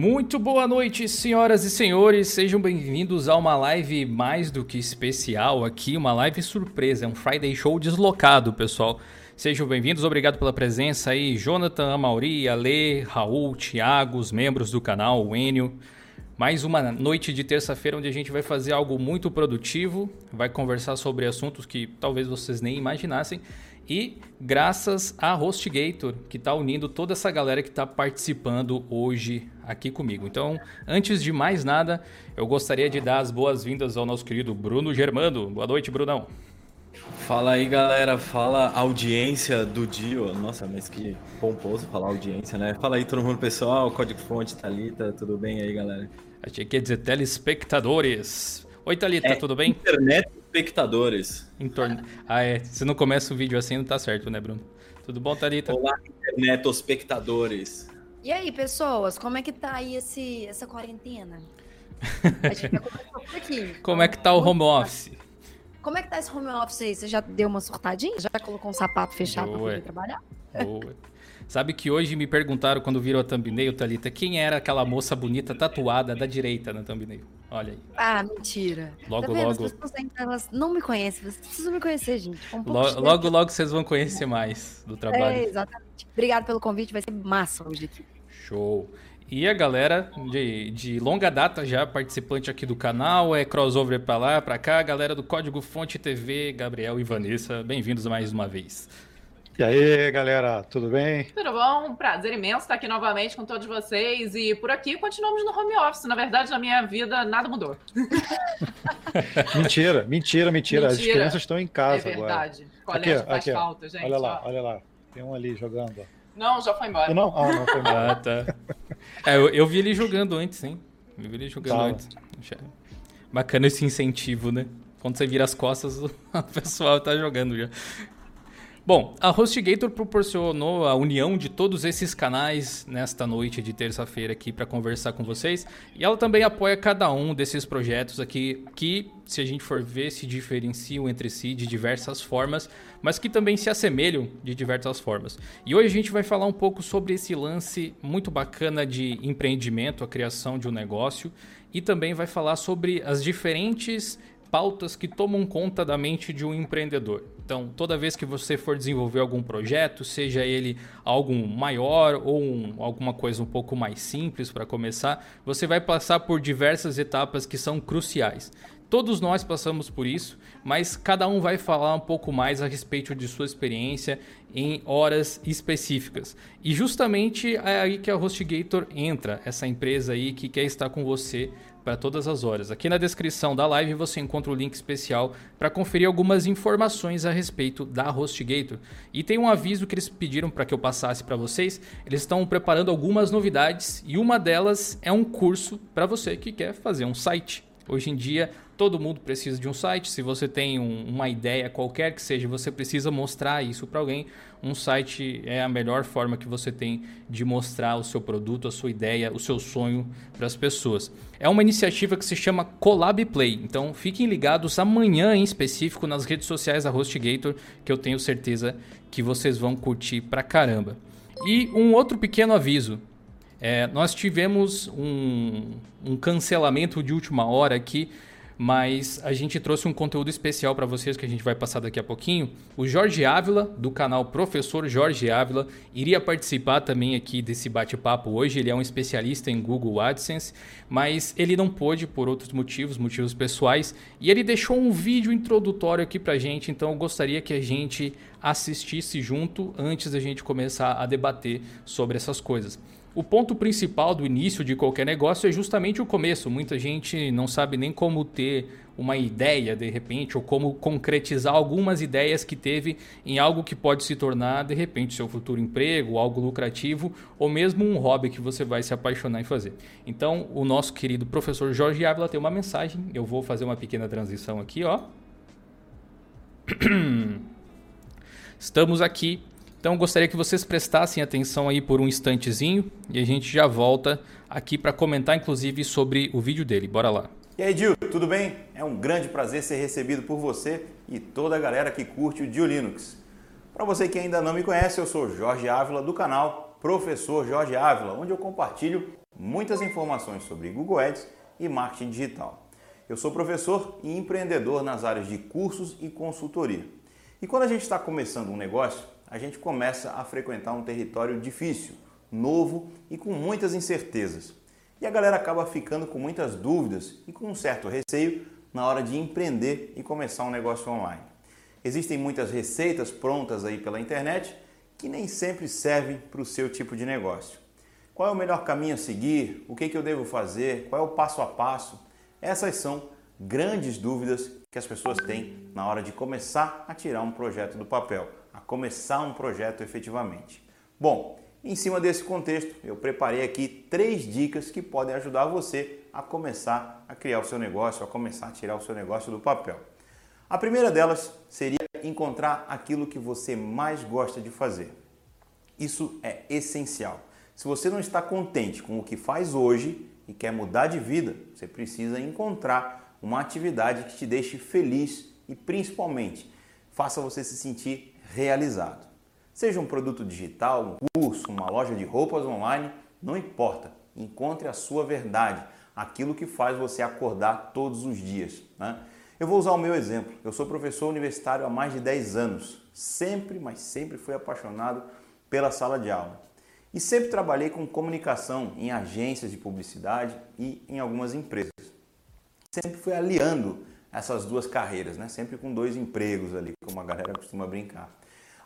Muito boa noite, senhoras e senhores. Sejam bem-vindos a uma live mais do que especial aqui, uma live surpresa, é um Friday Show deslocado, pessoal. Sejam bem-vindos, obrigado pela presença aí, Jonathan, Amauri, Ale, Raul, Thiago, os membros do canal, o Enio. Mais uma noite de terça-feira onde a gente vai fazer algo muito produtivo, vai conversar sobre assuntos que talvez vocês nem imaginassem e graças a HostGator, que está unindo toda essa galera que está participando hoje aqui comigo. Então, antes de mais nada, eu gostaria de dar as boas-vindas ao nosso querido Bruno Germano. Boa noite, Brunão. Fala aí, galera. Fala audiência do Dio. Nossa, mas que pomposo falar audiência, né? Fala aí todo mundo, pessoal. Código Fonte, Thalita, tudo bem aí, galera? Achei que ia dizer telespectadores. Oi, Thalita, é, tudo bem? Internet espectadores. Em torno... Ah, é. Se não começa o vídeo assim, não tá certo, né, Bruno? Tudo bom, Thalita? Olá, internet espectadores. E aí, pessoas, como é que tá aí esse, essa quarentena? A gente já começou por aqui. Como é que tá o home office? Como é que tá esse home office aí? Você já deu uma surtadinha? Já colocou um sapato fechado Boa. pra poder trabalhar? Boa. Sabe que hoje me perguntaram quando viram a thumbnail, Thalita, quem era aquela moça bonita tatuada da direita na thumbnail? Olha aí. Ah, mentira. Logo, tá logo. As pessoas elas não me conhecem, vocês precisam me conhecer, gente. Um logo, logo, logo vocês vão conhecer mais do trabalho. É, exatamente. Obrigado pelo convite, vai ser massa hoje aqui. Show. E a galera de, de longa data já participante aqui do canal, é crossover para lá, para cá, galera do Código Fonte TV, Gabriel e Vanessa, bem-vindos mais uma vez. E aí, galera, tudo bem? Tudo bom? Um prazer imenso estar aqui novamente com todos vocês. E por aqui continuamos no home office. Na verdade, na minha vida, nada mudou. mentira, mentira, mentira, mentira. As crianças estão em casa agora. É verdade. Agora. Colégio aqui, faz aqui, falta, gente. Olha lá, ó. olha lá. Tem um ali jogando. Não, já foi embora. Não? Ah, não foi embora. ah, tá. É, eu, eu, vi ele jogando antes, hein? Eu vi ele jogando tá. antes. Bacana esse incentivo, né? Quando você vira as costas, o pessoal tá jogando já. Bom, a HostGator proporcionou a união de todos esses canais nesta noite de terça-feira aqui para conversar com vocês. E ela também apoia cada um desses projetos aqui que, se a gente for ver, se diferenciam entre si de diversas formas, mas que também se assemelham de diversas formas. E hoje a gente vai falar um pouco sobre esse lance muito bacana de empreendimento, a criação de um negócio, e também vai falar sobre as diferentes pautas que tomam conta da mente de um empreendedor. Então, toda vez que você for desenvolver algum projeto, seja ele algo maior ou um, alguma coisa um pouco mais simples para começar, você vai passar por diversas etapas que são cruciais. Todos nós passamos por isso, mas cada um vai falar um pouco mais a respeito de sua experiência em horas específicas. E justamente é aí que a HostGator entra, essa empresa aí que quer estar com você para todas as horas. Aqui na descrição da live você encontra o link especial para conferir algumas informações a respeito da HostGator. E tem um aviso que eles pediram para que eu passasse para vocês. Eles estão preparando algumas novidades e uma delas é um curso para você que quer fazer um site. Hoje em dia, todo mundo precisa de um site. Se você tem um, uma ideia qualquer que seja, você precisa mostrar isso para alguém. Um site é a melhor forma que você tem de mostrar o seu produto, a sua ideia, o seu sonho para as pessoas. É uma iniciativa que se chama Collab Play. Então, fiquem ligados amanhã em específico nas redes sociais da HostGator, que eu tenho certeza que vocês vão curtir pra caramba. E um outro pequeno aviso. É, nós tivemos um, um cancelamento de última hora aqui mas a gente trouxe um conteúdo especial para vocês que a gente vai passar daqui a pouquinho. O Jorge Ávila, do canal Professor Jorge Ávila, iria participar também aqui desse bate-papo hoje. Ele é um especialista em Google AdSense, mas ele não pôde por outros motivos, motivos pessoais, e ele deixou um vídeo introdutório aqui para a gente, então eu gostaria que a gente assistisse junto antes da gente começar a debater sobre essas coisas. O ponto principal do início de qualquer negócio é justamente o começo. Muita gente não sabe nem como ter uma ideia de repente ou como concretizar algumas ideias que teve em algo que pode se tornar de repente seu futuro emprego, algo lucrativo ou mesmo um hobby que você vai se apaixonar em fazer. Então, o nosso querido professor Jorge Ávila tem uma mensagem. Eu vou fazer uma pequena transição aqui, ó. Estamos aqui então gostaria que vocês prestassem atenção aí por um instantezinho e a gente já volta aqui para comentar inclusive sobre o vídeo dele. Bora lá. E aí, Dio, tudo bem? É um grande prazer ser recebido por você e toda a galera que curte o Dio Linux. Para você que ainda não me conhece, eu sou Jorge Ávila do canal Professor Jorge Ávila, onde eu compartilho muitas informações sobre Google Ads e marketing digital. Eu sou professor e empreendedor nas áreas de cursos e consultoria. E quando a gente está começando um negócio, a gente começa a frequentar um território difícil, novo e com muitas incertezas. E a galera acaba ficando com muitas dúvidas e com um certo receio na hora de empreender e começar um negócio online. Existem muitas receitas prontas aí pela internet que nem sempre servem para o seu tipo de negócio. Qual é o melhor caminho a seguir? O que, que eu devo fazer? Qual é o passo a passo? Essas são grandes dúvidas que as pessoas têm na hora de começar a tirar um projeto do papel, começar um projeto efetivamente. Bom, em cima desse contexto, eu preparei aqui três dicas que podem ajudar você a começar a criar o seu negócio, a começar a tirar o seu negócio do papel. A primeira delas seria encontrar aquilo que você mais gosta de fazer. Isso é essencial. Se você não está contente com o que faz hoje e quer mudar de vida, você precisa encontrar uma atividade que te deixe feliz e principalmente faça você se sentir realizado. Seja um produto digital, um curso, uma loja de roupas online, não importa. Encontre a sua verdade, aquilo que faz você acordar todos os dias. Né? Eu vou usar o meu exemplo. Eu sou professor universitário há mais de 10 anos. Sempre, mas sempre fui apaixonado pela sala de aula. E sempre trabalhei com comunicação em agências de publicidade e em algumas empresas. Sempre fui aliando essas duas carreiras, né? Sempre com dois empregos ali, como a galera costuma brincar.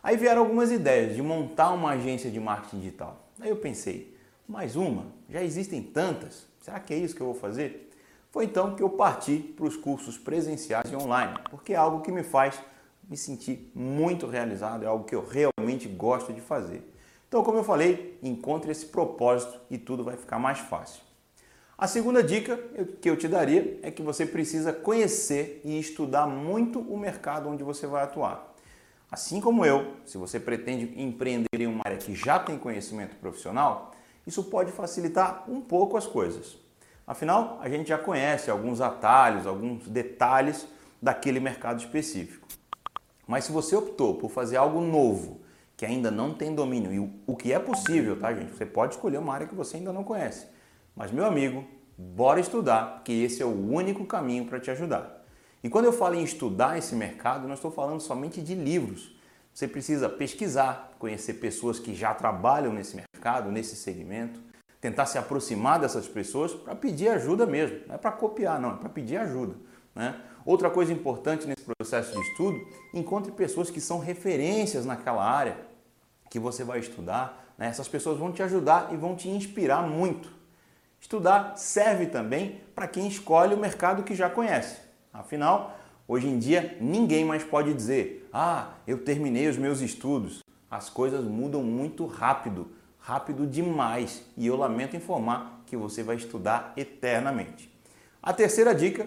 Aí vieram algumas ideias de montar uma agência de marketing digital. Aí eu pensei, mais uma? Já existem tantas. Será que é isso que eu vou fazer? Foi então que eu parti para os cursos presenciais e online, porque é algo que me faz me sentir muito realizado, é algo que eu realmente gosto de fazer. Então, como eu falei, encontre esse propósito e tudo vai ficar mais fácil. A segunda dica que eu te daria é que você precisa conhecer e estudar muito o mercado onde você vai atuar. Assim como eu, se você pretende empreender em uma área que já tem conhecimento profissional, isso pode facilitar um pouco as coisas. Afinal, a gente já conhece alguns atalhos, alguns detalhes daquele mercado específico. Mas se você optou por fazer algo novo, que ainda não tem domínio, e o que é possível, tá, gente? Você pode escolher uma área que você ainda não conhece. Mas, meu amigo, bora estudar, porque esse é o único caminho para te ajudar. E quando eu falo em estudar esse mercado, não estou falando somente de livros. Você precisa pesquisar, conhecer pessoas que já trabalham nesse mercado, nesse segmento, tentar se aproximar dessas pessoas para pedir ajuda mesmo. Não é para copiar, não, é para pedir ajuda. Né? Outra coisa importante nesse processo de estudo, encontre pessoas que são referências naquela área que você vai estudar. Né? Essas pessoas vão te ajudar e vão te inspirar muito. Estudar serve também para quem escolhe o mercado que já conhece. Afinal, hoje em dia ninguém mais pode dizer: "Ah, eu terminei os meus estudos". As coisas mudam muito rápido rápido demais e eu lamento informar que você vai estudar eternamente. A terceira dica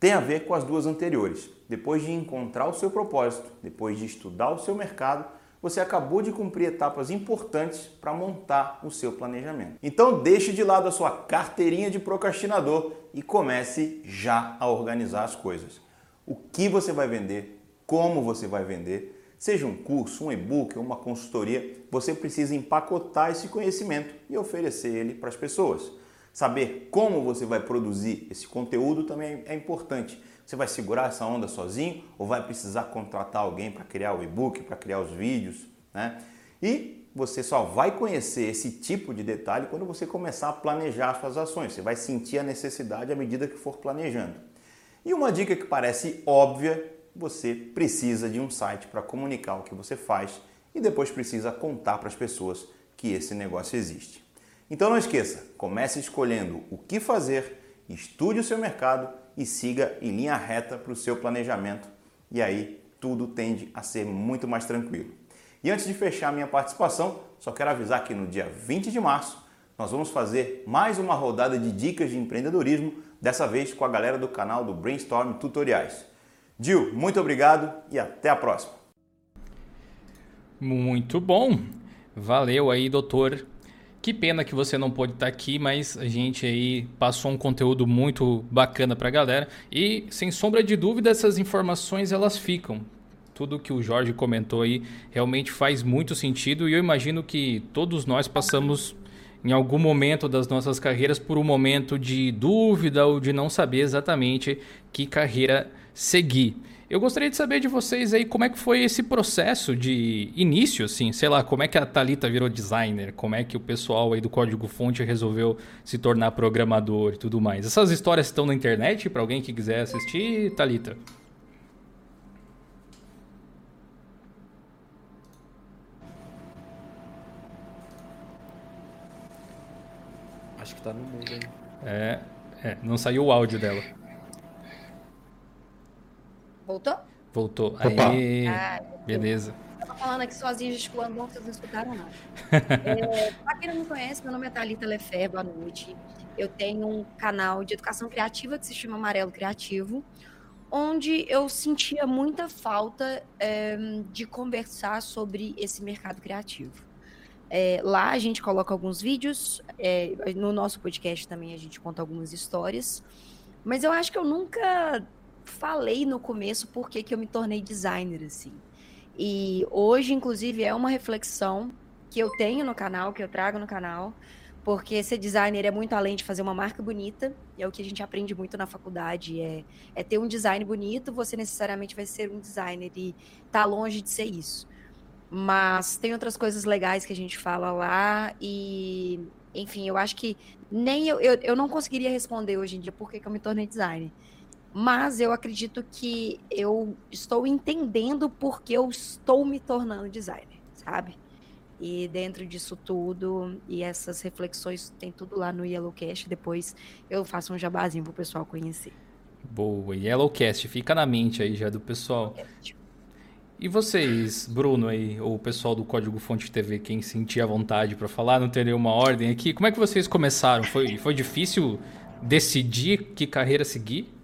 tem a ver com as duas anteriores. Depois de encontrar o seu propósito, depois de estudar o seu mercado, você acabou de cumprir etapas importantes para montar o seu planejamento. Então deixe de lado a sua carteirinha de procrastinador e comece já a organizar as coisas. O que você vai vender, como você vai vender, Seja um curso, um e-book ou uma consultoria, você precisa empacotar esse conhecimento e oferecer ele para as pessoas. Saber como você vai produzir esse conteúdo também é importante. Você vai segurar essa onda sozinho ou vai precisar contratar alguém para criar o e-book, para criar os vídeos, né? E você só vai conhecer esse tipo de detalhe quando você começar a planejar suas ações. Você vai sentir a necessidade à medida que for planejando. E uma dica que parece óbvia você precisa de um site para comunicar o que você faz e depois precisa contar para as pessoas que esse negócio existe. Então não esqueça, comece escolhendo o que fazer, estude o seu mercado e siga em linha reta para o seu planejamento e aí tudo tende a ser muito mais tranquilo. E antes de fechar minha participação, só quero avisar que no dia 20 de março nós vamos fazer mais uma rodada de dicas de empreendedorismo, dessa vez com a galera do canal do Brainstorm Tutoriais. Gil, muito obrigado e até a próxima. Muito bom. Valeu aí, doutor. Que pena que você não pôde estar aqui, mas a gente aí passou um conteúdo muito bacana para a galera. E, sem sombra de dúvida, essas informações elas ficam. Tudo que o Jorge comentou aí realmente faz muito sentido e eu imagino que todos nós passamos em algum momento das nossas carreiras por um momento de dúvida ou de não saber exatamente que carreira seguir. Eu gostaria de saber de vocês aí como é que foi esse processo de início, assim, sei lá, como é que a Talita virou designer, como é que o pessoal aí do código fonte resolveu se tornar programador e tudo mais. Essas histórias estão na internet para alguém que quiser assistir, Talita. Acho que tá no mundo, hein? É, é, não saiu o áudio dela. Voltou? Voltou. Aí, ah, beleza. Tava falando aqui sozinha, gesticulando, bom, vocês não escutaram nada. é, pra quem não me conhece, meu nome é Thalita Lefer, boa noite. Eu tenho um canal de educação criativa que se chama Amarelo Criativo, onde eu sentia muita falta é, de conversar sobre esse mercado criativo. É, lá a gente coloca alguns vídeos, é, no nosso podcast também a gente conta algumas histórias, mas eu acho que eu nunca falei no começo por que, que eu me tornei designer, assim. E hoje, inclusive, é uma reflexão que eu tenho no canal, que eu trago no canal, porque ser designer é muito além de fazer uma marca bonita, é o que a gente aprende muito na faculdade, é, é ter um design bonito, você necessariamente vai ser um designer e tá longe de ser isso. Mas tem outras coisas legais que a gente fala lá e, enfim, eu acho que nem eu, eu, eu não conseguiria responder hoje em dia por que, que eu me tornei designer. Mas eu acredito que eu estou entendendo porque eu estou me tornando designer, sabe? E dentro disso tudo, e essas reflexões, tem tudo lá no Yellowcast. Depois eu faço um jabazinho pro pessoal conhecer. Boa, Yellowcast, fica na mente aí já do pessoal. E vocês, Bruno aí, ou o pessoal do Código Fonte TV, quem sentia vontade para falar, não ter nenhuma ordem aqui, como é que vocês começaram? Foi, foi difícil decidir que carreira seguir?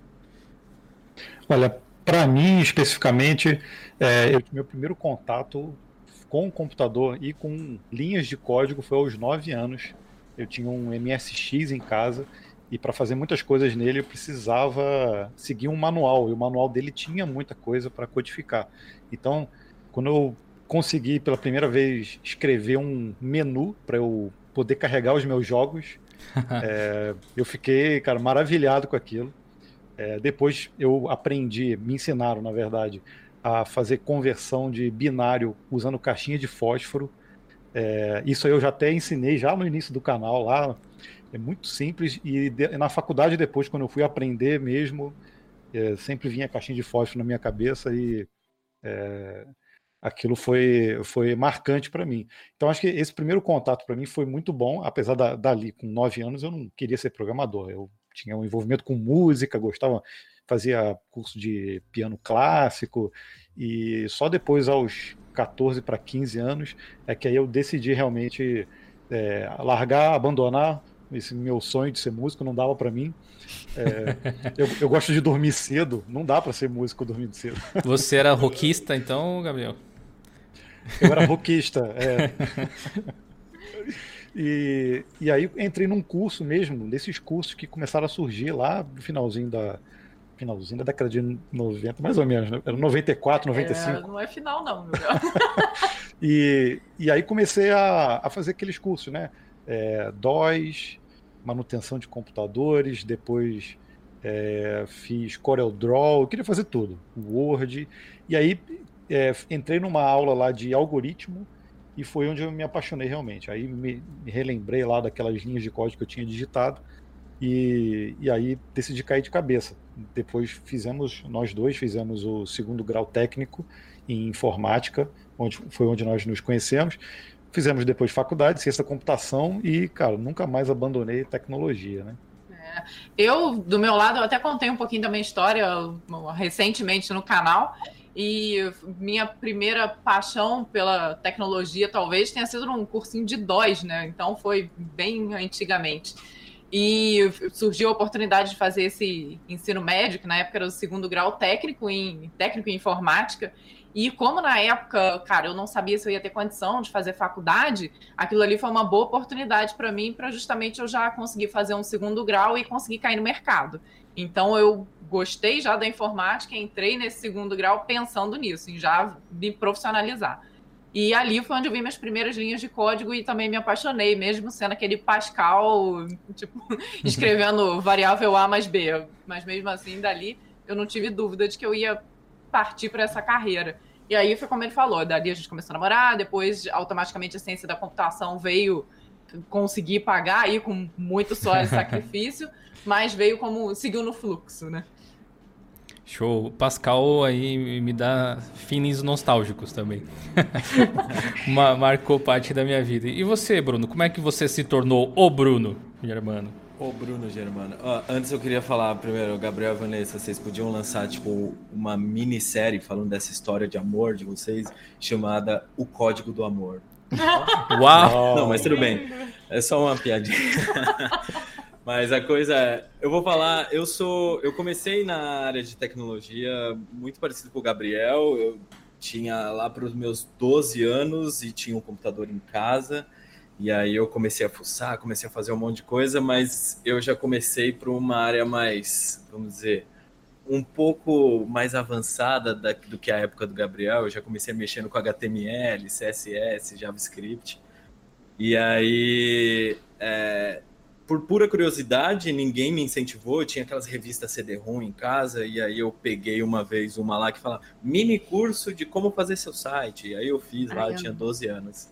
Olha, para mim especificamente, é, eu, meu primeiro contato com o computador e com linhas de código foi aos 9 anos. Eu tinha um MSX em casa e para fazer muitas coisas nele eu precisava seguir um manual e o manual dele tinha muita coisa para codificar. Então, quando eu consegui pela primeira vez escrever um menu para eu poder carregar os meus jogos, é, eu fiquei, cara, maravilhado com aquilo. É, depois eu aprendi, me ensinaram, na verdade, a fazer conversão de binário usando caixinha de fósforo. É, isso eu já até ensinei já no início do canal lá. É muito simples e de, na faculdade depois, quando eu fui aprender mesmo, é, sempre vinha caixinha de fósforo na minha cabeça e é, aquilo foi, foi marcante para mim. Então acho que esse primeiro contato para mim foi muito bom, apesar da, dali com nove anos eu não queria ser programador. Eu tinha um envolvimento com música, gostava, fazia curso de piano clássico, e só depois, aos 14 para 15 anos, é que aí eu decidi realmente é, largar, abandonar esse meu sonho de ser músico, não dava para mim. É, eu, eu, gosto de dormir cedo, não dá para ser músico dormindo cedo. Você era rockista então, Gabriel? Eu era rockista, é. E, e aí entrei num curso mesmo, desses cursos que começaram a surgir lá no finalzinho da, finalzinho da década de 90, mais ou menos, né? era 94, 95. É, não é final, não. e, e aí comecei a, a fazer aqueles cursos, né? É, DOS, manutenção de computadores, depois é, fiz CorelDRAW, eu queria fazer tudo, Word. E aí é, entrei numa aula lá de algoritmo e foi onde eu me apaixonei realmente. Aí me, me relembrei lá daquelas linhas de código que eu tinha digitado e, e aí decidi cair de cabeça. Depois fizemos, nós dois fizemos o segundo grau técnico em informática, onde foi onde nós nos conhecemos. Fizemos depois faculdade, ciência da computação e, cara, nunca mais abandonei tecnologia, né? É. Eu, do meu lado, eu até contei um pouquinho da minha história recentemente no canal. E minha primeira paixão pela tecnologia talvez tenha sido num cursinho de DOS, né? Então foi bem antigamente. E surgiu a oportunidade de fazer esse ensino médio, que na época era o segundo grau técnico em técnico em informática. E como na época, cara, eu não sabia se eu ia ter condição de fazer faculdade, aquilo ali foi uma boa oportunidade para mim, para justamente eu já conseguir fazer um segundo grau e conseguir cair no mercado. Então eu gostei já da informática, entrei nesse segundo grau pensando nisso, em já me profissionalizar. E ali foi onde eu vi minhas primeiras linhas de código e também me apaixonei, mesmo sendo aquele Pascal, tipo, escrevendo variável A mais B. Mas mesmo assim, dali, eu não tive dúvida de que eu ia partir para essa carreira. E aí foi como ele falou, dali a gente começou a namorar, depois automaticamente a ciência da computação veio conseguir pagar aí com muito só sacrifício, mas veio como seguiu no fluxo, né? Show. Pascal aí me dá feelings nostálgicos também. Marcou parte da minha vida. E você, Bruno? Como é que você se tornou o Bruno Germano? O Bruno Germano. antes eu queria falar primeiro, Gabriel e Vanessa, vocês podiam lançar tipo uma minissérie falando dessa história de amor de vocês, chamada O Código do Amor. Uau! Não, mas tudo bem. É só uma piadinha. Mas a coisa é, eu vou falar, eu sou, eu comecei na área de tecnologia muito parecido com o Gabriel. Eu tinha lá para os meus 12 anos e tinha um computador em casa. E aí eu comecei a fuçar, comecei a fazer um monte de coisa, mas eu já comecei para uma área mais, vamos dizer, um pouco mais avançada da, do que a época do Gabriel. Eu já comecei mexendo com HTML, CSS, JavaScript. E aí é, por pura curiosidade, ninguém me incentivou. Eu tinha aquelas revistas CD-ROM em casa, e aí eu peguei uma vez uma lá que fala mini curso de como fazer seu site. E aí eu fiz lá, eu tinha 12 anos.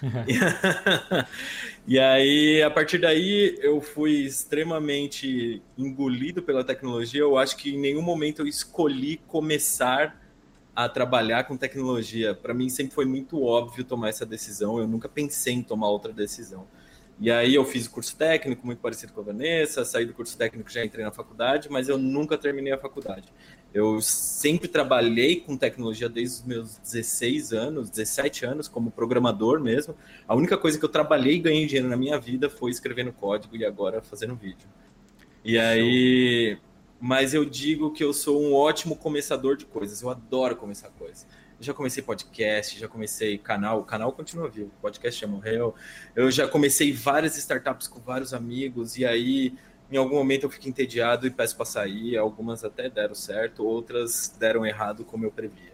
e aí, a partir daí, eu fui extremamente engolido pela tecnologia. Eu acho que em nenhum momento eu escolhi começar a trabalhar com tecnologia. Para mim, sempre foi muito óbvio tomar essa decisão. Eu nunca pensei em tomar outra decisão. E aí eu fiz o curso técnico, muito parecido com a Vanessa, saí do curso técnico, já entrei na faculdade, mas eu nunca terminei a faculdade. Eu sempre trabalhei com tecnologia desde os meus 16 anos, 17 anos, como programador mesmo. A única coisa que eu trabalhei e ganhei dinheiro na minha vida foi escrevendo código e agora fazendo vídeo. E aí, mas eu digo que eu sou um ótimo começador de coisas. Eu adoro começar coisas já comecei podcast, já comecei canal, o canal continua vivo, o podcast já morreu. Eu já comecei várias startups com vários amigos, e aí em algum momento eu fico entediado e peço para sair. Algumas até deram certo, outras deram errado, como eu previa.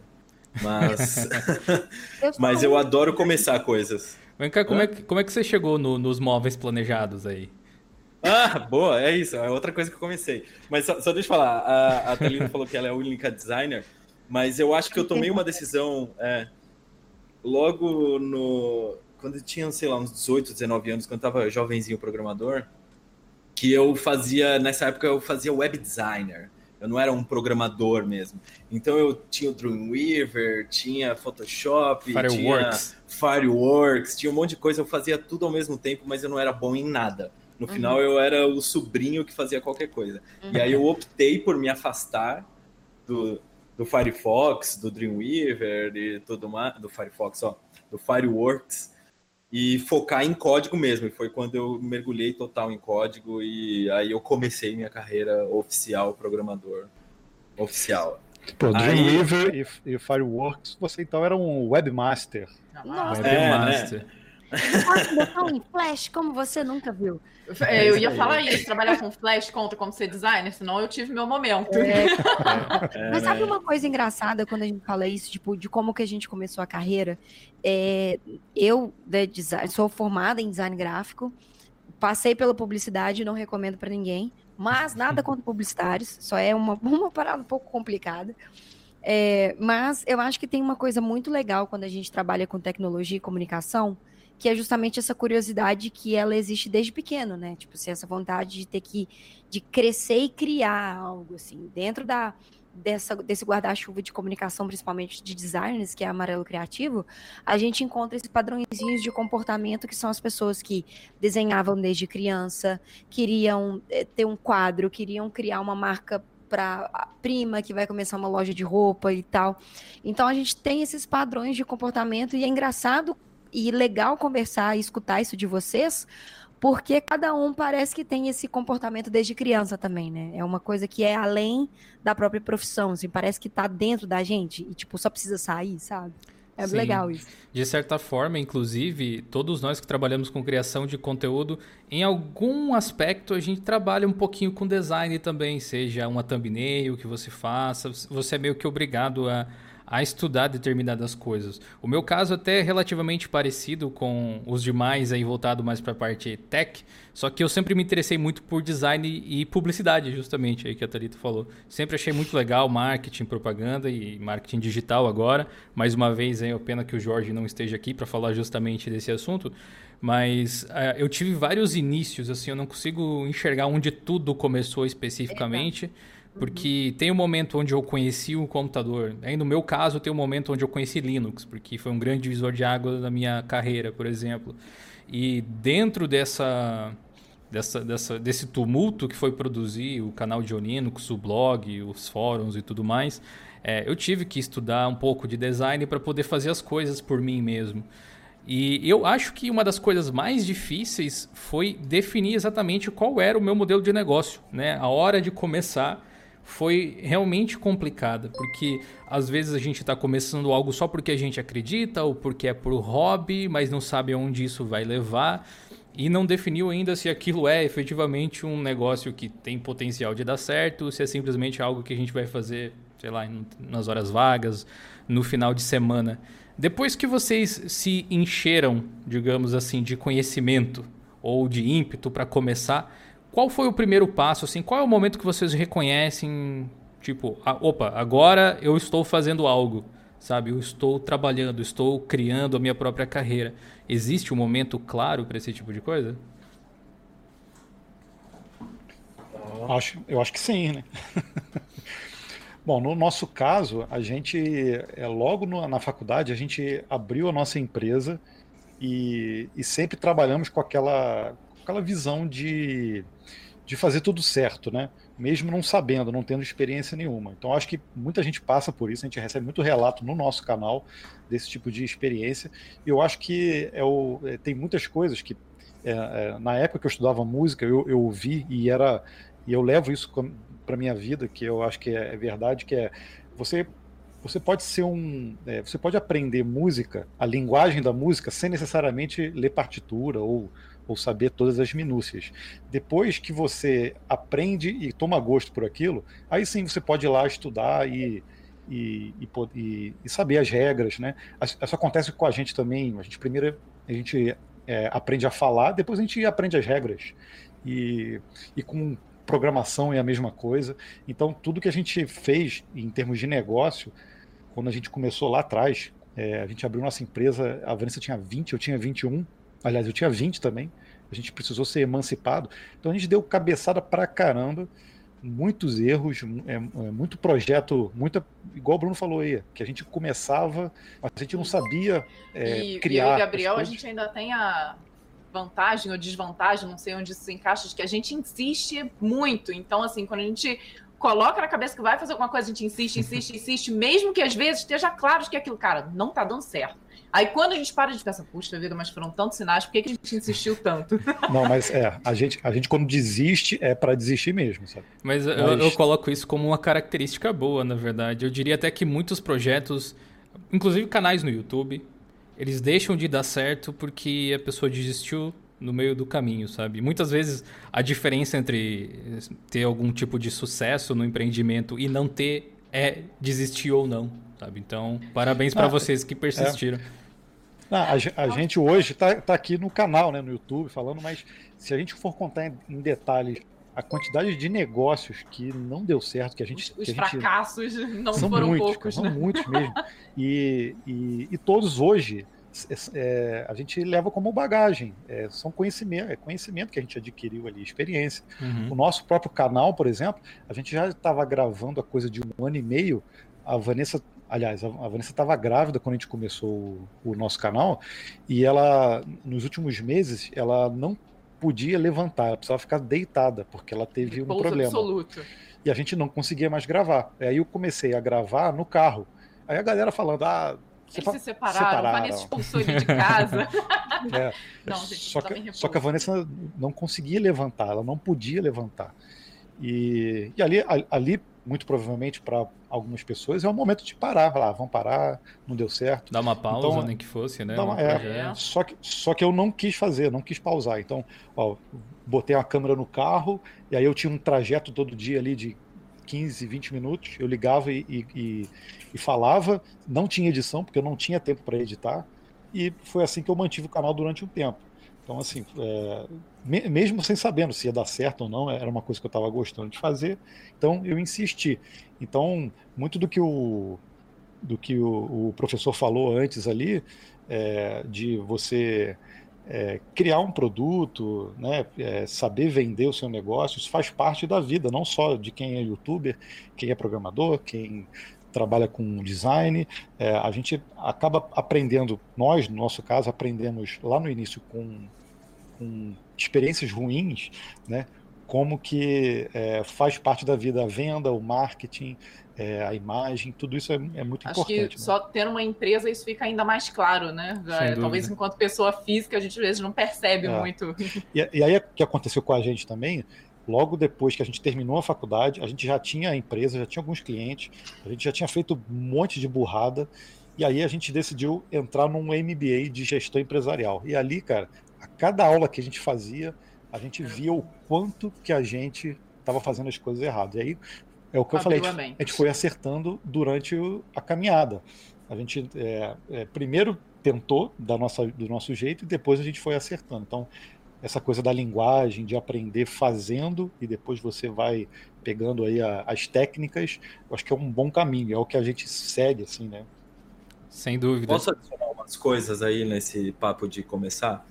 Mas, eu mas eu adoro começar coisas. Vem cá, como, é que, como é que você chegou no, nos móveis planejados aí? Ah, boa, é isso, é outra coisa que eu comecei. Mas só, só deixa eu falar, a, a Thalina falou que ela é única designer. Mas eu acho que eu tomei uma decisão é, logo no. Quando eu tinha, sei lá, uns 18, 19 anos, quando eu tava jovenzinho programador, que eu fazia, nessa época eu fazia web designer. Eu não era um programador mesmo. Então eu tinha o Dreamweaver, tinha Photoshop, Fireworks. tinha Fireworks, tinha um monte de coisa. Eu fazia tudo ao mesmo tempo, mas eu não era bom em nada. No uhum. final eu era o sobrinho que fazia qualquer coisa. Uhum. E aí eu optei por me afastar do, do Firefox, do Dreamweaver e tudo mais, do Firefox, ó, do Fireworks e focar em código mesmo. E foi quando eu mergulhei total em código e aí eu comecei minha carreira oficial programador oficial. Pô, Dreamweaver aí... e, e, Fireworks, você então era um webmaster. Nossa, webmaster. É, né? Botar em Flash como você nunca viu. É, eu ia falar isso, trabalhar com Flash conta como ser designer, senão eu tive meu momento. É. É, Mas sabe uma coisa engraçada quando a gente fala isso, tipo, de como que a gente começou a carreira? É, eu de design, sou formada em design gráfico, passei pela publicidade, não recomendo para ninguém, mas nada contra publicitários, só é uma, uma parada um pouco complicada. É, mas eu acho que tem uma coisa muito legal quando a gente trabalha com tecnologia e comunicação, que é justamente essa curiosidade que ela existe desde pequeno, né? Tipo, assim, essa vontade de ter que de crescer e criar algo assim, dentro da dessa, desse guarda-chuva de comunicação, principalmente de designers, que é amarelo criativo, a gente encontra esses padrõezinhos de comportamento que são as pessoas que desenhavam desde criança, queriam eh, ter um quadro, queriam criar uma marca para a prima que vai começar uma loja de roupa e tal. Então a gente tem esses padrões de comportamento e é engraçado e legal conversar e escutar isso de vocês, porque cada um parece que tem esse comportamento desde criança também, né? É uma coisa que é além da própria profissão, assim, parece que tá dentro da gente e, tipo, só precisa sair, sabe? É Sim. legal isso. De certa forma, inclusive, todos nós que trabalhamos com criação de conteúdo, em algum aspecto a gente trabalha um pouquinho com design também, seja uma thumbnail que você faça, você é meio que obrigado a a estudar determinadas coisas. O meu caso até é relativamente parecido com os demais aí voltado mais para a parte tech, só que eu sempre me interessei muito por design e publicidade, justamente aí que a Thalita falou. Sempre achei muito legal marketing, propaganda e marketing digital agora. Mais uma vez, é pena que o Jorge não esteja aqui para falar justamente desse assunto, mas uh, eu tive vários inícios, assim, eu não consigo enxergar onde tudo começou especificamente. Porque uhum. tem um momento onde eu conheci o computador. Aí, no meu caso, tem um momento onde eu conheci Linux, porque foi um grande divisor de água da minha carreira, por exemplo. E dentro dessa, dessa, dessa, desse tumulto que foi produzir o canal de Linux, o blog, os fóruns e tudo mais, é, eu tive que estudar um pouco de design para poder fazer as coisas por mim mesmo. E eu acho que uma das coisas mais difíceis foi definir exatamente qual era o meu modelo de negócio, né? A hora de começar foi realmente complicada, porque às vezes a gente está começando algo só porque a gente acredita ou porque é por hobby, mas não sabe onde isso vai levar e não definiu ainda se aquilo é efetivamente um negócio que tem potencial de dar certo, se é simplesmente algo que a gente vai fazer, sei lá, nas horas vagas, no final de semana. Depois que vocês se encheram, digamos assim, de conhecimento ou de ímpeto para começar, qual foi o primeiro passo? Assim, qual é o momento que vocês reconhecem, tipo, opa, agora eu estou fazendo algo, sabe? Eu estou trabalhando, estou criando a minha própria carreira. Existe um momento claro para esse tipo de coisa? Acho, eu acho que sim, né? Bom, no nosso caso, a gente, é, logo no, na faculdade, a gente abriu a nossa empresa e, e sempre trabalhamos com aquela, aquela visão de, de fazer tudo certo, né? Mesmo não sabendo, não tendo experiência nenhuma. Então acho que muita gente passa por isso, a gente recebe muito relato no nosso canal desse tipo de experiência. E eu acho que é o, é, tem muitas coisas que é, é, na época que eu estudava música eu, eu ouvi e era e eu levo isso para minha vida que eu acho que é, é, verdade que é você você pode ser um é, você pode aprender música a linguagem da música sem necessariamente ler partitura ou ou saber todas as minúcias. Depois que você aprende e toma gosto por aquilo, aí sim você pode ir lá estudar e, e, e, e saber as regras, né? Isso acontece com a gente também. A gente primeiro a gente é, aprende a falar, depois a gente aprende as regras. E, e com programação é a mesma coisa. Então, tudo que a gente fez em termos de negócio, quando a gente começou lá atrás, é, a gente abriu nossa empresa, a Vanessa tinha 20, eu tinha 21, Aliás, eu tinha 20 também. A gente precisou ser emancipado. Então a gente deu cabeçada pra caramba, muitos erros, é, é, muito projeto, muita. Igual o Bruno falou aí, que a gente começava, mas a gente não sabia é, e, criar. E e Gabriel, a gente ainda tem a vantagem ou desvantagem, não sei onde isso se encaixa, de que a gente insiste muito. Então, assim, quando a gente coloca na cabeça que vai fazer alguma coisa, a gente insiste, insiste, insiste, mesmo que às vezes esteja claro que aquilo, cara, não tá dando certo. Aí quando a gente para de pensar, puxa vida, mas foram tantos sinais, por que, que a gente insistiu tanto? Não, mas é, a gente, a gente quando desiste é para desistir mesmo, sabe? Mas, mas... Eu, eu coloco isso como uma característica boa, na verdade. Eu diria até que muitos projetos, inclusive canais no YouTube, eles deixam de dar certo porque a pessoa desistiu no meio do caminho, sabe? Muitas vezes a diferença entre ter algum tipo de sucesso no empreendimento e não ter é desistir ou não, sabe? Então, parabéns para ah, vocês que persistiram. É. Ah, a, a, gente hoje está tá aqui no canal, né, no YouTube, falando, mas se a gente for contar em, em detalhes a quantidade de negócios que não deu certo, que a gente. Os, os fracassos não são foram muitos, poucos, cara, né? São muitos mesmo. E, e, e todos hoje é, é, a gente leva como bagagem. É, são conhecimento, é conhecimento que a gente adquiriu ali, experiência. Uhum. O nosso próprio canal, por exemplo, a gente já estava gravando a coisa de um ano e meio. A Vanessa Aliás, a Vanessa estava grávida quando a gente começou o, nosso canal e ela, nos últimos meses, ela não podia levantar, ela precisava ficar deitada porque ela teve um problema. Absoluto. E a gente não conseguia mais gravar. Aí eu comecei a gravar no carro. Aí a galera falando, ah, eles se separaram, separaram. a Vanessa expulsou ele de casa. É. não, gente, só, que, só que a Vanessa não conseguia levantar, ela não podia levantar. E, e ali, ali muito provavelmente para algumas pessoas, é o momento de parar. Falar, ah, vamos parar, não deu certo. Dar uma pausa, então, nem que fosse, né? Uma, é, só, que, só que eu não quis fazer, não quis pausar. Então, ó, botei a câmera no carro, e aí eu tinha um trajeto todo dia ali de 15, 20 minutos, eu ligava e, e, e falava, não tinha edição, porque eu não tinha tempo para editar, e foi assim que eu mantive o canal durante um tempo. Então, assim, é, mesmo sem sabendo se ia dar certo ou não, era uma coisa que eu estava gostando de fazer, então eu insisti. Então, muito do que o, do que o, o professor falou antes ali, é, de você é, criar um produto, né, é, saber vender o seu negócio, isso faz parte da vida, não só de quem é youtuber, quem é programador, quem trabalha com design. É, a gente acaba aprendendo, nós, no nosso caso, aprendemos lá no início com, com experiências ruins, né, como que é, faz parte da vida a venda, o marketing, é, a imagem, tudo isso é, é muito Acho importante. Acho que né? só tendo uma empresa isso fica ainda mais claro, né? É, talvez enquanto pessoa física a gente às vezes não percebe é. muito. E, e aí o que aconteceu com a gente também, logo depois que a gente terminou a faculdade, a gente já tinha a empresa, já tinha alguns clientes, a gente já tinha feito um monte de burrada, e aí a gente decidiu entrar num MBA de gestão empresarial. E ali, cara, a cada aula que a gente fazia, a gente via o quanto que a gente estava fazendo as coisas erradas. E aí é o que eu falei, a gente, foi acertando durante a caminhada. A gente é, é, primeiro tentou da nossa, do nosso jeito e depois a gente foi acertando. Então, essa coisa da linguagem, de aprender fazendo e depois você vai pegando aí a, as técnicas, eu acho que é um bom caminho, é o que a gente segue, assim, né? Sem dúvida. Posso adicionar umas coisas aí nesse papo de começar?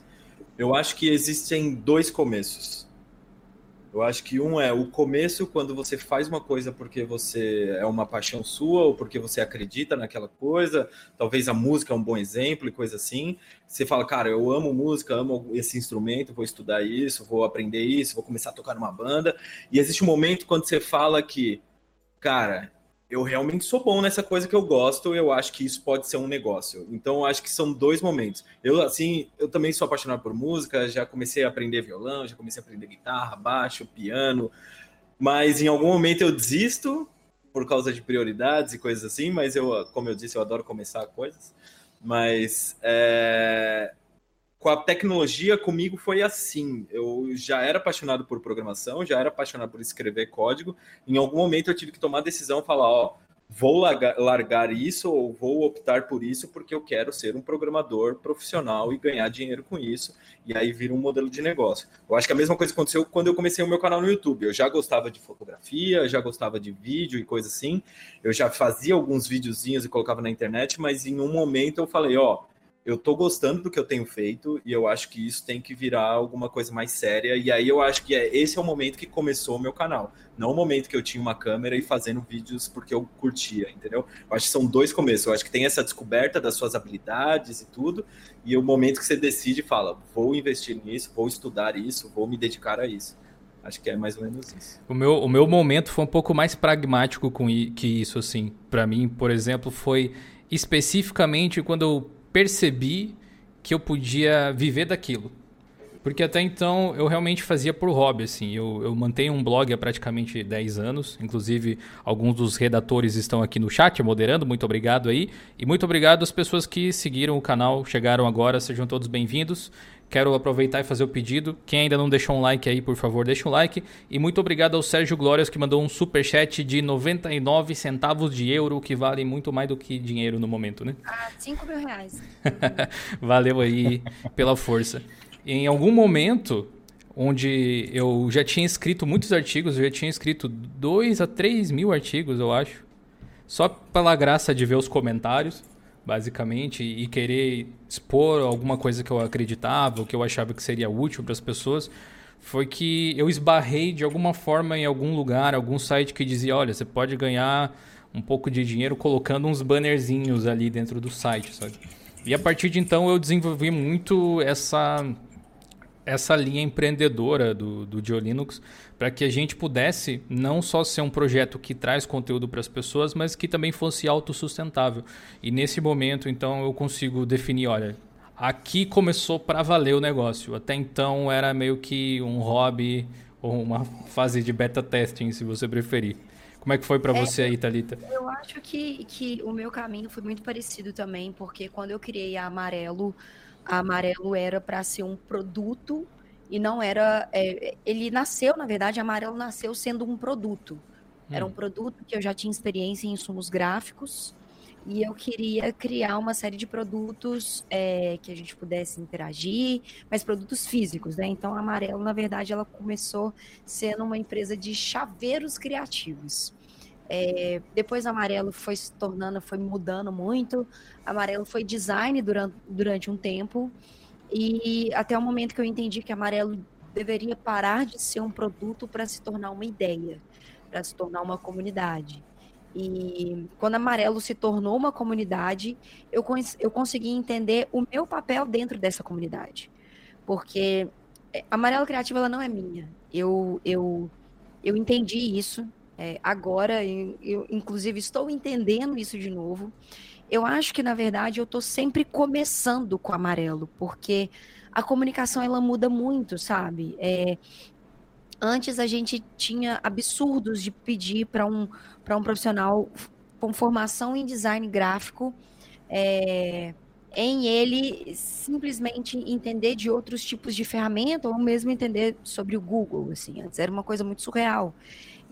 Eu acho que existem dois começos. Eu acho que um é o começo, quando você faz uma coisa porque você é uma paixão sua ou porque você acredita naquela coisa. Talvez a música é um bom exemplo e coisa assim. Você fala, cara, eu amo música, amo esse instrumento, vou estudar isso, vou aprender isso, vou começar a tocar numa banda. E existe um momento quando você fala que, cara, eu realmente sou bom nessa coisa que eu gosto, eu acho que isso pode ser um negócio. Então, acho que são dois momentos. Eu, assim, eu também sou apaixonado por música, já comecei a aprender violão, já comecei a aprender guitarra, baixo, piano, mas em algum momento eu desisto por causa de prioridades e coisas assim, mas eu, como eu disse, eu adoro começar coisas. Mas é, com a tecnologia, comigo foi assim. Eu já era apaixonado por programação, já era apaixonado por escrever código. Em algum momento eu tive que tomar a decisão, falar, ó, vou largar, isso ou vou optar por isso porque eu quero ser um programador profissional e ganhar dinheiro com isso. E aí vira um modelo de negócio. Eu acho que a mesma coisa aconteceu quando eu comecei o meu canal no YouTube. Eu já gostava de fotografia, já gostava de vídeo e coisa assim. Eu já fazia alguns videozinhos e colocava na internet, mas em um momento eu falei, ó, eu tô gostando do que eu tenho feito e eu acho que isso tem que virar alguma coisa mais séria. E aí eu acho que é, esse é o momento que começou o meu canal. Não o momento que eu tinha uma câmera e fazendo vídeos porque eu curtia, entendeu? Eu acho que são dois começos. Eu acho que tem essa descoberta das suas habilidades e tudo, e o momento que você decide e fala: vou investir nisso, vou estudar isso, vou me dedicar a isso. Acho que é mais ou menos isso. O meu, o meu momento foi um pouco mais pragmático com que isso, assim. Para mim, por exemplo, foi especificamente quando eu percebi que eu podia viver daquilo. Porque até então eu realmente fazia por hobby, assim. Eu, eu mantenho um blog há praticamente 10 anos. Inclusive, alguns dos redatores estão aqui no chat moderando. Muito obrigado aí. E muito obrigado às pessoas que seguiram o canal, chegaram agora. Sejam todos bem-vindos. Quero aproveitar e fazer o pedido. Quem ainda não deixou um like aí, por favor, deixa um like. E muito obrigado ao Sérgio Glórias que mandou um super chat de 99 centavos de euro, que vale muito mais do que dinheiro no momento, né? Ah, 5 mil reais. Valeu aí pela força. Em algum momento, onde eu já tinha escrito muitos artigos, eu já tinha escrito 2 a 3 mil artigos, eu acho. Só pela graça de ver os comentários basicamente, e querer expor alguma coisa que eu acreditava, que eu achava que seria útil para as pessoas, foi que eu esbarrei de alguma forma em algum lugar, algum site que dizia, olha, você pode ganhar um pouco de dinheiro colocando uns bannerzinhos ali dentro do site, sabe? E a partir de então eu desenvolvi muito essa essa linha empreendedora do, do Geolinux para que a gente pudesse não só ser um projeto que traz conteúdo para as pessoas, mas que também fosse autossustentável. E nesse momento, então, eu consigo definir, olha, aqui começou para valer o negócio. Até então era meio que um hobby ou uma fase de beta testing, se você preferir. Como é que foi para é, você aí, Thalita? Eu acho que, que o meu caminho foi muito parecido também, porque quando eu criei a Amarelo, a Amarelo era para ser um produto e não era. É, ele nasceu, na verdade, Amarelo nasceu sendo um produto. Era um produto que eu já tinha experiência em insumos gráficos e eu queria criar uma série de produtos é, que a gente pudesse interagir, mas produtos físicos, né? Então, a Amarelo, na verdade, ela começou sendo uma empresa de chaveiros criativos. É, depois, Amarelo foi se tornando, foi mudando muito. Amarelo foi design durante, durante um tempo e até o momento que eu entendi que Amarelo deveria parar de ser um produto para se tornar uma ideia, para se tornar uma comunidade. E quando Amarelo se tornou uma comunidade, eu, eu consegui entender o meu papel dentro dessa comunidade. Porque é, Amarelo Criativo ela não é minha. Eu, eu, eu entendi isso. É, agora, eu, inclusive, estou entendendo isso de novo. Eu acho que, na verdade, eu estou sempre começando com Amarelo, porque a comunicação ela muda muito, sabe? É, Antes a gente tinha absurdos de pedir para um, um profissional com formação em design gráfico, é, em ele simplesmente entender de outros tipos de ferramenta ou mesmo entender sobre o Google. Assim, antes era uma coisa muito surreal.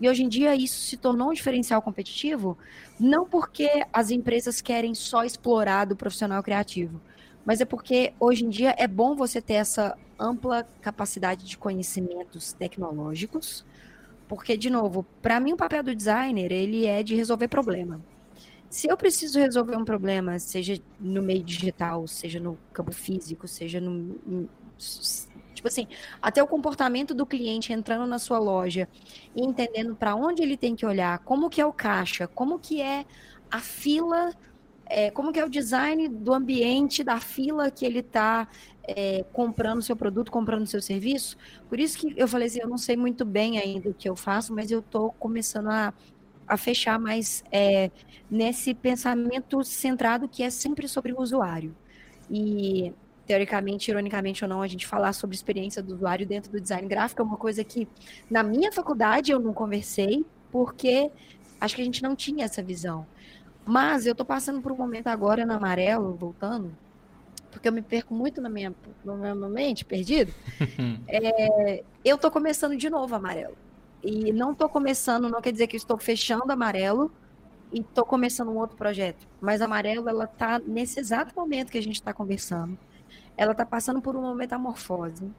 E hoje em dia isso se tornou um diferencial competitivo, não porque as empresas querem só explorar do profissional criativo, mas é porque hoje em dia é bom você ter essa ampla capacidade de conhecimentos tecnológicos, porque, de novo, para mim o papel do designer, ele é de resolver problema. Se eu preciso resolver um problema, seja no meio digital, seja no campo físico, seja no... Tipo assim, até o comportamento do cliente entrando na sua loja e entendendo para onde ele tem que olhar, como que é o caixa, como que é a fila é, como que é o design do ambiente, da fila que ele está é, comprando seu produto, comprando seu serviço. Por isso que eu falei assim, eu não sei muito bem ainda o que eu faço, mas eu estou começando a, a fechar mais é, nesse pensamento centrado que é sempre sobre o usuário. E teoricamente, ironicamente ou não, a gente falar sobre experiência do usuário dentro do design gráfico é uma coisa que na minha faculdade eu não conversei, porque acho que a gente não tinha essa visão. Mas eu tô passando por um momento agora no amarelo, voltando, porque eu me perco muito na minha, na minha mente, perdido. é, eu tô começando de novo amarelo. E não tô começando, não quer dizer que estou fechando amarelo e tô começando um outro projeto. Mas amarelo, ela tá nesse exato momento que a gente está conversando. Ela tá passando por uma metamorfose.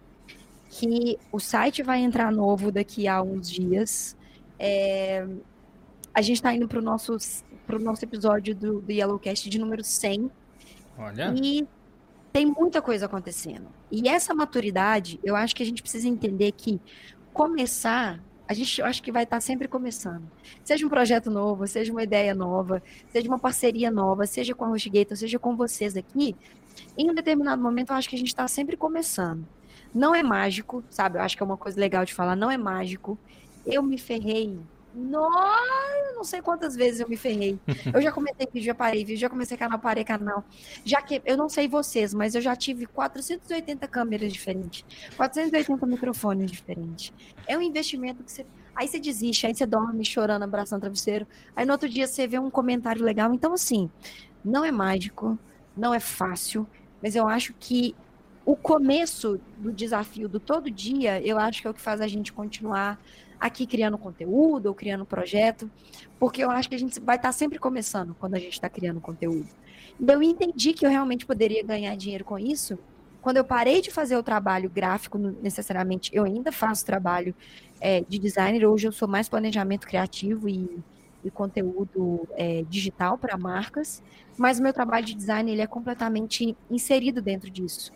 Que o site vai entrar novo daqui a uns dias. É, a gente está indo para o nosso, nosso episódio do, do Yellowcast de número 100. Olha. E tem muita coisa acontecendo. E essa maturidade, eu acho que a gente precisa entender que começar, a gente acho que vai estar tá sempre começando. Seja um projeto novo, seja uma ideia nova, seja uma parceria nova, seja com a HostGator, seja com vocês aqui, em um determinado momento eu acho que a gente está sempre começando. Não é mágico, sabe? Eu acho que é uma coisa legal de falar, não é mágico. Eu me ferrei nossa, não sei quantas vezes eu me ferrei. Eu já comecei vídeo, já parei vídeo, já comecei canal, parei canal. Já que eu não sei vocês, mas eu já tive 480 câmeras diferentes, 480 microfones diferentes. É um investimento que você Aí você desiste, aí você dorme chorando, abraçando o travesseiro. Aí no outro dia você vê um comentário legal. Então, assim, não é mágico, não é fácil, mas eu acho que o começo do desafio do todo dia, eu acho que é o que faz a gente continuar aqui criando conteúdo ou criando projeto, porque eu acho que a gente vai estar sempre começando quando a gente está criando conteúdo. Então, eu entendi que eu realmente poderia ganhar dinheiro com isso quando eu parei de fazer o trabalho gráfico, necessariamente, eu ainda faço trabalho é, de designer, hoje eu sou mais planejamento criativo e, e conteúdo é, digital para marcas, mas o meu trabalho de design ele é completamente inserido dentro disso.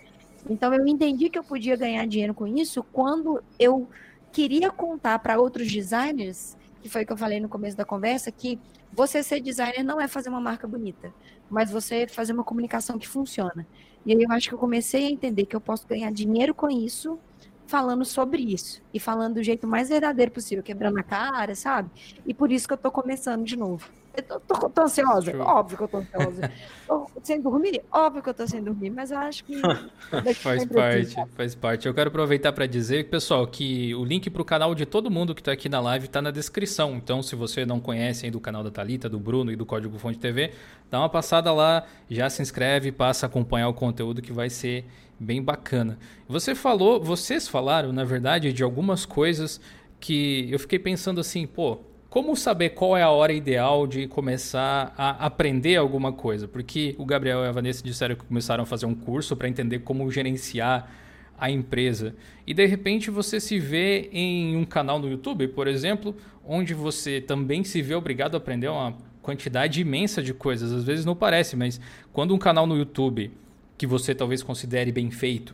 Então eu entendi que eu podia ganhar dinheiro com isso quando eu queria contar para outros designers, que foi o que eu falei no começo da conversa, que você ser designer não é fazer uma marca bonita, mas você fazer uma comunicação que funciona. E aí eu acho que eu comecei a entender que eu posso ganhar dinheiro com isso, falando sobre isso. E falando do jeito mais verdadeiro possível, quebrando a cara, sabe? E por isso que eu tô começando de novo. Eu tô, tô, tô ansiosa? Show. Óbvio que eu tô ansiosa. tô sem dormir? Óbvio que eu tô sem dormir, mas acho que. faz parte, faz parte. Eu quero aproveitar para dizer, pessoal, que o link para o canal de todo mundo que está aqui na live está na descrição. Então, se você não conhece ainda o canal da Talita, do Bruno e do Código Fonte TV, dá uma passada lá, já se inscreve, passa a acompanhar o conteúdo que vai ser bem bacana. Você falou, vocês falaram, na verdade, de algumas coisas que eu fiquei pensando assim, pô, como saber qual é a hora ideal de começar a aprender alguma coisa? Porque o Gabriel e a Vanessa disseram que começaram a fazer um curso para entender como gerenciar a empresa. E de repente você se vê em um canal no YouTube, por exemplo, onde você também se vê obrigado a aprender uma quantidade imensa de coisas. Às vezes não parece, mas quando um canal no YouTube que você talvez considere bem feito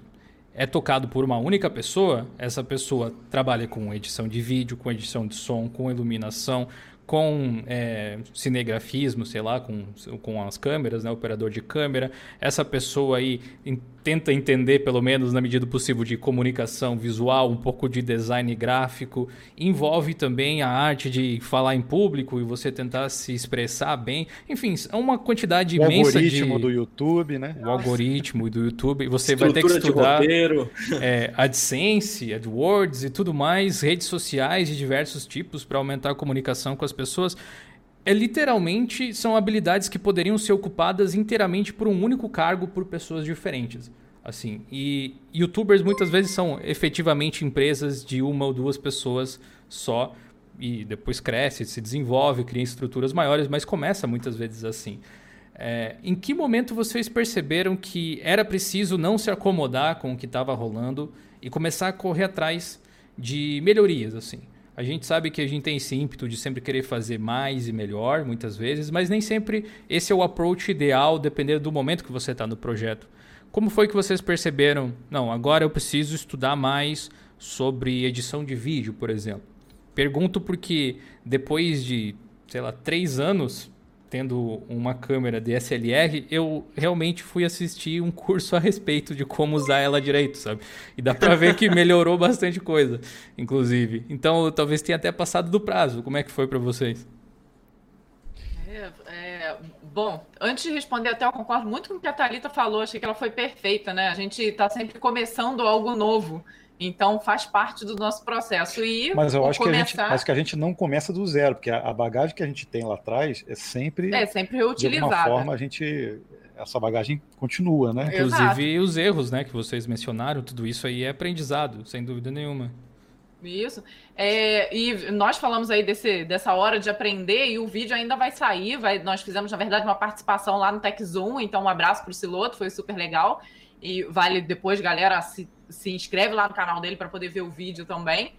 é tocado por uma única pessoa, essa pessoa trabalha com edição de vídeo, com edição de som, com iluminação, com é, cinegrafismo, sei lá, com, com as câmeras, né, operador de câmera. Essa pessoa aí tenta entender, pelo menos na medida do possível, de comunicação visual, um pouco de design gráfico. Envolve também a arte de falar em público e você tentar se expressar bem. Enfim, é uma quantidade o imensa de... O algoritmo do YouTube, né? O algoritmo do YouTube. Você vai ter que estudar é, AdSense, AdWords e tudo mais, redes sociais de diversos tipos para aumentar a comunicação com as pessoas é literalmente são habilidades que poderiam ser ocupadas inteiramente por um único cargo por pessoas diferentes. Assim, e youtubers muitas vezes são efetivamente empresas de uma ou duas pessoas só e depois cresce, se desenvolve, cria estruturas maiores, mas começa muitas vezes assim. É, em que momento vocês perceberam que era preciso não se acomodar com o que estava rolando e começar a correr atrás de melhorias assim? A gente sabe que a gente tem esse ímpeto de sempre querer fazer mais e melhor, muitas vezes, mas nem sempre esse é o approach ideal, dependendo do momento que você está no projeto. Como foi que vocês perceberam? Não, agora eu preciso estudar mais sobre edição de vídeo, por exemplo. Pergunto porque depois de, sei lá, três anos tendo uma câmera DSLR, eu realmente fui assistir um curso a respeito de como usar ela direito, sabe? E dá para ver que melhorou bastante coisa, inclusive. Então, talvez tenha até passado do prazo. Como é que foi para vocês? É, é, bom, antes de responder, até eu concordo muito com o que a Thalita falou, achei que ela foi perfeita, né? A gente está sempre começando algo novo. Então faz parte do nosso processo. E mas eu acho começar... que, a gente, acho que a gente não começa do zero, porque a, bagagem que a gente tem lá atrás é sempre. É sempre reutilizada. De alguma forma a gente. Essa bagagem continua, né? Inclusive os erros, né, que vocês mencionaram, tudo isso aí é aprendizado, sem dúvida nenhuma. Isso. É, e nós falamos aí desse, dessa hora de aprender e o vídeo ainda vai sair. Vai, nós fizemos, na verdade, uma participação lá no TechZoom, então um abraço para o Siloto, foi super legal. E vale depois, galera, se, se inscreve lá no canal dele para poder ver o vídeo também.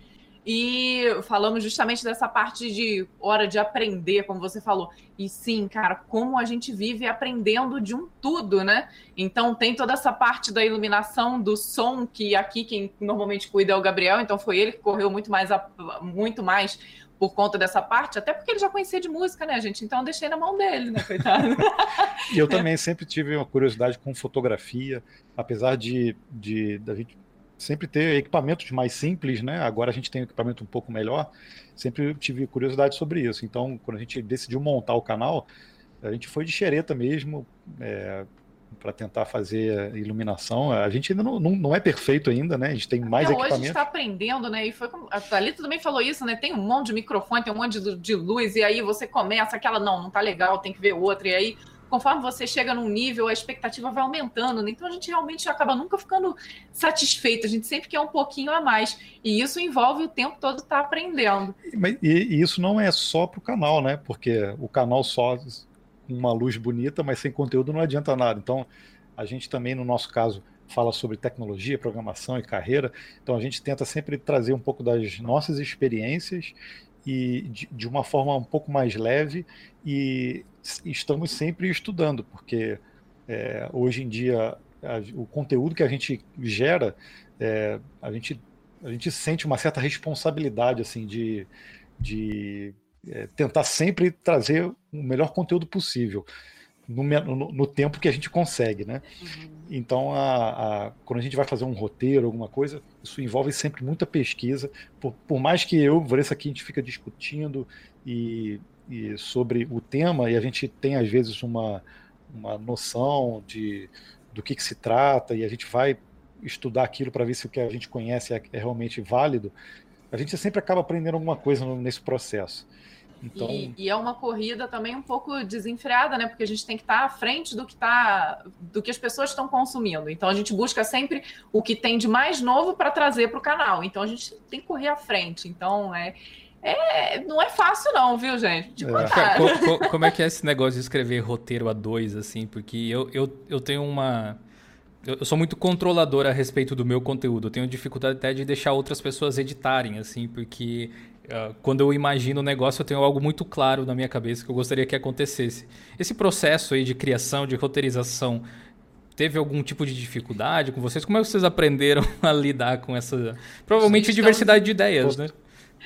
E falamos justamente dessa parte de hora de aprender, como você falou. E sim, cara, como a gente vive aprendendo de um tudo, né? Então tem toda essa parte da iluminação, do som, que aqui quem normalmente cuida é o Gabriel, então foi ele que correu muito mais, a, muito mais por conta dessa parte, até porque ele já conhecia de música, né, gente? Então eu deixei na mão dele, né, coitado? e eu também sempre tive uma curiosidade com fotografia, apesar de, de gente sempre ter equipamentos mais simples, né? Agora a gente tem um equipamento um pouco melhor. Sempre tive curiosidade sobre isso. Então, quando a gente decidiu montar o canal, a gente foi de xereta mesmo, é, para tentar fazer iluminação. A gente ainda não, não, não, é perfeito ainda, né? A gente tem mais Até equipamentos. Hoje a gente está aprendendo, né? E foi como... a Thalita também falou isso, né? Tem um monte de microfone, tem um monte de, de luz, e aí você começa aquela, não, não tá legal, tem que ver outra, e aí conforme você chega num nível, a expectativa vai aumentando, né? Então a gente realmente acaba nunca ficando satisfeito, a gente sempre quer um pouquinho a mais. E isso envolve o tempo todo estar tá aprendendo. E, e, isso não é só para o canal, né? Porque o canal só uma luz bonita, mas sem conteúdo não adianta nada. Então, a gente também, no nosso caso, fala sobre tecnologia, programação e carreira. Então, a gente tenta sempre trazer um pouco das nossas experiências e de, de uma forma um pouco mais leve e estamos sempre estudando, porque é, hoje em dia a, o conteúdo que a gente gera, é, a, gente, a gente sente uma certa responsabilidade assim de, de é, tentar sempre trazer o melhor conteúdo possível no, no, no tempo que a gente consegue, né? Uhum. Então, a, a, quando a gente vai fazer um roteiro, alguma coisa, isso envolve sempre muita pesquisa. Por, por mais que eu, Vanessa, aqui a gente fica discutindo e, e sobre o tema e a gente tem às vezes uma, uma noção de do que, que se trata e a gente vai estudar aquilo para ver se o que a gente conhece é, é realmente válido. A gente sempre acaba aprendendo alguma coisa nesse processo. Então... E, e, é uma corrida também um pouco desenfreada, né? Porque a gente tem que estar à frente do que tá, do que as pessoas estão consumindo. Então a gente busca sempre o que tem de mais novo para trazer para o canal. Então a gente tem que correr à frente. Então é, É, não é fácil não, viu, gente? De é. Co, como é que é esse negócio de escrever roteiro a dois, assim? Porque eu, eu, eu tenho uma... Eu sou muito controlador a respeito do meu conteúdo. Eu tenho dificuldade até de deixar outras pessoas editarem, assim, porque quando eu imagino o negócio, eu tenho algo muito claro na minha cabeça que eu gostaria que acontecesse. Esse processo aí de criação, de roteirização, teve algum tipo de dificuldade com vocês? Como é que vocês aprenderam a lidar com essa, provavelmente, diversidade de ideias, né?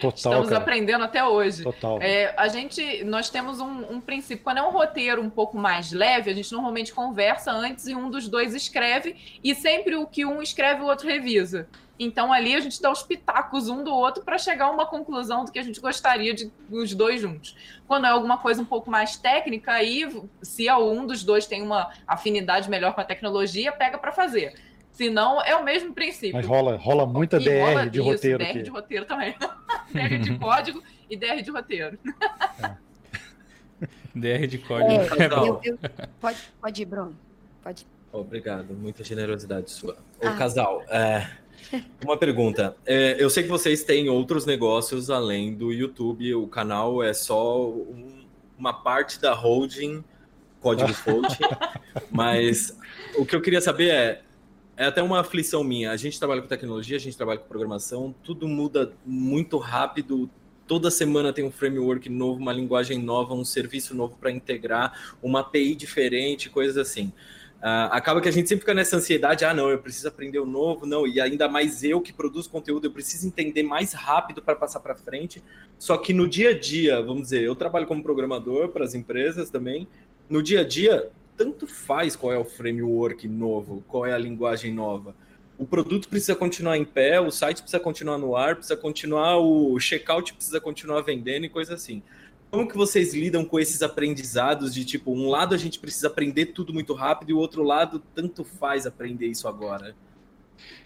Total, Estamos cara. aprendendo até hoje. Total. É, a gente, nós temos um, um, princípio. Quando é um roteiro um pouco mais leve, a gente normalmente conversa antes e um dos dois escreve e sempre o que um escreve o outro revisa. Então ali a gente dá os pitacos um do outro para chegar a uma conclusão do que a gente gostaria de os dois juntos. Quando é alguma coisa um pouco mais técnica, aí se um dos dois tem uma afinidade melhor com a tecnologia, pega para fazer. Se não, é o mesmo princípio. Mas rola, rola muita e DR rola de isso, roteiro. DR aqui. de roteiro também. DR de código e DR de roteiro. É. DR de código. É, eu, eu, pode, pode ir, Bruno. Pode. Obrigado, muita generosidade sua. Ah. casal, é, uma pergunta. É, eu sei que vocês têm outros negócios além do YouTube. O canal é só um, uma parte da holding Código Fonte. mas o que eu queria saber é é até uma aflição minha. A gente trabalha com tecnologia, a gente trabalha com programação, tudo muda muito rápido. Toda semana tem um framework novo, uma linguagem nova, um serviço novo para integrar, uma API diferente, coisas assim. Uh, acaba que a gente sempre fica nessa ansiedade, ah, não, eu preciso aprender o novo, não, e ainda mais eu que produzo conteúdo, eu preciso entender mais rápido para passar para frente. Só que no dia a dia, vamos dizer, eu trabalho como programador para as empresas também. No dia a dia, tanto faz qual é o framework novo, qual é a linguagem nova. O produto precisa continuar em pé, o site precisa continuar no ar, precisa continuar, o checkout precisa continuar vendendo e coisa assim. Como que vocês lidam com esses aprendizados de tipo, um lado a gente precisa aprender tudo muito rápido e o outro lado tanto faz aprender isso agora?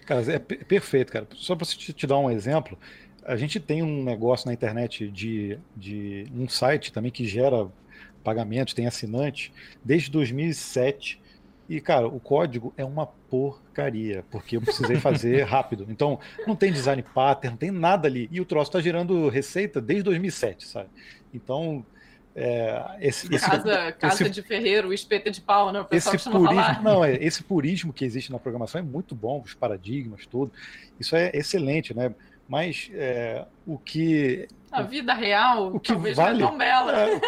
Cara, é perfeito, cara. Só para te, dar um exemplo, a gente tem um negócio na internet de, de um site também que gera pagamentos, tem assinante, desde 2007. E, cara, o código é uma porcaria, porque eu precisei fazer rápido. Então, não tem design pattern, não tem nada ali. E o troço está gerando receita desde 2007, sabe? Então, é, esse, esse, casa, casa de ferreiro, espeta de pau, né? O pessoal esse purismo, falar. Não, é, esse purismo que existe na programação é muito bom, os paradigmas, tudo. Isso é excelente, né? Mas é, o que. A vida real o que vale, não é tão bela. É,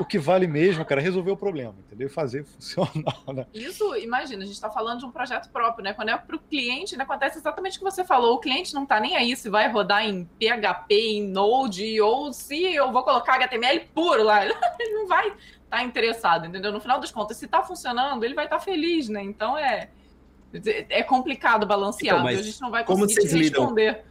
o que vale mesmo, cara, é resolver o problema, entendeu? Fazer funcionar. Né? Isso, imagina, a gente está falando de um projeto próprio, né? Quando é para o cliente, né, acontece exatamente o que você falou. O cliente não está nem aí se vai rodar em PHP, em Node, ou se eu vou colocar HTML puro lá. Ele não vai estar tá interessado, entendeu? No final das contas, se está funcionando, ele vai estar tá feliz, né? Então é. É complicado balancear, então, a gente não vai conseguir te responder.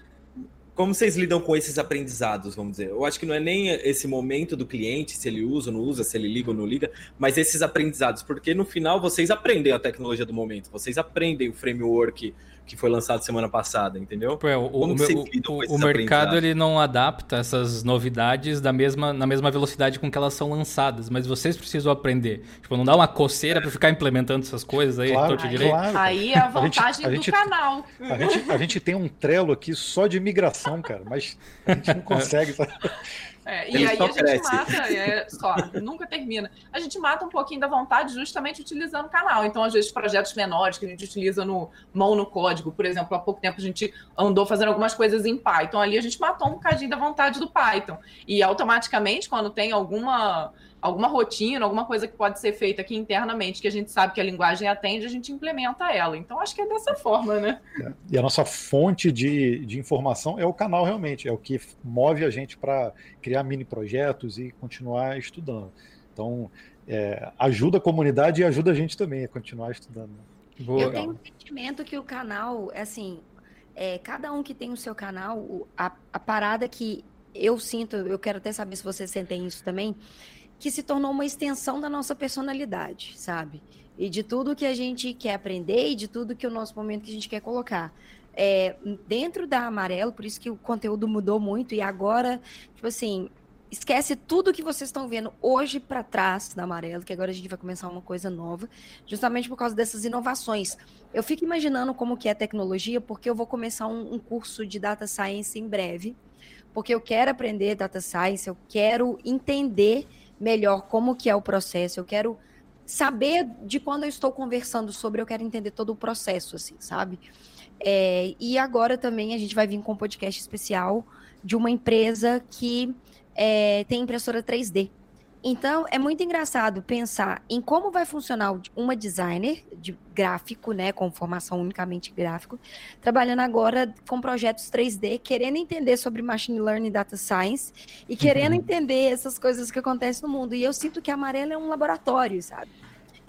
Como vocês lidam com esses aprendizados, vamos dizer? Eu acho que não é nem esse momento do cliente, se ele usa ou não usa, se ele liga ou não liga, mas esses aprendizados, porque no final vocês aprendem a tecnologia do momento, vocês aprendem o framework, que foi lançado semana passada, entendeu? É, o, o, o, o mercado ele não adapta essas novidades da mesma, na mesma velocidade com que elas são lançadas, mas vocês precisam aprender. Tipo, não dá uma coceira para ficar implementando essas coisas aí, claro, aí, claro. aí é a vantagem a gente, do a gente, canal. A gente, a gente tem um trelo aqui só de migração, cara, mas a gente não consegue. É, e aí a gente cresce. mata, é, só, nunca termina. A gente mata um pouquinho da vontade justamente utilizando o canal. Então, às vezes, projetos menores que a gente utiliza no mão no código, por exemplo, há pouco tempo a gente andou fazendo algumas coisas em Python. Ali a gente matou um bocadinho da vontade do Python. E automaticamente, quando tem alguma alguma rotina, alguma coisa que pode ser feita aqui internamente, que a gente sabe que a linguagem atende, a gente implementa ela. Então, acho que é dessa forma, né? É. E a nossa fonte de, de informação é o canal, realmente, é o que move a gente para criar mini projetos e continuar estudando. Então, é, ajuda a comunidade e ajuda a gente também a continuar estudando. Boa. Eu tenho um sentimento que o canal, assim, é, cada um que tem o seu canal, a, a parada que eu sinto, eu quero até saber se vocês sentem isso também, que se tornou uma extensão da nossa personalidade, sabe? E de tudo que a gente quer aprender e de tudo que o nosso momento que a gente quer colocar. É, dentro da Amarelo, por isso que o conteúdo mudou muito e agora, tipo assim, esquece tudo que vocês estão vendo hoje para trás da Amarelo, que agora a gente vai começar uma coisa nova, justamente por causa dessas inovações. Eu fico imaginando como que é a tecnologia, porque eu vou começar um, um curso de Data Science em breve, porque eu quero aprender data science, eu quero entender melhor como que é o processo, eu quero saber de quando eu estou conversando sobre, eu quero entender todo o processo, assim, sabe? É, e agora também a gente vai vir com um podcast especial de uma empresa que é, tem impressora 3D. Então, é muito engraçado pensar em como vai funcionar uma designer de gráfico, né, com formação unicamente gráfico, trabalhando agora com projetos 3D, querendo entender sobre machine learning e data science e querendo uhum. entender essas coisas que acontecem no mundo. E eu sinto que a Amarela é um laboratório, sabe?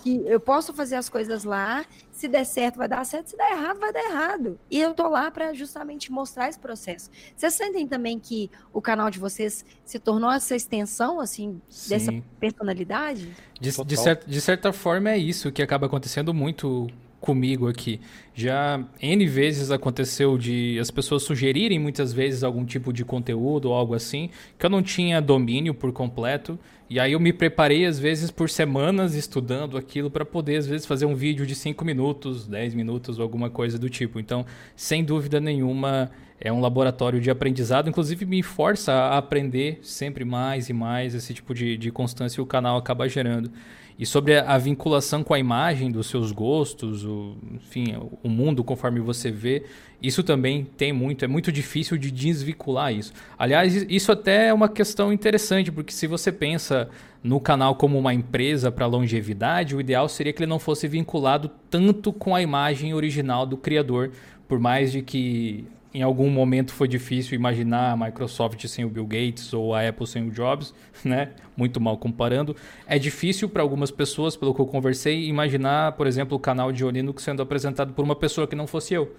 Que eu posso fazer as coisas lá, se der certo vai dar certo, se der errado vai dar errado. E eu tô lá para justamente mostrar esse processo. Vocês sentem também que o canal de vocês se tornou essa extensão assim Sim. dessa personalidade? De, de, certa, de certa forma é isso que acaba acontecendo muito comigo aqui. Já N vezes aconteceu de as pessoas sugerirem muitas vezes algum tipo de conteúdo ou algo assim, que eu não tinha domínio por completo. E aí eu me preparei às vezes por semanas estudando aquilo para poder às vezes fazer um vídeo de 5 minutos, 10 minutos ou alguma coisa do tipo. Então, sem dúvida nenhuma, é um laboratório de aprendizado, inclusive me força a aprender sempre mais e mais esse tipo de, de constância o canal acaba gerando. E sobre a, vinculação com a imagem dos seus gostos, o, enfim, o mundo conforme você vê, isso também tem muito, é muito difícil de desvincular isso. Aliás, isso até é uma questão interessante, porque se você pensa no canal como uma empresa para longevidade, o ideal seria que ele não fosse vinculado tanto com a imagem original do criador, por mais de que em algum momento foi difícil imaginar a Microsoft sem o Bill Gates ou a Apple sem o Jobs, né? Muito mal comparando. É difícil para algumas pessoas, pelo que eu conversei, imaginar, por exemplo, o canal de Linux sendo apresentado por uma pessoa que não fosse eu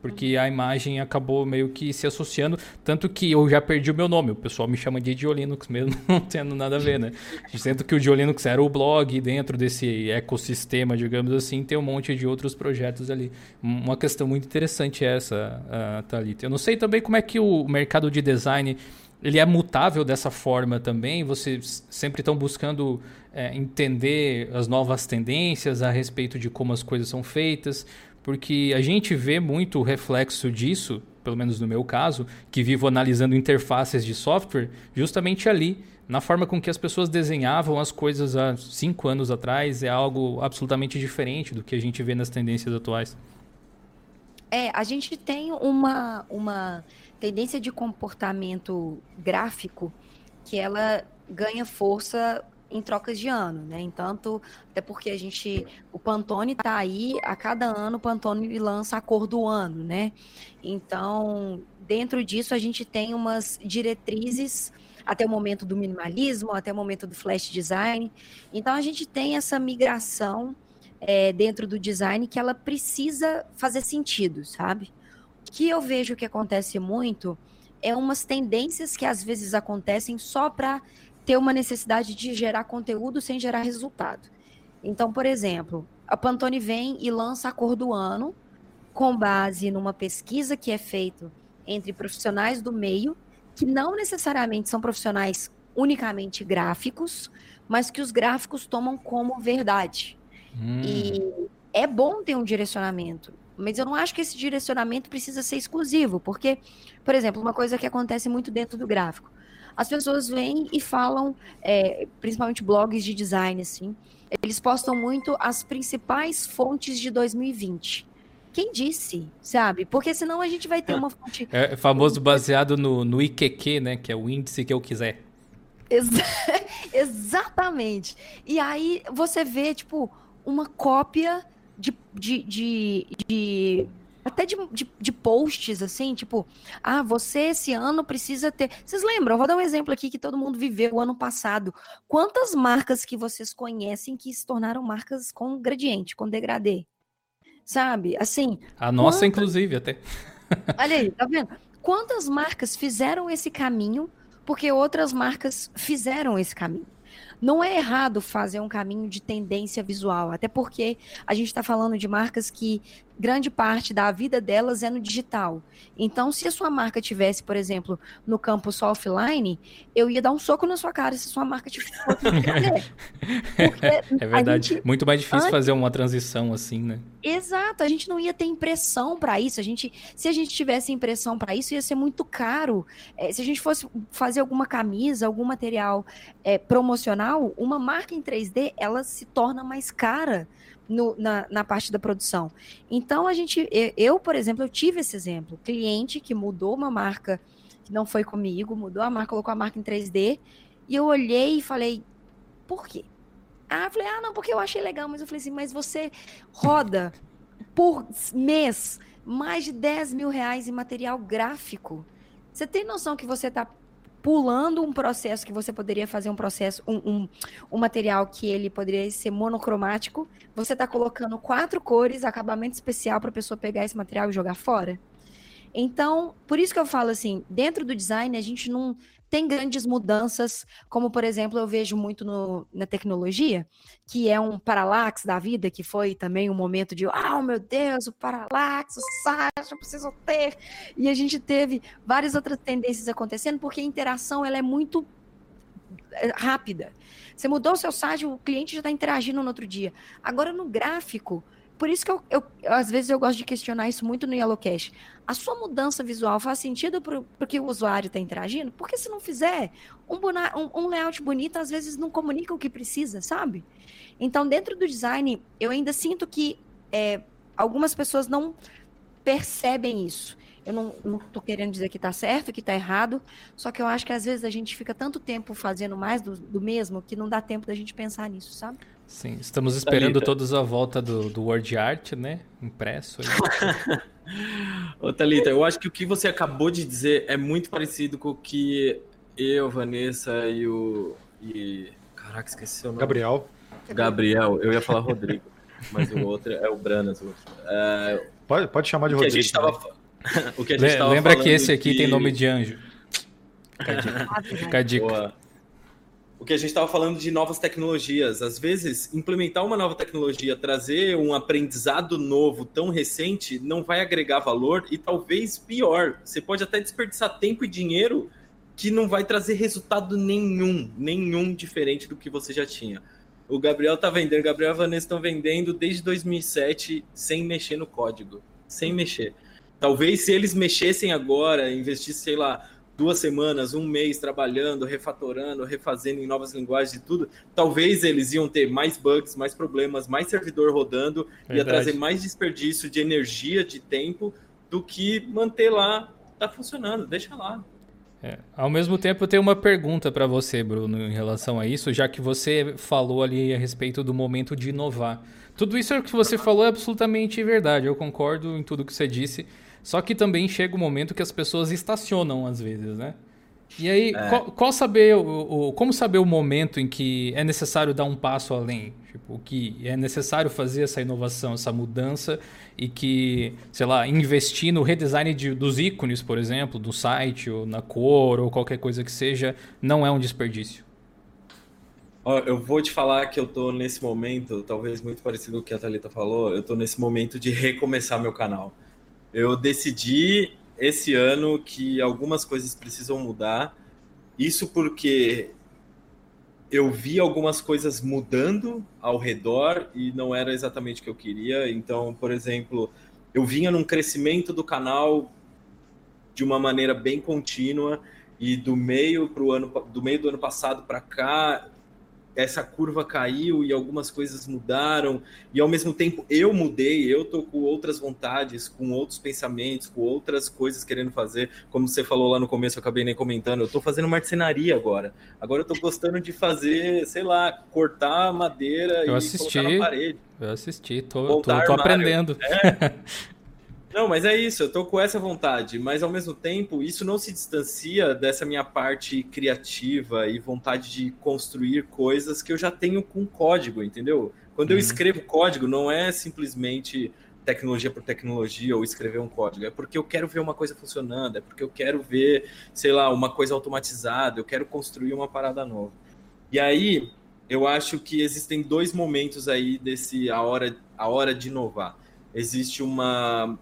porque a imagem acabou meio que se associando, tanto que eu já perdi o meu nome, o pessoal me chama de Idiolinux mesmo, não tendo nada a ver, né? Sendo que o Idiolinux era o blog, dentro desse ecossistema, digamos assim, tem um monte de outros projetos ali. Uma questão muito interessante essa, uh, Thalita. Eu não sei também como é que o mercado de design ele é mutável dessa forma também? Vocês sempre estão buscando é, entender as novas tendências a respeito de como as coisas são feitas? Porque a gente vê muito o reflexo disso, pelo menos no meu caso, que vivo analisando interfaces de software, justamente ali, na forma com que as pessoas desenhavam as coisas há cinco anos atrás, é algo absolutamente diferente do que a gente vê nas tendências atuais. É, a gente tem uma, uma tendência de comportamento gráfico que ela ganha força em trocas de ano, né? Entanto, até porque a gente, o Pantone está aí, a cada ano o Pantone lança a cor do ano, né? Então, dentro disso a gente tem umas diretrizes até o momento do minimalismo, até o momento do flash design. Então, a gente tem essa migração é, dentro do design que ela precisa fazer sentido, sabe? O que eu vejo que acontece muito é umas tendências que às vezes acontecem só para ter uma necessidade de gerar conteúdo sem gerar resultado. Então, por exemplo, a Pantone vem e lança a cor do ano com base numa pesquisa que é feita entre profissionais do meio, que não necessariamente são profissionais unicamente gráficos, mas que os gráficos tomam como verdade. Hum. E é bom ter um direcionamento, mas eu não acho que esse direcionamento precisa ser exclusivo, porque, por exemplo, uma coisa que acontece muito dentro do gráfico, as pessoas vêm e falam, é, principalmente blogs de design, assim, eles postam muito as principais fontes de 2020. Quem disse, sabe? Porque senão a gente vai ter uma fonte. É famoso baseado no, no IQQ, né? Que é o índice que eu quiser. Ex exatamente. E aí você vê, tipo, uma cópia de, de, de, de até de, de, de, posts, assim, tipo, ah, você esse ano precisa ter. Vocês lembram? Eu vou dar um exemplo aqui que todo mundo viveu o ano passado. Quantas marcas que vocês conhecem que se tornaram marcas com gradiente, com degradê? Sabe? Assim. A nossa, quantas... inclusive, até. Olha aí, tá vendo? Quantas marcas fizeram esse caminho porque outras marcas fizeram esse caminho? Não é errado fazer um caminho de tendência visual, até porque a gente está falando de marcas que grande parte da vida delas é no digital. Então, se a sua marca tivesse, por exemplo, no campo só offline, eu ia dar um soco na sua cara se a sua marca tivesse. é verdade. Gente, Muito mais difícil antes... fazer uma transição assim, né? Exato. A gente não ia ter impressão para isso. A gente, se a gente tivesse impressão para isso, ia ser muito caro. É, se a gente fosse fazer alguma camisa, algum material é, promocional, uma marca em 3D, ela se torna mais cara no, na, na, parte da produção. Então, a gente, eu, por exemplo, eu tive esse exemplo. Cliente que mudou uma marca, que não foi comigo, mudou a marca, colocou a marca em 3D, e eu olhei e falei, por quê? Ah, eu falei, ah, não, porque eu achei legal, mas eu falei assim, mas você roda por mês mais de 10 mil reais em material gráfico. Você tem noção que você está pulando um processo que você poderia fazer um processo, um, um, um material que ele poderia ser monocromático, você está colocando quatro cores, acabamento especial para a pessoa pegar esse material e jogar fora. Então, por isso que eu falo assim, dentro do design a gente não tem grandes mudanças, como por exemplo eu vejo muito no, na tecnologia, que é um paralaxe da vida, que foi também um momento de, oh meu Deus, o paralaxe, o eu preciso ter. E a gente teve várias outras tendências acontecendo, porque a interação ela é muito é, rápida. Você mudou o seu site, o cliente já está interagindo no outro dia. Agora no gráfico, por isso que eu, eu, às vezes eu gosto de questionar isso muito no Yellowcast. A sua mudança visual faz sentido para o que o usuário está interagindo? Porque se não fizer, um, um, um, layout bonito às vezes não comunica o que precisa, sabe? Então, dentro do design, eu ainda sinto que é, algumas pessoas não percebem isso. Eu não estou querendo dizer que está certo, que está errado, só que eu acho que às vezes a gente fica tanto tempo fazendo mais do, do mesmo que não dá tempo da gente pensar nisso, sabe? Sim, estamos esperando Thalita. todos a volta do, do Word Art, né? Impresso. Ô, Thalita, eu acho que o que você acabou de dizer é muito parecido com o que eu, Vanessa e o. E... Caraca, esqueci o nome. Gabriel. Gabriel, eu ia falar Rodrigo, mas o outro é o Branas. É... Pode, pode chamar de Rodrigo. Que tava... o que a gente tava Lembra que esse aqui que... tem nome de anjo. Fica a dica. Fica a dica. O que a gente estava falando de novas tecnologias. Às vezes, implementar uma nova tecnologia, trazer um aprendizado novo tão recente, não vai agregar valor e talvez pior, você pode até desperdiçar tempo e dinheiro que não vai trazer resultado nenhum, nenhum diferente do que você já tinha. O Gabriel está vendendo, o Gabriel e a Vanessa estão vendendo desde 2007 sem mexer no código, sem mexer. Talvez se eles mexessem agora, investissem, sei lá, duas semanas, um mês trabalhando, refatorando, refazendo em novas linguagens e tudo, talvez eles iam ter mais bugs, mais problemas, mais servidor rodando, Verdade. ia trazer mais desperdício de energia, de tempo, do que manter lá, tá funcionando, deixa lá. É. Ao mesmo tempo, eu tenho uma pergunta para você, Bruno, em relação a isso, já que você falou ali a respeito do momento de inovar. Tudo isso que você falou é absolutamente verdade, eu concordo em tudo que você disse. Só que também chega o um momento que as pessoas estacionam às vezes, né? E aí, é. qual, qual, saber o, o, como saber o momento em que é necessário dar um passo além? Tipo, que é necessário fazer essa inovação, essa mudança e que, sei lá, investir no redesign de, dos ícones, por exemplo, do site, ou na cor, ou qualquer coisa que seja, não é um desperdício. Eu vou te falar que eu tô nesse momento, talvez muito parecido com o que a Thalita falou, eu tô nesse momento de recomeçar meu canal eu decidi esse ano que algumas coisas precisam mudar. Isso porque eu vi algumas coisas mudando ao redor e não era exatamente o que eu queria. Então, por exemplo, eu vinha num crescimento do canal de uma maneira bem contínua e do meio pro ano do meio do ano passado para cá essa curva caiu e algumas coisas mudaram, e ao mesmo tempo eu mudei, eu tô com outras vontades, com outros pensamentos, com outras coisas querendo fazer. Como você falou lá no começo, eu acabei nem comentando, eu tô fazendo marcenaria agora. Agora eu tô gostando de fazer, sei lá, cortar madeira eu e assisti, colocar na parede. Eu assisti, tô, tô, tô aprendendo. É. Não, mas é isso, eu tô com essa vontade, mas ao mesmo tempo isso não se distancia dessa minha parte criativa e vontade de construir coisas que eu já tenho com código, entendeu? Quando uhum. eu escrevo código, não é simplesmente tecnologia por tecnologia ou escrever um código, é porque eu quero ver uma coisa funcionando, é porque eu quero ver, sei lá, uma coisa automatizada, eu quero construir uma parada nova. E aí, eu acho que existem dois momentos aí desse a hora, a hora de inovar. Existe uma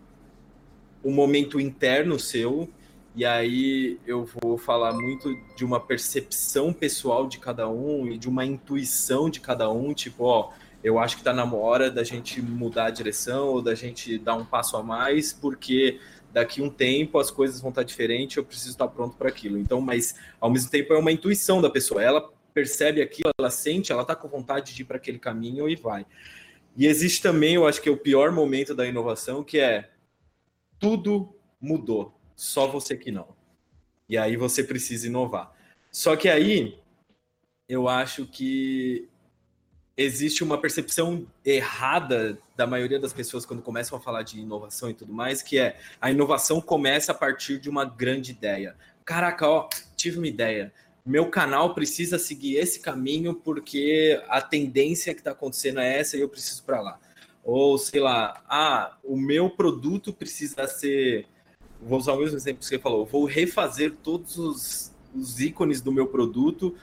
um momento interno seu, e aí eu vou falar muito de uma percepção pessoal de cada um e de uma intuição de cada um, tipo, ó, eu acho que está na hora da gente mudar a direção ou da gente dar um passo a mais, porque daqui um tempo as coisas vão estar diferentes, eu preciso estar pronto para aquilo. Então, mas ao mesmo tempo é uma intuição da pessoa. Ela percebe aquilo, ela sente, ela está com vontade de ir para aquele caminho e vai. E existe também, eu acho que é o pior momento da inovação, que é tudo mudou, só você que não. E aí você precisa inovar. Só que aí eu acho que existe uma percepção errada da maioria das pessoas quando começam a falar de inovação e tudo mais, que é a inovação começa a partir de uma grande ideia. Caraca, ó, tive uma ideia meu canal precisa seguir esse caminho porque a tendência que está acontecendo é essa e eu preciso para lá. Ou sei lá, ah, o meu produto precisa ser. Vou usar o mesmo exemplo que você falou. Vou refazer todos os, os ícones do meu produto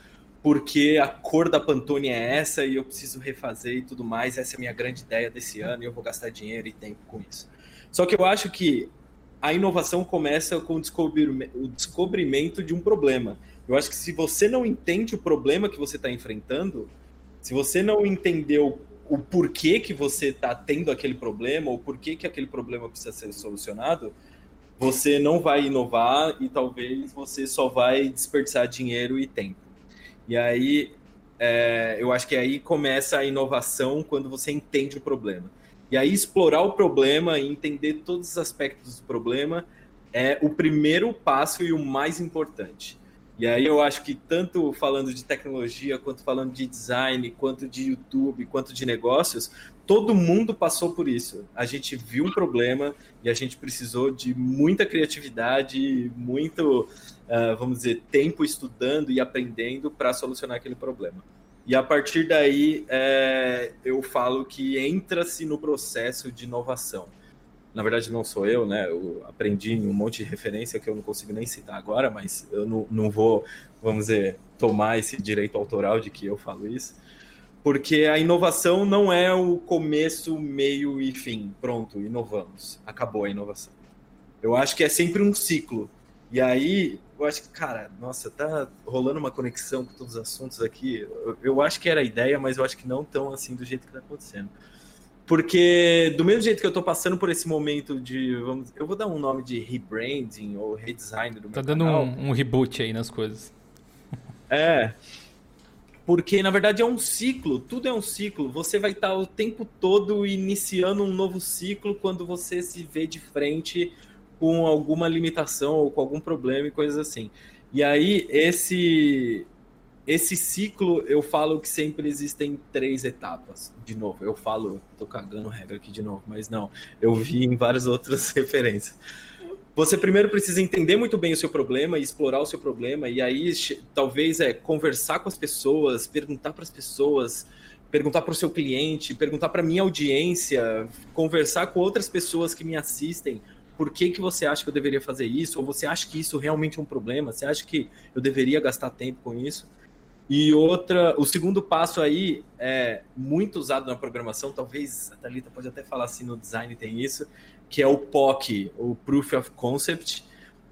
porque a cor da Pantone é essa e eu preciso refazer e tudo mais. Essa é a minha grande ideia desse ano e eu vou gastar dinheiro e tempo com isso. Só que eu acho que a inovação começa com o descobrimento de um problema. Eu acho que se você não entende o problema que você está enfrentando, se você não entendeu o porquê que você está tendo aquele problema, ou porquê que aquele problema precisa ser solucionado, você não vai inovar e talvez você só vai desperdiçar dinheiro e tempo. E aí, é, eu acho que aí começa a inovação quando você entende o problema. E aí, explorar o problema e entender todos os aspectos do problema é o primeiro passo e o mais importante. E aí eu acho que tanto falando de tecnologia, quanto falando de design, quanto de YouTube, quanto de negócios, todo mundo passou por isso. A gente viu um problema e a gente precisou de muita criatividade, muito, uh, vamos dizer, tempo estudando e aprendendo para solucionar aquele problema. E a partir daí, é, eu falo que entra-se no processo de inovação na verdade não sou eu, né? Eu aprendi um monte de referência que eu não consigo nem citar agora, mas eu não, não vou, vamos dizer, tomar esse direito autoral de que eu falo isso. Porque a inovação não é o começo, meio e fim. Pronto, inovamos. Acabou a inovação. Eu acho que é sempre um ciclo. E aí, eu acho que, cara, nossa, tá rolando uma conexão com todos os assuntos aqui. Eu, eu acho que era a ideia, mas eu acho que não tão assim do jeito que tá acontecendo. Porque do mesmo jeito que eu tô passando por esse momento de, vamos, eu vou dar um nome de rebranding ou redesign do meu Tá dando um, um, reboot aí nas coisas. É. Porque na verdade é um ciclo, tudo é um ciclo. Você vai estar o tempo todo iniciando um novo ciclo quando você se vê de frente com alguma limitação ou com algum problema e coisas assim. E aí esse esse ciclo, eu falo que sempre existem três etapas. De novo, eu falo, tô cagando regra aqui de novo, mas não, eu vi em várias outras referências. Você primeiro precisa entender muito bem o seu problema e explorar o seu problema, e aí talvez é conversar com as pessoas, perguntar para as pessoas, perguntar para o seu cliente, perguntar para minha audiência, conversar com outras pessoas que me assistem. Por que, que você acha que eu deveria fazer isso? Ou você acha que isso realmente é um problema? Você acha que eu deveria gastar tempo com isso? E outra, o segundo passo aí é muito usado na programação, talvez a Thalita pode até falar assim no design tem isso, que é o POC, o Proof of Concept.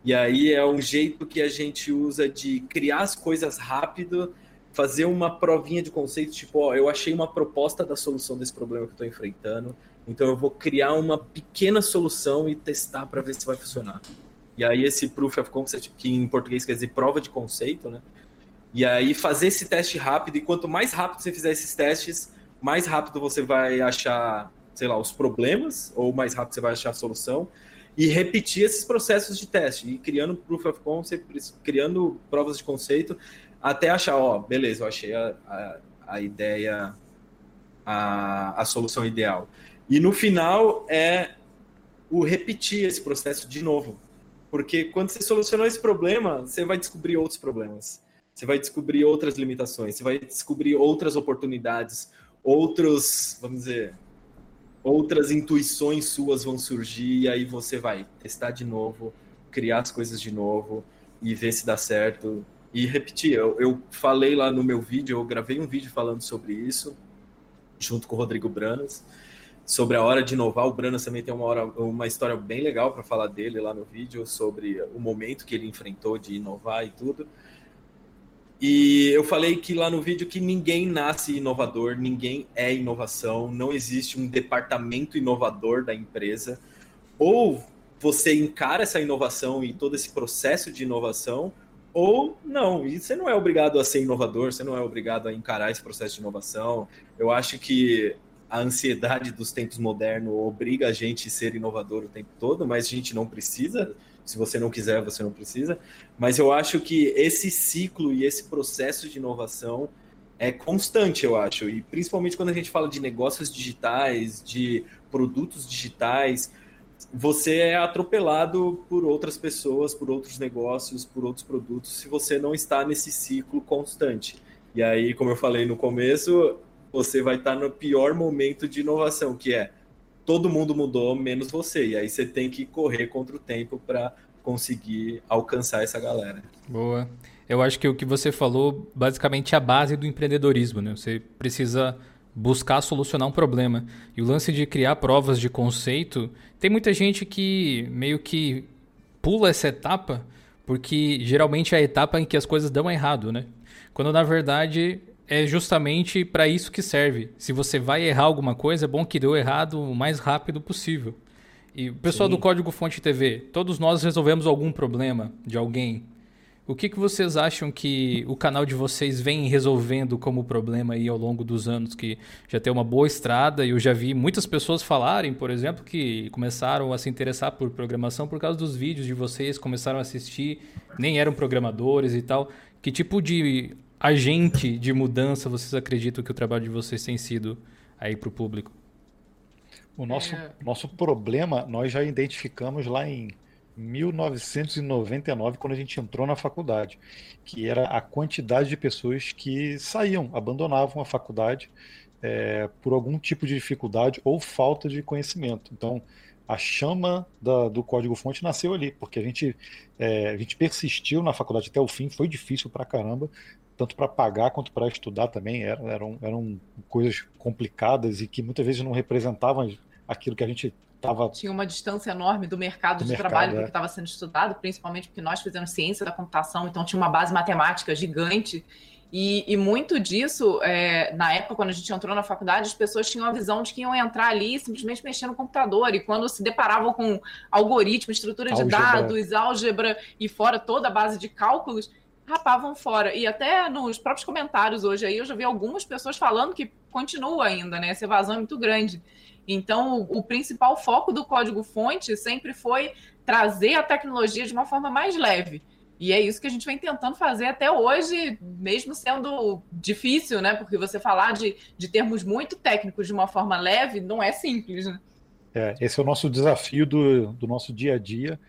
E aí é um jeito que a gente usa de criar as coisas rápido, fazer uma provinha de conceito, tipo, ó, eu achei uma proposta da solução desse problema que eu estou enfrentando, então eu vou criar uma pequena solução e testar para ver se vai funcionar. E aí esse Proof of Concept, que em português quer dizer prova de conceito, né? E aí fazer esse teste rápido, e quanto mais rápido você fizer esses testes, mais rápido você vai achar, sei lá, os problemas, ou mais rápido você vai achar a solução, e repetir esses processos de teste, e criando proof of concept, criando provas de conceito, até achar, ó, beleza, eu achei a, a, a ideia, a, a solução ideal. E no final é o repetir esse processo de novo. Porque quando você solucionou esse problema, você vai descobrir outros problemas você vai descobrir outras limitações, você vai descobrir outras oportunidades, outros, vamos dizer, outras intuições suas vão surgir e aí você vai testar de novo, criar as coisas de novo e ver se dá certo e repetir. Eu, eu falei lá no meu vídeo, eu gravei um vídeo falando sobre isso, junto com o Rodrigo Branas, sobre a hora de inovar. O Branas também tem uma, hora, uma história bem legal para falar dele lá no vídeo, sobre o momento que ele enfrentou de inovar e tudo. E eu falei que lá no vídeo que ninguém nasce inovador, ninguém é inovação, não existe um departamento inovador da empresa. Ou você encara essa inovação e todo esse processo de inovação, ou não. E você não é obrigado a ser inovador, você não é obrigado a encarar esse processo de inovação. Eu acho que a ansiedade dos tempos modernos obriga a gente a ser inovador o tempo todo, mas a gente não precisa. Se você não quiser, você não precisa. Mas eu acho que esse ciclo e esse processo de inovação é constante, eu acho. E principalmente quando a gente fala de negócios digitais, de produtos digitais, você é atropelado por outras pessoas, por outros negócios, por outros produtos, se você não está nesse ciclo constante. E aí, como eu falei no começo, você vai estar no pior momento de inovação, que é todo mundo mudou, menos você. E aí você tem que correr contra o tempo para conseguir alcançar essa galera. Boa. Eu acho que o que você falou basicamente é a base do empreendedorismo, né? Você precisa buscar solucionar um problema. E o lance de criar provas de conceito, tem muita gente que meio que pula essa etapa, porque geralmente é a etapa em que as coisas dão errado, né? Quando na verdade é justamente para isso que serve. Se você vai errar alguma coisa, é bom que deu errado o mais rápido possível. E o pessoal Sim. do Código Fonte TV, todos nós resolvemos algum problema de alguém o que, que vocês acham que o canal de vocês vem resolvendo como problema aí ao longo dos anos? Que já tem uma boa estrada e eu já vi muitas pessoas falarem, por exemplo, que começaram a se interessar por programação por causa dos vídeos de vocês, começaram a assistir, nem eram programadores e tal. Que tipo de agente de mudança vocês acreditam que o trabalho de vocês tem sido aí para o público? O nosso, é... nosso problema nós já identificamos lá em 1999, quando a gente entrou na faculdade, que era a quantidade de pessoas que saíam, abandonavam a faculdade é, por algum tipo de dificuldade ou falta de conhecimento. Então, a chama da, do código-fonte nasceu ali, porque a gente, é, a gente persistiu na faculdade até o fim, foi difícil pra caramba, tanto para pagar quanto para estudar também, eram, eram, eram coisas complicadas e que muitas vezes não representavam aquilo que a gente Tava... Tinha uma distância enorme do mercado do de mercado, trabalho é. que estava sendo estudado, principalmente porque nós fizemos ciência da computação, então tinha uma base matemática gigante. E, e muito disso, é, na época, quando a gente entrou na faculdade, as pessoas tinham a visão de que iam entrar ali simplesmente mexer no computador. E quando se deparavam com algoritmo, estrutura de álgebra. dados, álgebra e fora toda a base de cálculos, rapavam fora. E até nos próprios comentários hoje aí, eu já vi algumas pessoas falando que continua ainda, né? Essa evasão é muito grande. Então, o, o principal foco do código-fonte sempre foi trazer a tecnologia de uma forma mais leve. E é isso que a gente vem tentando fazer até hoje, mesmo sendo difícil, né? Porque você falar de, de termos muito técnicos de uma forma leve não é simples, né? É, esse é o nosso desafio do, do nosso dia a dia.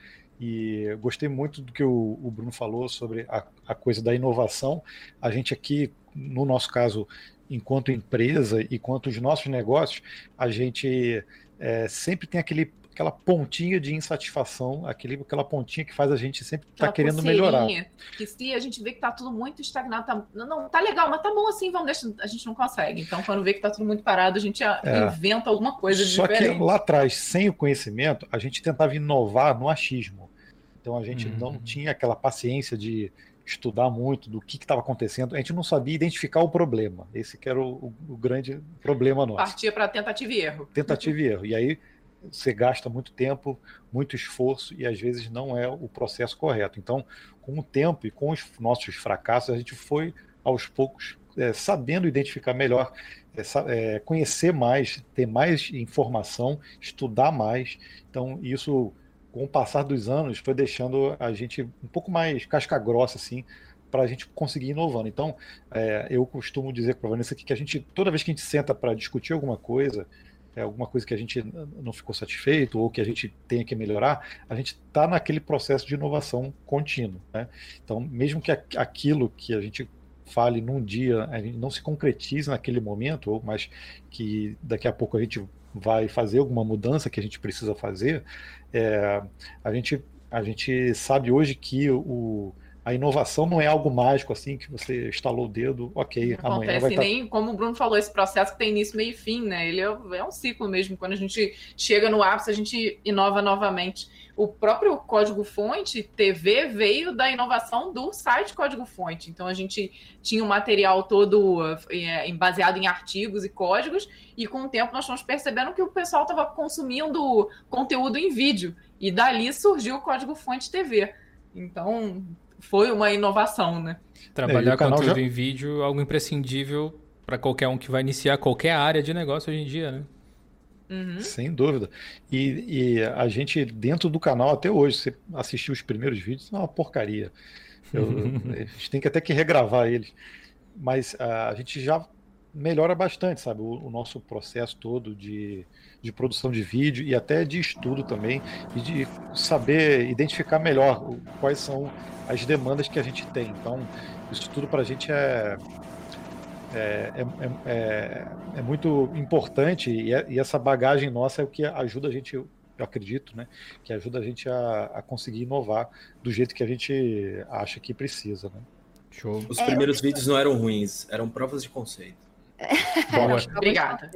E gostei muito do que o, o Bruno falou sobre a, a coisa da inovação. A gente aqui, no nosso caso, enquanto empresa e quanto os nossos negócios, a gente é, sempre tem aquele aquela pontinha de insatisfação, aquele, aquela pontinha que faz a gente sempre estar tá querendo melhorar. Que se a gente vê que está tudo muito estagnado, tá, não, tá legal, mas tá bom assim, vamos deixar, a gente não consegue. Então, quando vê que está tudo muito parado, a gente é. inventa alguma coisa Só diferente. que lá atrás, sem o conhecimento, a gente tentava inovar no achismo. Então a gente uhum. não tinha aquela paciência de estudar muito do que estava acontecendo, a gente não sabia identificar o problema. Esse que era o, o, o grande problema nosso. Partia para tentativa e erro. Tentativa e erro. E aí você gasta muito tempo, muito esforço e às vezes não é o processo correto. Então, com o tempo e com os nossos fracassos, a gente foi aos poucos é, sabendo identificar melhor, é, é, conhecer mais, ter mais informação, estudar mais. Então, isso com o passar dos anos, foi deixando a gente um pouco mais casca grossa, assim, para a gente conseguir inovando. Então, é, eu costumo dizer para a Vanessa que a gente, toda vez que a gente senta para discutir alguma coisa, é, alguma coisa que a gente não ficou satisfeito ou que a gente tenha que melhorar, a gente está naquele processo de inovação contínuo. Né? Então, mesmo que aquilo que a gente fale num dia a gente não se concretize naquele momento, mas que daqui a pouco a gente vai fazer alguma mudança que a gente precisa fazer, é, a, gente, a gente sabe hoje que o, a inovação não é algo mágico assim que você instalou o dedo, ok, não amanhã acontece vai nem, como o Bruno falou, esse processo que tem início, meio e fim, né? Ele é, é, um ciclo mesmo. Quando a gente chega no ápice, a gente inova novamente. O próprio código-fonte TV veio da inovação do site código-fonte. Então a gente tinha o um material todo é, baseado em artigos e códigos, e com o tempo nós estamos percebendo que o pessoal estava consumindo conteúdo em vídeo. E dali surgiu o código-fonte TV. Então, foi uma inovação, né? Trabalhar é, conteúdo já... em vídeo é algo imprescindível para qualquer um que vai iniciar qualquer área de negócio hoje em dia, né? Uhum. Sem dúvida. E, e, a gente, dentro do canal, até hoje, você assistiu os primeiros vídeos, é uma porcaria. Eu, a gente tem que até que regravar eles. Mas a, a gente já melhora bastante, sabe? O, o, nosso processo todo de, de produção de vídeo e até de estudo também, e de saber identificar melhor quais são as demandas que a gente tem. Então, isso tudo para a gente é é, é, é, é, muito importante e, e, essa bagagem nossa é o que ajuda a gente, eu acredito, né, que ajuda a gente a, a conseguir inovar do jeito que a gente acha que precisa. Né? Show. Os primeiros vídeos não eram ruins, eram provas de conceito. Obrigada.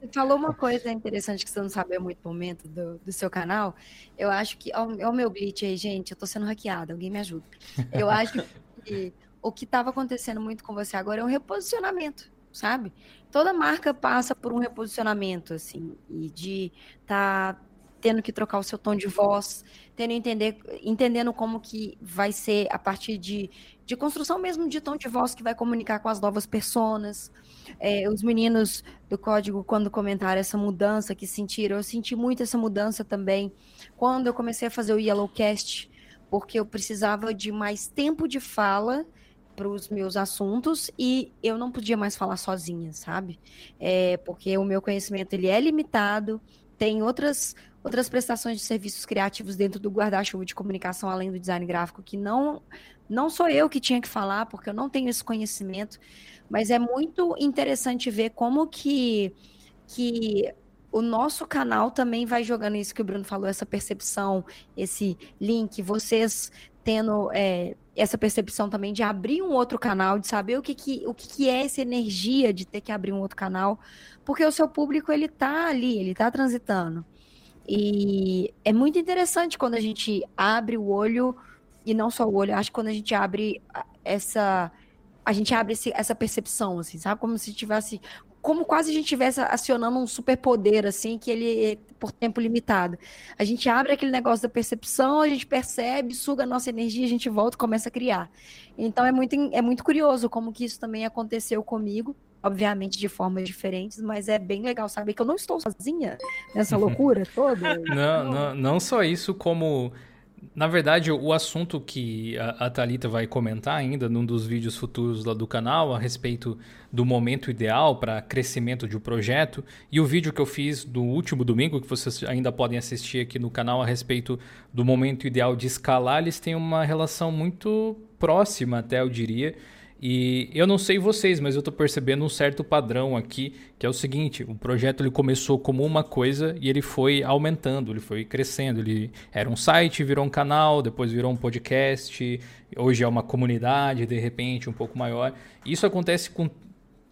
Você falou uma coisa interessante que você não sabe muito momento do, do seu canal. Eu acho que. Olha o meu glitch aí, gente. Eu tô sendo hackeada, alguém me ajuda. Eu acho que o que estava acontecendo muito com você agora é um reposicionamento, sabe? Toda marca passa por um reposicionamento, assim, e de estar. Tá tendo que trocar o seu tom de voz, tendo entender, entendendo como que vai ser a partir de, de construção mesmo de tom de voz que vai comunicar com as novas pessoas. É, os meninos do código, quando comentaram essa mudança que sentiram, eu senti muito essa mudança também quando eu comecei a fazer o Yellowcast, porque eu precisava de mais tempo de fala para os meus assuntos e eu não podia mais falar sozinha, sabe? É, porque o meu conhecimento ele é limitado, tem outras outras prestações de serviços criativos dentro do guarda-chuva de comunicação, além do design gráfico, que não, não sou eu que tinha que falar, porque eu não tenho esse conhecimento, mas é muito interessante ver como que, que o nosso canal também vai jogando isso que o Bruno falou, essa percepção, esse link, vocês tendo é, essa percepção também de abrir um outro canal, de saber o que, que, o que, que é essa energia de ter que abrir um outro canal, porque o seu público ele tá ali, ele tá transitando. E é muito interessante quando a gente abre o olho, e não só o olho, acho que quando a gente abre essa. A gente abre esse, essa percepção, assim, sabe? Como se tivesse. Como quase a gente estivesse acionando um superpoder, assim, que ele é por tempo limitado. A gente abre aquele negócio da percepção, a gente percebe, suga a nossa energia, a gente volta e começa a criar. Então é muito, é muito curioso como que isso também aconteceu comigo obviamente de formas diferentes, mas é bem legal saber que eu não estou sozinha nessa loucura toda. Não, não, não só isso, como. Na verdade, o assunto que a, a Thalita vai comentar ainda num dos vídeos futuros lá do canal a respeito do momento ideal para crescimento de um projeto e o vídeo que eu fiz do último domingo, que vocês ainda podem assistir aqui no canal a respeito do momento ideal de escalar, eles têm uma relação muito próxima, até eu diria. E eu não sei vocês, mas eu estou percebendo um certo padrão aqui, que é o seguinte: o projeto ele começou como uma coisa e ele foi aumentando, ele foi crescendo. Ele era um site, virou um canal, depois virou um podcast, hoje é uma comunidade, de repente, um pouco maior. Isso acontece com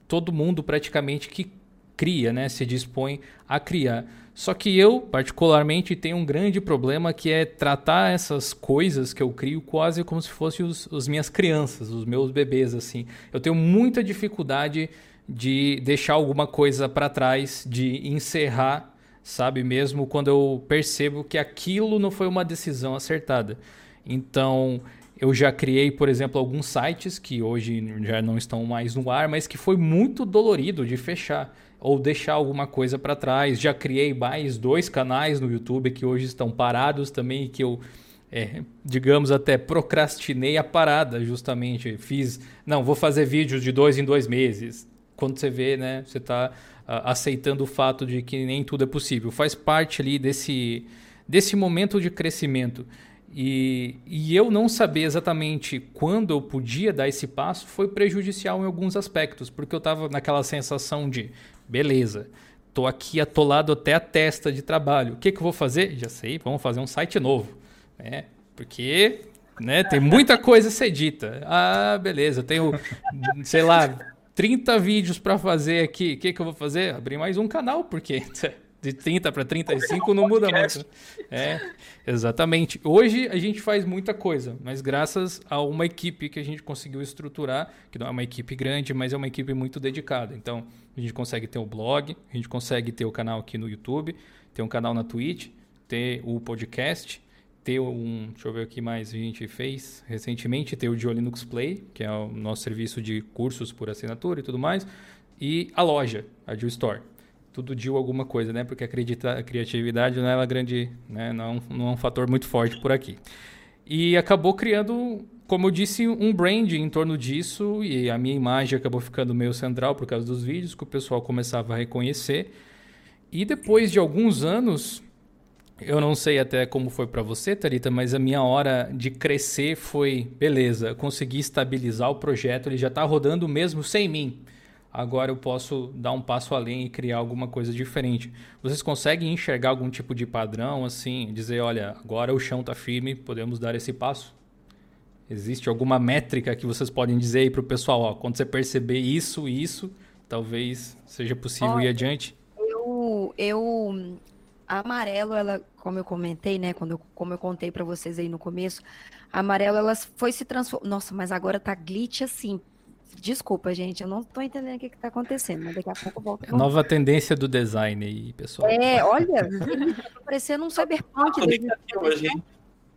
todo mundo praticamente que cria, né? Se dispõe a criar. Só que eu, particularmente, tenho um grande problema que é tratar essas coisas que eu crio quase como se fossem os, os minhas crianças, os meus bebês, assim. Eu tenho muita dificuldade de deixar alguma coisa para trás, de encerrar, sabe? Mesmo quando eu percebo que aquilo não foi uma decisão acertada. Então, eu já criei, por exemplo, alguns sites que hoje já não estão mais no ar, mas que foi muito dolorido de fechar ou deixar alguma coisa para trás. Já criei mais dois canais no YouTube que hoje estão parados também, que eu, é, digamos, até procrastinei a parada, justamente. Fiz, não, vou fazer vídeos de dois em dois meses. Quando você vê, né, você está aceitando o fato de que nem tudo é possível. Faz parte ali desse, desse momento de crescimento. E, e, eu não saber exatamente quando eu podia dar esse passo foi prejudicial em alguns aspectos, porque eu estava naquela sensação de Beleza. Tô aqui atolado até a testa de trabalho. O que, que eu vou fazer? Já sei, vamos fazer um site novo. Né? Porque né? Tem muita coisa ser dita. Ah, beleza, eu tenho, sei lá, 30 vídeos para fazer aqui. O que, que eu vou fazer? Abrir mais um canal, porque de 30 para 35 não muda muito. É, exatamente. Hoje a gente faz muita coisa, mas graças a uma equipe que a gente conseguiu estruturar, que não é uma equipe grande, mas é uma equipe muito dedicada. Então, a gente consegue ter o blog, a gente consegue ter o canal aqui no YouTube, ter um canal na Twitch, ter o podcast, ter um, deixa eu ver o que mais a gente fez recentemente, ter o Dio Linux Play, que é o nosso serviço de cursos por assinatura e tudo mais, e a loja, a Dio Store tudo Dio alguma coisa, né? Porque acredita, a criatividade não é uma grande, né? não, é não é um fator muito forte por aqui. E acabou criando, como eu disse, um brand em torno disso e a minha imagem acabou ficando meio central por causa dos vídeos que o pessoal começava a reconhecer. E depois de alguns anos, eu não sei até como foi para você, Tarita, mas a minha hora de crescer foi, beleza, consegui estabilizar o projeto, ele já está rodando mesmo sem mim agora eu posso dar um passo além e criar alguma coisa diferente. Vocês conseguem enxergar algum tipo de padrão, assim, dizer, olha, agora o chão está firme, podemos dar esse passo? Existe alguma métrica que vocês podem dizer aí para o pessoal, ó, quando você perceber isso e isso, talvez seja possível olha, ir adiante? Eu, eu, a amarelo, ela, como eu comentei, né, quando eu, como eu contei para vocês aí no começo, a amarelo, ela foi se transformando. Nossa, mas agora tá glitch assim, Desculpa, gente, eu não estou entendendo o que está acontecendo, mas daqui a pouco eu volto. Com... Nova tendência do design aí, pessoal. É, olha, tá parecendo um cyberpunk.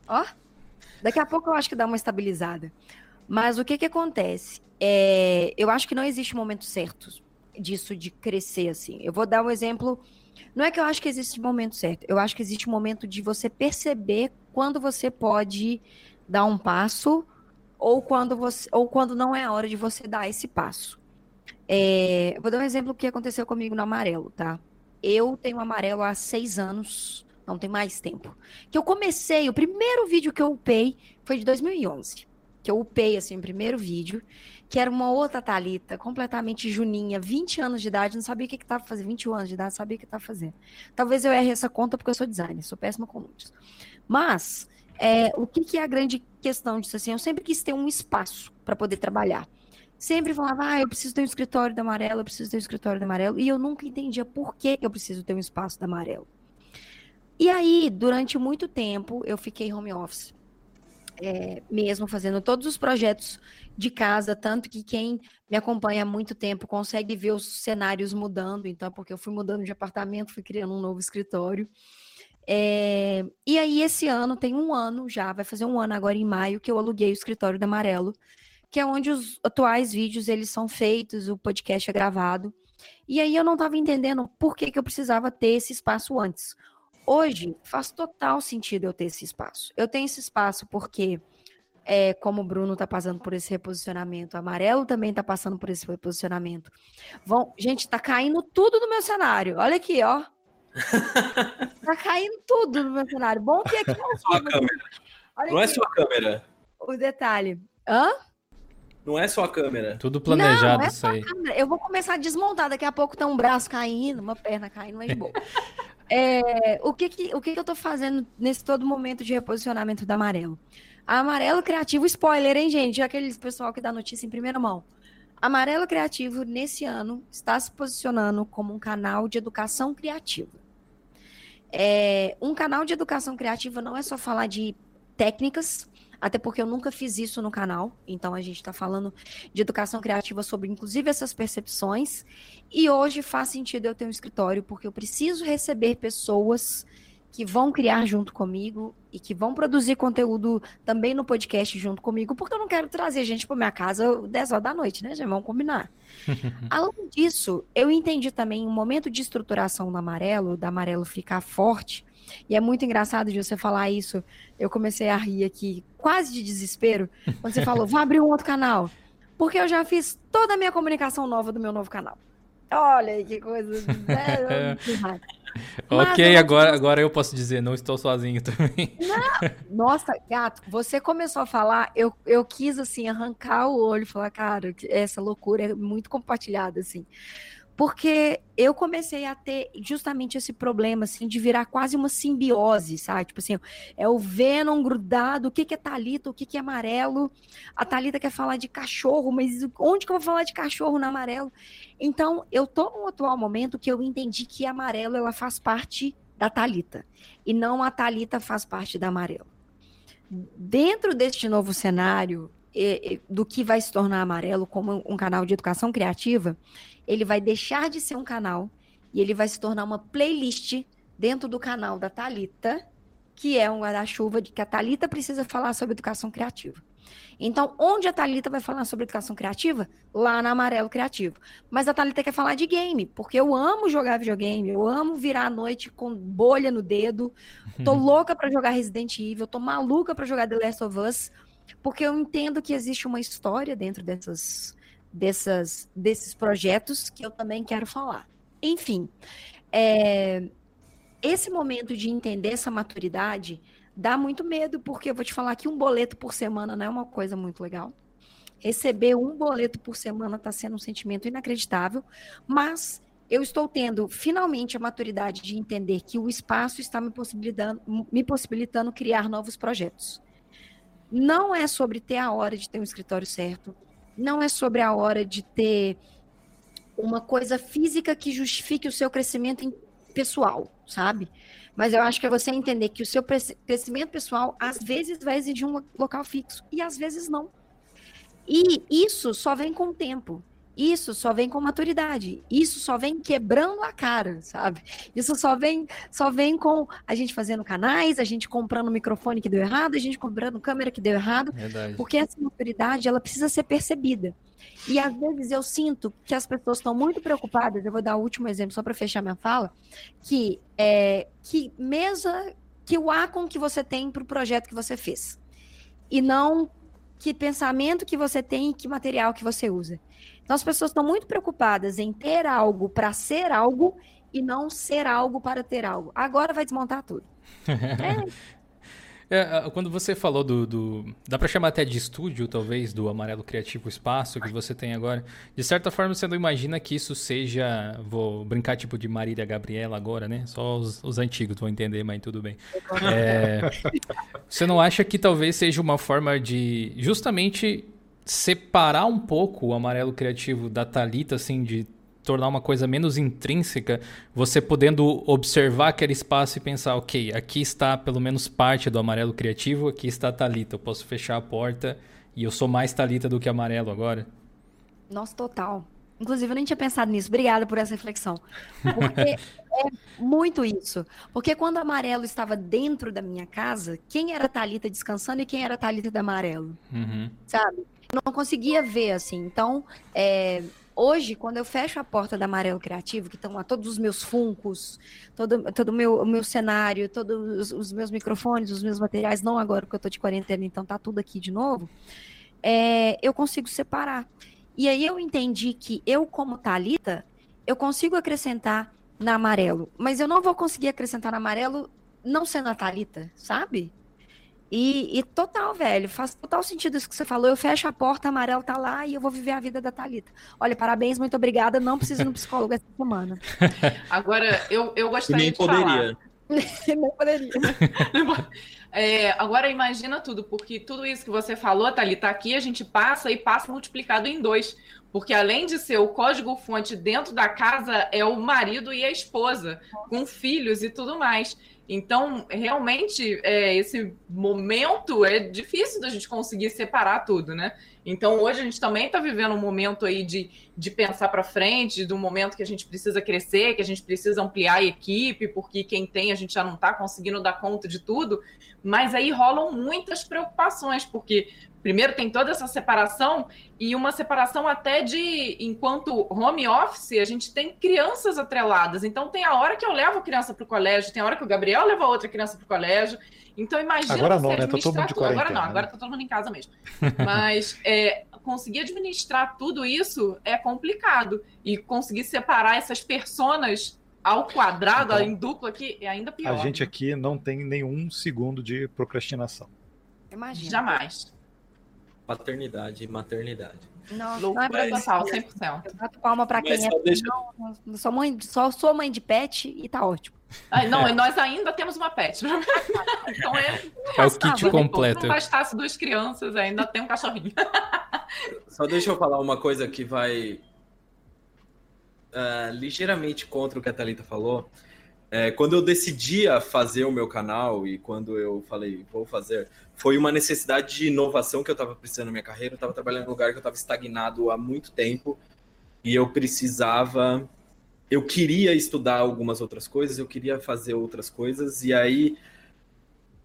Ó, daqui a pouco eu acho que dá uma estabilizada. Mas o que que acontece? É, eu acho que não existe momento certo disso de crescer assim. Eu vou dar um exemplo. Não é que eu acho que existe momento certo. Eu acho que existe um momento de você perceber quando você pode dar um passo ou quando, você, ou quando não é a hora de você dar esse passo. É, vou dar um exemplo que aconteceu comigo no amarelo, tá? Eu tenho amarelo há seis anos, não tem mais tempo. Que eu comecei, o primeiro vídeo que eu upei foi de 2011. Que eu upei, assim, o primeiro vídeo, que era uma outra Thalita, completamente juninha, 20 anos de idade, não sabia o que estava fazendo, 21 anos de idade, não sabia o que estava fazendo. Talvez eu erre essa conta porque eu sou designer, sou péssima com números. Mas, é, o que, que, é a grande questão disso? Assim, eu sempre quis ter um espaço para poder trabalhar. Sempre falava, ah, eu preciso ter um escritório da amarelo, eu preciso ter um escritório da amarelo, e eu nunca entendia por que eu preciso ter um espaço da amarelo. E aí, durante muito tempo, eu fiquei home office. É, mesmo fazendo todos os projetos de casa, tanto que quem me acompanha há muito tempo consegue ver os cenários mudando, então, porque eu fui mudando de apartamento, fui criando um novo escritório. É, e aí, esse ano, tem um ano já, vai fazer um ano agora em maio, que eu aluguei o escritório do Amarelo, que é onde os atuais vídeos eles são feitos, o podcast é gravado. E aí eu não estava entendendo por que, que eu precisava ter esse espaço antes. Hoje faz total sentido eu ter esse espaço. Eu tenho esse espaço porque, é, como o Bruno está passando por esse reposicionamento, o Amarelo também está passando por esse reposicionamento. Vão, gente, está caindo tudo no meu cenário. Olha aqui, ó. tá caindo tudo no meu cenário. Bom que aqui não é sua câmera. Olha não é aqui. é sua câmera. O detalhe. Hã? Não é só a câmera. Tudo planejado não, é isso aí. Eu vou começar a desmontar. Daqui a pouco tem um braço caindo, uma perna caindo, mas de boa. é, o que, que, o que, que eu tô fazendo nesse todo momento de reposicionamento da Amarelo? A Amarelo Criativo, spoiler, hein, gente? Aqueles pessoal que dá notícia em primeira mão. Amarelo Criativo, nesse ano, está se posicionando como um canal de educação criativa. É, um canal de educação criativa não é só falar de técnicas, até porque eu nunca fiz isso no canal. Então a gente está falando de educação criativa sobre, inclusive, essas percepções. E hoje faz sentido eu ter um escritório, porque eu preciso receber pessoas que vão criar junto comigo e que vão produzir conteúdo também no podcast junto comigo, porque eu não quero trazer gente para minha casa 10 horas da noite, né? Já vamos combinar. Além disso, eu entendi também um momento de estruturação do amarelo, da amarelo ficar forte. E é muito engraçado de você falar isso. Eu comecei a rir aqui, quase de desespero, quando você falou, vou abrir um outro canal. Porque eu já fiz toda a minha comunicação nova do meu novo canal. Olha aí que coisa. Né? ok, agora, agora eu posso dizer, não estou sozinho também. Não. Nossa, gato, você começou a falar, eu, eu quis, assim, arrancar o olho e falar, cara, essa loucura é muito compartilhada, assim. Porque eu comecei a ter justamente esse problema, assim, de virar quase uma simbiose, sabe? Tipo assim, é o Venom grudado, o que, que é Talita, o que, que é amarelo. A Talita quer falar de cachorro, mas onde que eu vou falar de cachorro no amarelo? Então, eu tô num atual momento que eu entendi que amarelo ela faz parte da Talita e não a Talita faz parte da amarelo. Dentro deste novo cenário, do que vai se tornar amarelo como um canal de educação criativa, ele vai deixar de ser um canal e ele vai se tornar uma playlist dentro do canal da Talita, que é um guarda-chuva de que a Talita precisa falar sobre educação criativa. Então, onde a Talita vai falar sobre educação criativa? Lá na Amarelo Criativo. Mas a Talita quer falar de game, porque eu amo jogar videogame, eu amo virar à noite com bolha no dedo. Tô louca para jogar Resident Evil, tô maluca para jogar The Last of Us, porque eu entendo que existe uma história dentro dessas dessas, desses projetos que eu também quero falar. Enfim, é, esse momento de entender essa maturidade dá muito medo, porque eu vou te falar que um boleto por semana não é uma coisa muito legal. Receber um boleto por semana está sendo um sentimento inacreditável, mas eu estou tendo finalmente a maturidade de entender que o espaço está me possibilitando, me possibilitando criar novos projetos. Não é sobre ter a hora de ter um escritório certo, não é sobre a hora de ter uma coisa física que justifique o seu crescimento pessoal, sabe? Mas eu acho que é você entender que o seu crescimento pessoal às vezes vai exigir um local fixo e às vezes não. E isso só vem com o tempo. Isso só vem com maturidade. Isso só vem quebrando a cara, sabe? Isso só vem, só vem com a gente fazendo canais, a gente comprando microfone que deu errado, a gente comprando câmera que deu errado. Verdade. Porque essa maturidade, ela precisa ser percebida. E às vezes eu sinto que as pessoas estão muito preocupadas. Eu vou dar o último exemplo só para fechar minha fala, que é que mesa, que o Acon que você tem para o projeto que você fez, e não que pensamento que você tem e que material que você usa. Então as pessoas estão muito preocupadas em ter algo para ser algo e não ser algo para ter algo. Agora vai desmontar tudo. é. É, quando você falou do, do dá para chamar até de estúdio, talvez, do Amarelo Criativo Espaço que você tem agora. De certa forma, você não imagina que isso seja, vou brincar tipo de Marília Gabriela agora, né? Só os, os antigos vão entender, mas tudo bem. É, você não acha que talvez seja uma forma de justamente separar um pouco o amarelo criativo da Talita, assim, de tornar uma coisa menos intrínseca, você podendo observar aquele espaço e pensar, ok, aqui está pelo menos parte do amarelo criativo, aqui está a Talita, eu posso fechar a porta e eu sou mais Talita do que amarelo agora. Nossa, total. Inclusive, eu nem tinha pensado nisso. Obrigada por essa reflexão. Porque é muito isso. Porque quando o amarelo estava dentro da minha casa, quem era Talita descansando e quem era Talita da amarelo? Uhum. Sabe? Não conseguia ver, assim. Então, é, hoje, quando eu fecho a porta da Amarelo Criativo, que estão lá todos os meus funcos, todo, todo meu, o meu cenário, todos os, meus microfones, os meus materiais, não agora porque eu estou de quarentena, então tá tudo aqui de novo, é, eu consigo separar. E aí eu entendi que eu, como Talita, eu consigo acrescentar na amarelo, mas eu não vou conseguir acrescentar na amarelo não sendo a Thalita, sabe? E, e, total, velho, faz total sentido isso que você falou. Eu fecho a porta, a amarelo tá lá e eu vou viver a vida da Thalita. Olha, parabéns, muito obrigada. Não preciso ir no psicólogo essa semana. Agora, eu, eu gostaria Nem de poderia. falar. Nem poderia. É, agora imagina tudo, porque tudo isso que você falou, Thalita, aqui a gente passa e passa multiplicado em dois. Porque além de ser o código-fonte dentro da casa, é o marido e a esposa, com filhos e tudo mais. Então, realmente, é, esse momento é difícil da gente conseguir separar tudo, né? Então, hoje a gente também está vivendo um momento aí de, de pensar para frente, um momento que a gente precisa crescer, que a gente precisa ampliar a equipe, porque quem tem a gente já não está conseguindo dar conta de tudo. Mas aí rolam muitas preocupações, porque primeiro tem toda essa separação e uma separação até de enquanto home office a gente tem crianças atreladas. Então tem a hora que eu levo a criança para o colégio tem a hora que o Gabriel leva outra criança para o colégio. Então imagina agora não né? Tá todo mundo de agora não agora tá todo mundo em casa mesmo. Mas é, conseguir administrar tudo isso é complicado. E conseguir separar essas personas ao quadrado, então, em duplo aqui, é ainda pior. A gente aqui não tem nenhum segundo de procrastinação. Imagina. Jamais paternidade e maternidade. Não, Loucura não é total, 100%. Eu bato palma pra quem é. Deixa... Não, não, sou mãe, só sou mãe de pet e tá ótimo. Ah, não, e nós ainda temos uma pet. então é, é o kit completo. Se não bastasse duas crianças, ainda tem um cachorrinho. Só deixa eu falar uma coisa que vai uh, ligeiramente contra o que a Thalita falou. É, quando eu decidia fazer o meu canal e quando eu falei, vou fazer, foi uma necessidade de inovação que eu estava precisando na minha carreira. Eu estava trabalhando em um lugar que eu estava estagnado há muito tempo e eu precisava. Eu queria estudar algumas outras coisas, eu queria fazer outras coisas, e aí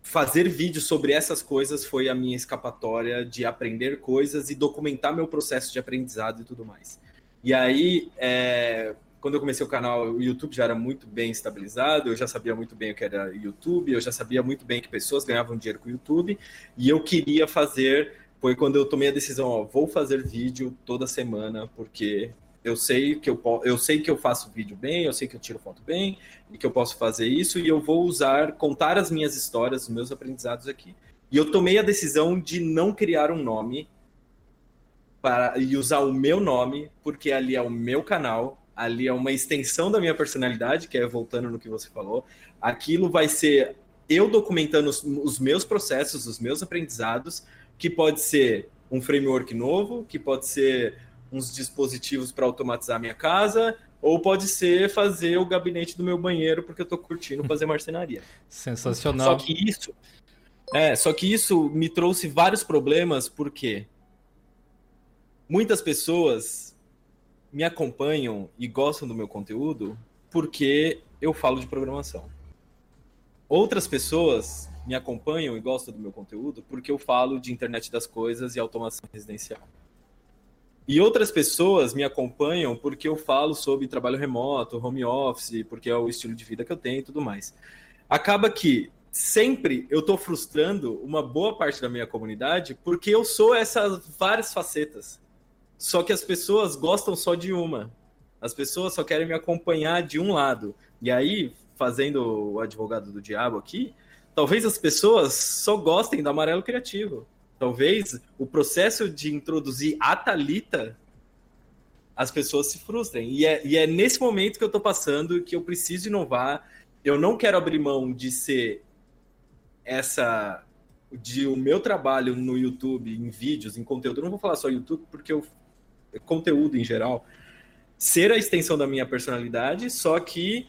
fazer vídeos sobre essas coisas foi a minha escapatória de aprender coisas e documentar meu processo de aprendizado e tudo mais. E aí, é, quando eu comecei o canal, o YouTube já era muito bem estabilizado, eu já sabia muito bem o que era YouTube, eu já sabia muito bem que pessoas ganhavam dinheiro com o YouTube, e eu queria fazer, foi quando eu tomei a decisão, ó, vou fazer vídeo toda semana, porque eu sei que eu, eu sei que eu faço vídeo bem, eu sei que eu tiro foto bem, e que eu posso fazer isso, e eu vou usar, contar as minhas histórias, os meus aprendizados aqui. E eu tomei a decisão de não criar um nome para, e usar o meu nome, porque ali é o meu canal, ali é uma extensão da minha personalidade, que é voltando no que você falou. Aquilo vai ser eu documentando os, os meus processos, os meus aprendizados, que pode ser um framework novo, que pode ser uns dispositivos para automatizar minha casa, ou pode ser fazer o gabinete do meu banheiro porque eu estou curtindo fazer marcenaria. Sensacional. Só que isso, é, só que isso me trouxe vários problemas porque muitas pessoas me acompanham e gostam do meu conteúdo porque eu falo de programação. Outras pessoas me acompanham e gostam do meu conteúdo porque eu falo de internet das coisas e automação residencial. E outras pessoas me acompanham porque eu falo sobre trabalho remoto, home office, porque é o estilo de vida que eu tenho e tudo mais. Acaba que sempre eu estou frustrando uma boa parte da minha comunidade porque eu sou essas várias facetas. Só que as pessoas gostam só de uma. As pessoas só querem me acompanhar de um lado. E aí, fazendo o advogado do diabo aqui, talvez as pessoas só gostem do amarelo criativo. Talvez o processo de introduzir a Thalita, as pessoas se frustrem. E é, e é nesse momento que eu estou passando que eu preciso inovar. Eu não quero abrir mão de ser essa de o meu trabalho no YouTube, em vídeos, em conteúdo. Eu não vou falar só YouTube, porque eu conteúdo em geral, ser a extensão da minha personalidade, só que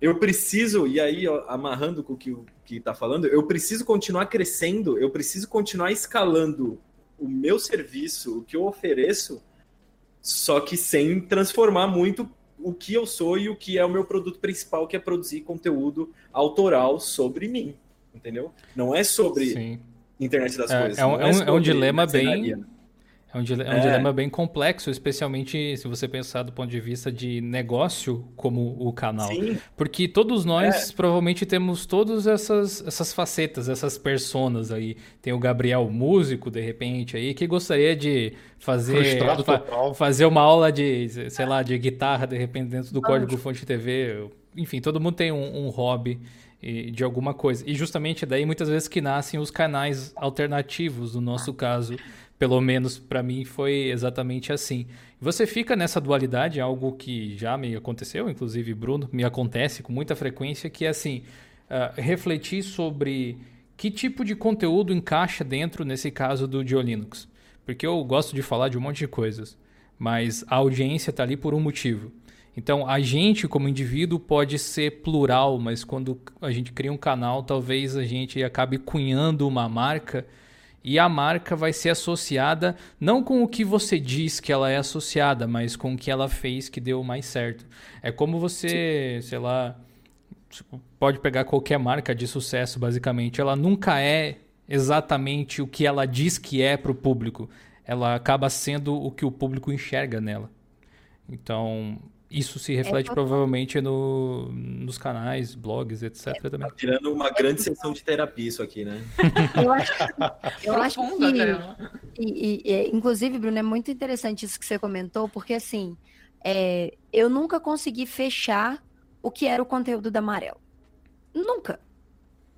eu preciso, e aí ó, amarrando com o que, que está falando, eu preciso continuar crescendo, eu preciso continuar escalando o meu serviço, o que eu ofereço, só que sem transformar muito o que eu sou e o que é o meu produto principal, que é produzir conteúdo autoral sobre mim, entendeu? Não é sobre Sim. internet das é, coisas. É um, é um, é um dilema bem é um, dilema, é um dilema bem complexo, especialmente se você pensar do ponto de vista de negócio como o canal. Sim. Porque todos nós é. provavelmente temos todas essas, essas facetas, essas personas aí. Tem o Gabriel, músico, de repente, aí, que gostaria de fazer, fa fazer uma aula de, sei lá, de guitarra, de repente, dentro do Código Fonte TV. Enfim, todo mundo tem um, um hobby de alguma coisa. E justamente daí muitas vezes que nascem os canais alternativos, no nosso caso pelo menos para mim foi exatamente assim. Você fica nessa dualidade, algo que já me aconteceu, inclusive Bruno, me acontece com muita frequência, que é assim, uh, refletir sobre que tipo de conteúdo encaixa dentro, nesse caso, do Diolinux. Porque eu gosto de falar de um monte de coisas, mas a audiência está ali por um motivo. Então, a gente, como indivíduo, pode ser plural, mas quando a gente cria um canal, talvez a gente acabe cunhando uma marca e a marca vai ser associada não com o que você diz que ela é associada, mas com o que ela fez que deu mais certo. É como você, Sim. sei lá, pode pegar qualquer marca de sucesso, basicamente, ela nunca é exatamente o que ela diz que é para o público. Ela acaba sendo o que o público enxerga nela. Então, isso se reflete é, provavelmente no, nos canais, blogs, etc. É, também. Tá virando uma grande sessão de terapia isso aqui, né? Eu acho, eu acho que, e, e, inclusive, Bruno, é muito interessante isso que você comentou, porque assim, é, eu nunca consegui fechar o que era o conteúdo da Amarelo. Nunca.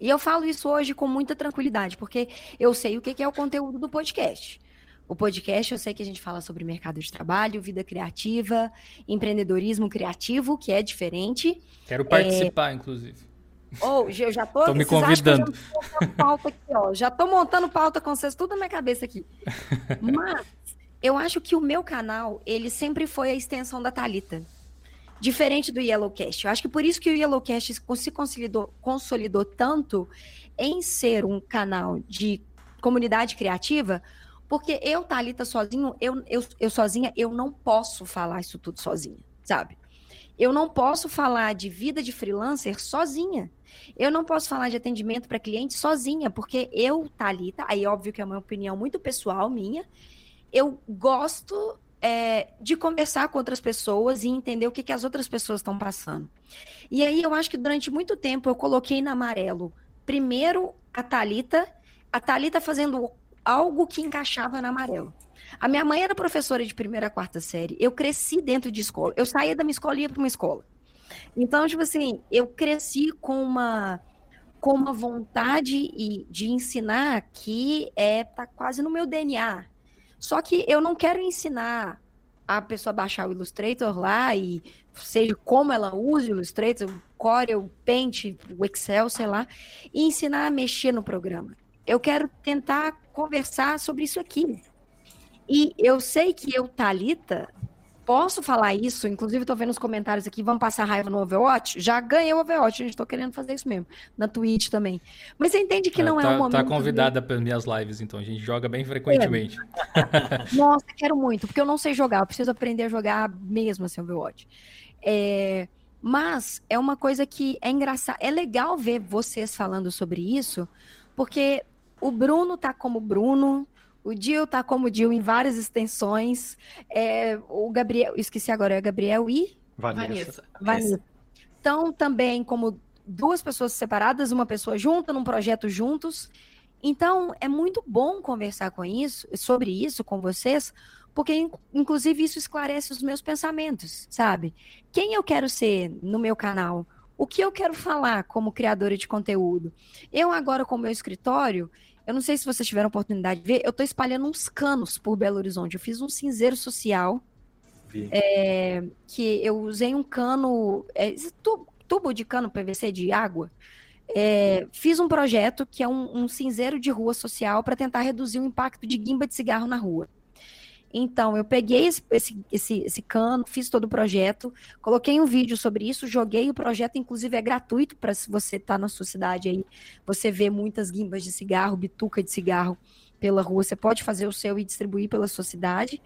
E eu falo isso hoje com muita tranquilidade, porque eu sei o que é o conteúdo do podcast. O podcast, eu sei que a gente fala sobre mercado de trabalho, vida criativa, empreendedorismo criativo, que é diferente. Quero participar, é... inclusive. Ou oh, eu já tô, tô me convidando. Já, pauta aqui, ó. já tô montando pauta com vocês tudo na minha cabeça aqui. Mas eu acho que o meu canal, ele sempre foi a extensão da Talita. Diferente do Yellowcast. Eu acho que por isso que o Yellowcast se consolidou, consolidou tanto em ser um canal de comunidade criativa, porque eu, Thalita, sozinho, eu, eu, eu sozinha, eu não posso falar isso tudo sozinha, sabe? Eu não posso falar de vida de freelancer sozinha. Eu não posso falar de atendimento para cliente sozinha, porque eu, Thalita, aí óbvio que é uma opinião muito pessoal minha, eu gosto é, de conversar com outras pessoas e entender o que, que as outras pessoas estão passando. E aí eu acho que durante muito tempo eu coloquei na amarelo primeiro a Talita, a Talita fazendo algo que encaixava na amarelo. A minha mãe era professora de primeira a quarta série. Eu cresci dentro de escola. Eu saía da minha escola e ia para uma escola. Então, tipo assim, eu cresci com uma com uma vontade de ensinar que é tá quase no meu DNA. Só que eu não quero ensinar a pessoa baixar o Illustrator lá e seja como ela usa o Illustrator, o Core, o Paint, o Excel, sei lá, e ensinar a mexer no programa eu quero tentar conversar sobre isso aqui. E eu sei que eu, Talita, posso falar isso, inclusive estou vendo os comentários aqui, vamos passar raiva no Overwatch? Já ganhei o Overwatch, a gente estou querendo fazer isso mesmo, na Twitch também. Mas você entende que não é tá, é um momento... Tá convidada para minhas lives, então, a gente joga bem frequentemente. É. Nossa, quero muito, porque eu não sei jogar, eu preciso aprender a jogar mesmo assim, Overwatch. É... Mas é uma coisa que é engraçado, é legal ver vocês falando sobre isso, porque o Bruno tá como Bruno, o Dil tá como Dil em várias extensões. É, o Gabriel, esqueci agora, é Gabriel e Vanessa. Vanessa. Então, também como duas pessoas separadas, uma pessoa junta num projeto juntos. Então, é muito bom conversar com isso, sobre isso com vocês, porque inclusive isso esclarece os meus pensamentos, sabe? Quem eu quero ser no meu canal? O que eu quero falar como criadora de conteúdo? Eu agora com o meu escritório, eu não sei se vocês tiveram oportunidade de ver, eu estou espalhando uns canos por Belo Horizonte. Eu fiz um cinzeiro social. É, que eu usei um cano, é, tubo de cano PVC de água. É, fiz um projeto que é um, um cinzeiro de rua social para tentar reduzir o impacto de guimba de cigarro na rua. Então, eu peguei esse, esse, esse, esse, cano, fiz todo o projeto, coloquei um vídeo sobre isso, joguei o projeto, inclusive é gratuito para se você está na sua cidade aí, você vê muitas guimbas de cigarro, bituca de cigarro pela rua, você pode fazer o seu e distribuir pela sua cidade.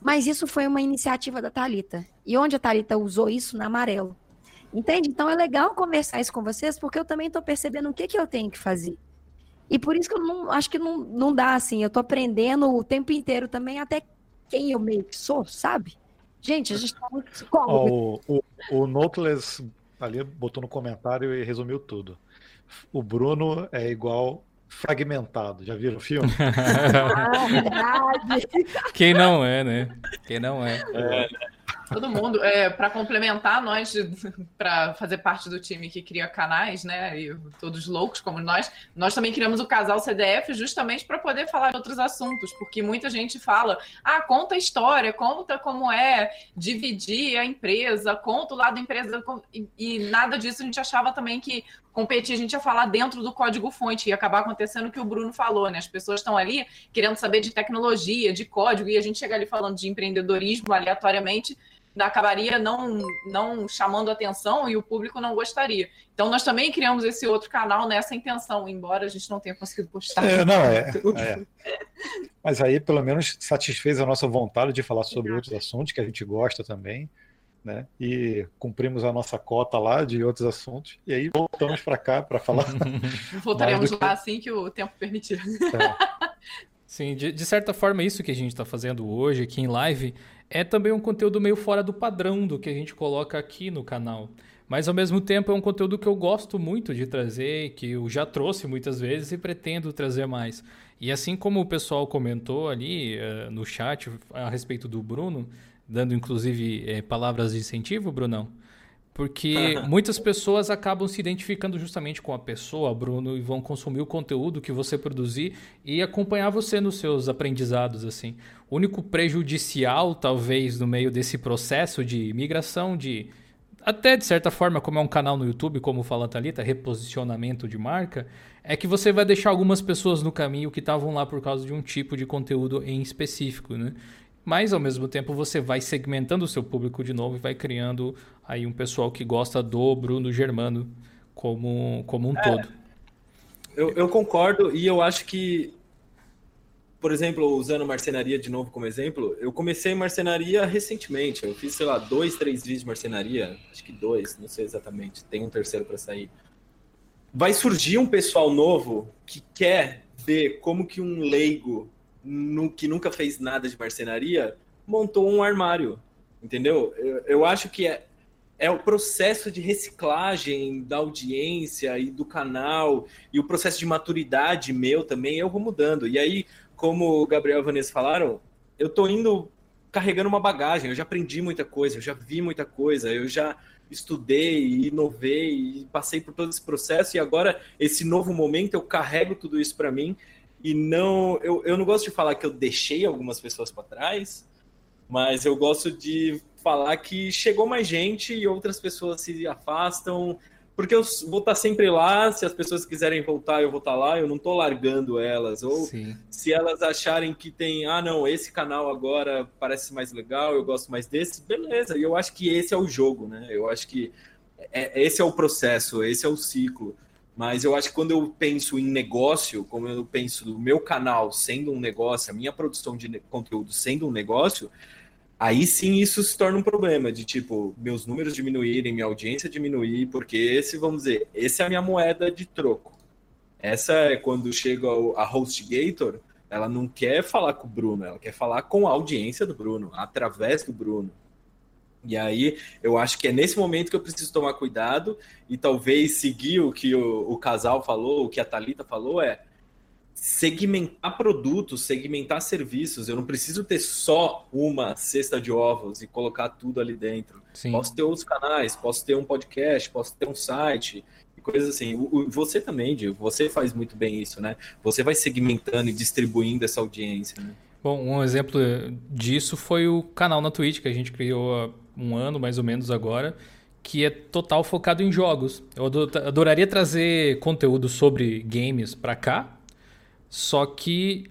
Mas isso foi uma iniciativa da Talita. E onde a Talita usou isso na amarelo. Entende? Então é legal conversar isso com vocês, porque eu também estou percebendo o que, que eu tenho que fazer. E por isso que eu não acho que não, não dá assim. Eu estou aprendendo o tempo inteiro também, até quem eu meio que sou, sabe? Gente, a gente tá muito psicólogo. o, o, o Notless ali botou no comentário e resumiu tudo. O Bruno é igual fragmentado. Já viram o filme? ah, Quem não é, né? Quem não é. é. Todo mundo. É, para complementar, nós, para fazer parte do time que cria canais, né? E todos loucos como nós, nós também criamos o casal CDF justamente para poder falar de outros assuntos, porque muita gente fala: ah, conta a história, conta como é dividir a empresa, conta o lado da empresa, e, e nada disso a gente achava também que competir, a gente ia falar dentro do código-fonte, ia acabar acontecendo o que o Bruno falou, né? As pessoas estão ali querendo saber de tecnologia, de código, e a gente chega ali falando de empreendedorismo aleatoriamente, acabaria não, não chamando atenção e o público não gostaria. Então, nós também criamos esse outro canal nessa intenção, embora a gente não tenha conseguido postar. É, não, é, é. Mas aí, pelo menos, satisfez a nossa vontade de falar sobre outros assuntos que a gente gosta também né? E cumprimos a nossa cota lá de outros assuntos. E aí voltamos para cá para falar. Voltaremos lá assim que o tempo permitir. É. Sim, de, de, certa forma, isso que a gente está fazendo hoje aqui em live é também um conteúdo meio fora do padrão do que a gente coloca aqui no canal. Mas ao mesmo tempo é um conteúdo que eu gosto muito de trazer, que eu já trouxe muitas vezes e pretendo trazer mais. E assim como o pessoal comentou ali uh, no chat a respeito do Bruno, dando inclusive é, palavras de incentivo, Brunão. Porque muitas pessoas acabam se identificando justamente com a pessoa, Bruno, e vão consumir o conteúdo que você produzir e acompanhar você nos seus aprendizados, assim. O único prejudicial, talvez, no meio desse processo de migração, de até de certa forma, como é um canal no YouTube, como fala a Thalita, reposicionamento de marca, é que você vai deixar algumas pessoas no caminho que estavam lá por causa de um tipo de conteúdo em específico, né? Mas ao mesmo tempo você vai segmentando o seu público de novo e vai criando aí um pessoal que gosta do Bruno Germano como, como um é, todo. Eu, eu concordo e eu acho que, por exemplo, usando marcenaria de novo como exemplo, eu comecei marcenaria recentemente. Eu fiz, sei lá, dois, três vídeos de marcenaria, acho que dois, não sei exatamente, tem um terceiro para sair. Vai surgir um pessoal novo que quer ver como que um leigo no, que nunca fez nada de marcenaria, montou um armário, entendeu? Eu, eu acho que é, é o processo de reciclagem da audiência e do canal e o processo de maturidade meu também, eu vou mudando. E aí, como o Gabriel e Vanessa falaram, eu tô indo carregando uma bagagem, eu já aprendi muita coisa, eu já vi muita coisa, eu já estudei, inovei passei por todo esse processo e agora esse novo momento eu carrego tudo isso para mim e não. Eu, eu não gosto de falar que eu deixei algumas pessoas para trás, mas eu gosto de falar que chegou mais gente e outras pessoas se afastam, porque eu vou estar sempre lá, se as pessoas quiserem voltar, eu vou estar lá, eu não estou largando elas. Ou Sim. se elas acharem que tem, ah, não, esse canal agora parece mais legal, eu gosto mais desse, beleza. E eu acho que esse é o jogo, né? Eu acho que é, esse é o processo, esse é o ciclo. Mas eu acho que quando eu penso em negócio, como eu penso no meu canal sendo um negócio, a minha produção de conteúdo sendo um negócio, aí sim isso se torna um problema de tipo, meus números diminuírem, minha audiência diminuir, porque esse, vamos dizer, essa é a minha moeda de troco. Essa é quando chega a HostGator, ela não quer falar com o Bruno, ela quer falar com a audiência do Bruno, através do Bruno. E aí eu acho que é nesse momento que eu preciso tomar cuidado e talvez seguir o que o, o casal falou, o que a Talita falou é segmentar produtos, segmentar serviços. Eu não preciso ter só uma cesta de ovos e colocar tudo ali dentro. Sim. Posso ter outros canais, posso ter um podcast, posso ter um site e coisas assim. O, o, você também, Diego, você faz muito bem isso, né? Você vai segmentando e distribuindo essa audiência, né? Bom, um exemplo disso foi o canal na Twitch que a gente criou um ano mais ou menos agora, que é total focado em jogos. Eu adoraria trazer conteúdo sobre games para cá, só que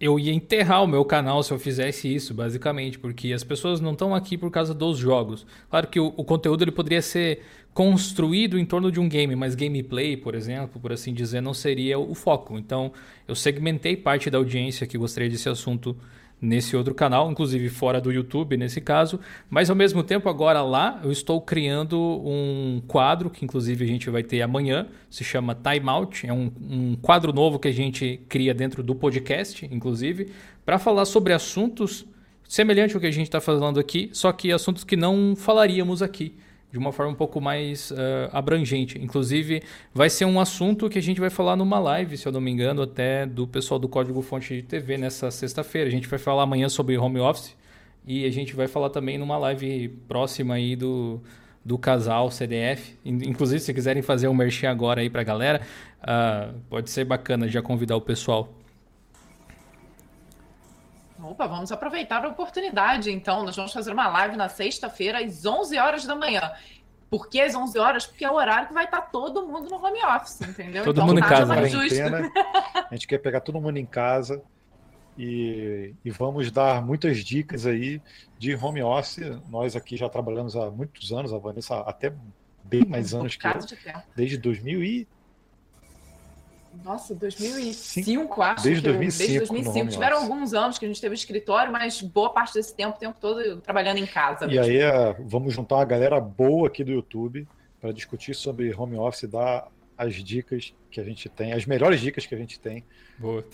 eu ia enterrar o meu canal se eu fizesse isso, basicamente, porque as pessoas não estão aqui por causa dos jogos. Claro que o, o, conteúdo ele poderia ser construído em torno de um game, mas gameplay, por exemplo, por assim dizer, não seria o foco. Então, eu segmentei parte da audiência que gostaria desse assunto nesse outro canal, inclusive fora do YouTube nesse caso, mas ao mesmo tempo agora lá eu estou criando um quadro que inclusive a gente vai ter amanhã, se chama Time Out, é um, um quadro novo que a gente cria dentro do podcast, inclusive, para falar sobre assuntos semelhantes ao que a gente está falando aqui, só que assuntos que não falaríamos aqui de uma forma um pouco mais uh, abrangente. Inclusive, vai ser um assunto que a gente vai falar numa live, se eu não me engano, até do pessoal do Código Fonte de TV nessa sexta-feira. A gente vai falar amanhã sobre home office e a gente vai falar também numa live próxima aí do, do casal CDF. Inclusive, se quiserem fazer um merchan agora aí pra galera, uh, pode ser bacana já convidar o pessoal. Opa, vamos aproveitar a oportunidade, então. Nós vamos fazer uma live na sexta-feira, às 11 horas da manhã. Por que às 11 horas? Porque é o horário que vai estar todo mundo no home office, entendeu? Todo então, mundo em casa. Mais justo. A gente quer pegar todo mundo em casa e, e, vamos dar muitas dicas aí de home office. Nós aqui já trabalhamos há muitos anos, a Vanessa até bem mais anos que eu, desde 2000 e nossa, 2005, acho. Desde 2005. Desde 2005. Tiveram alguns anos que a gente teve escritório, mas boa parte desse tempo, o tempo todo trabalhando em casa. E aí, é, vamos juntar uma galera boa aqui do YouTube para discutir sobre home office, dar as dicas que a gente tem, as melhores dicas que a gente tem.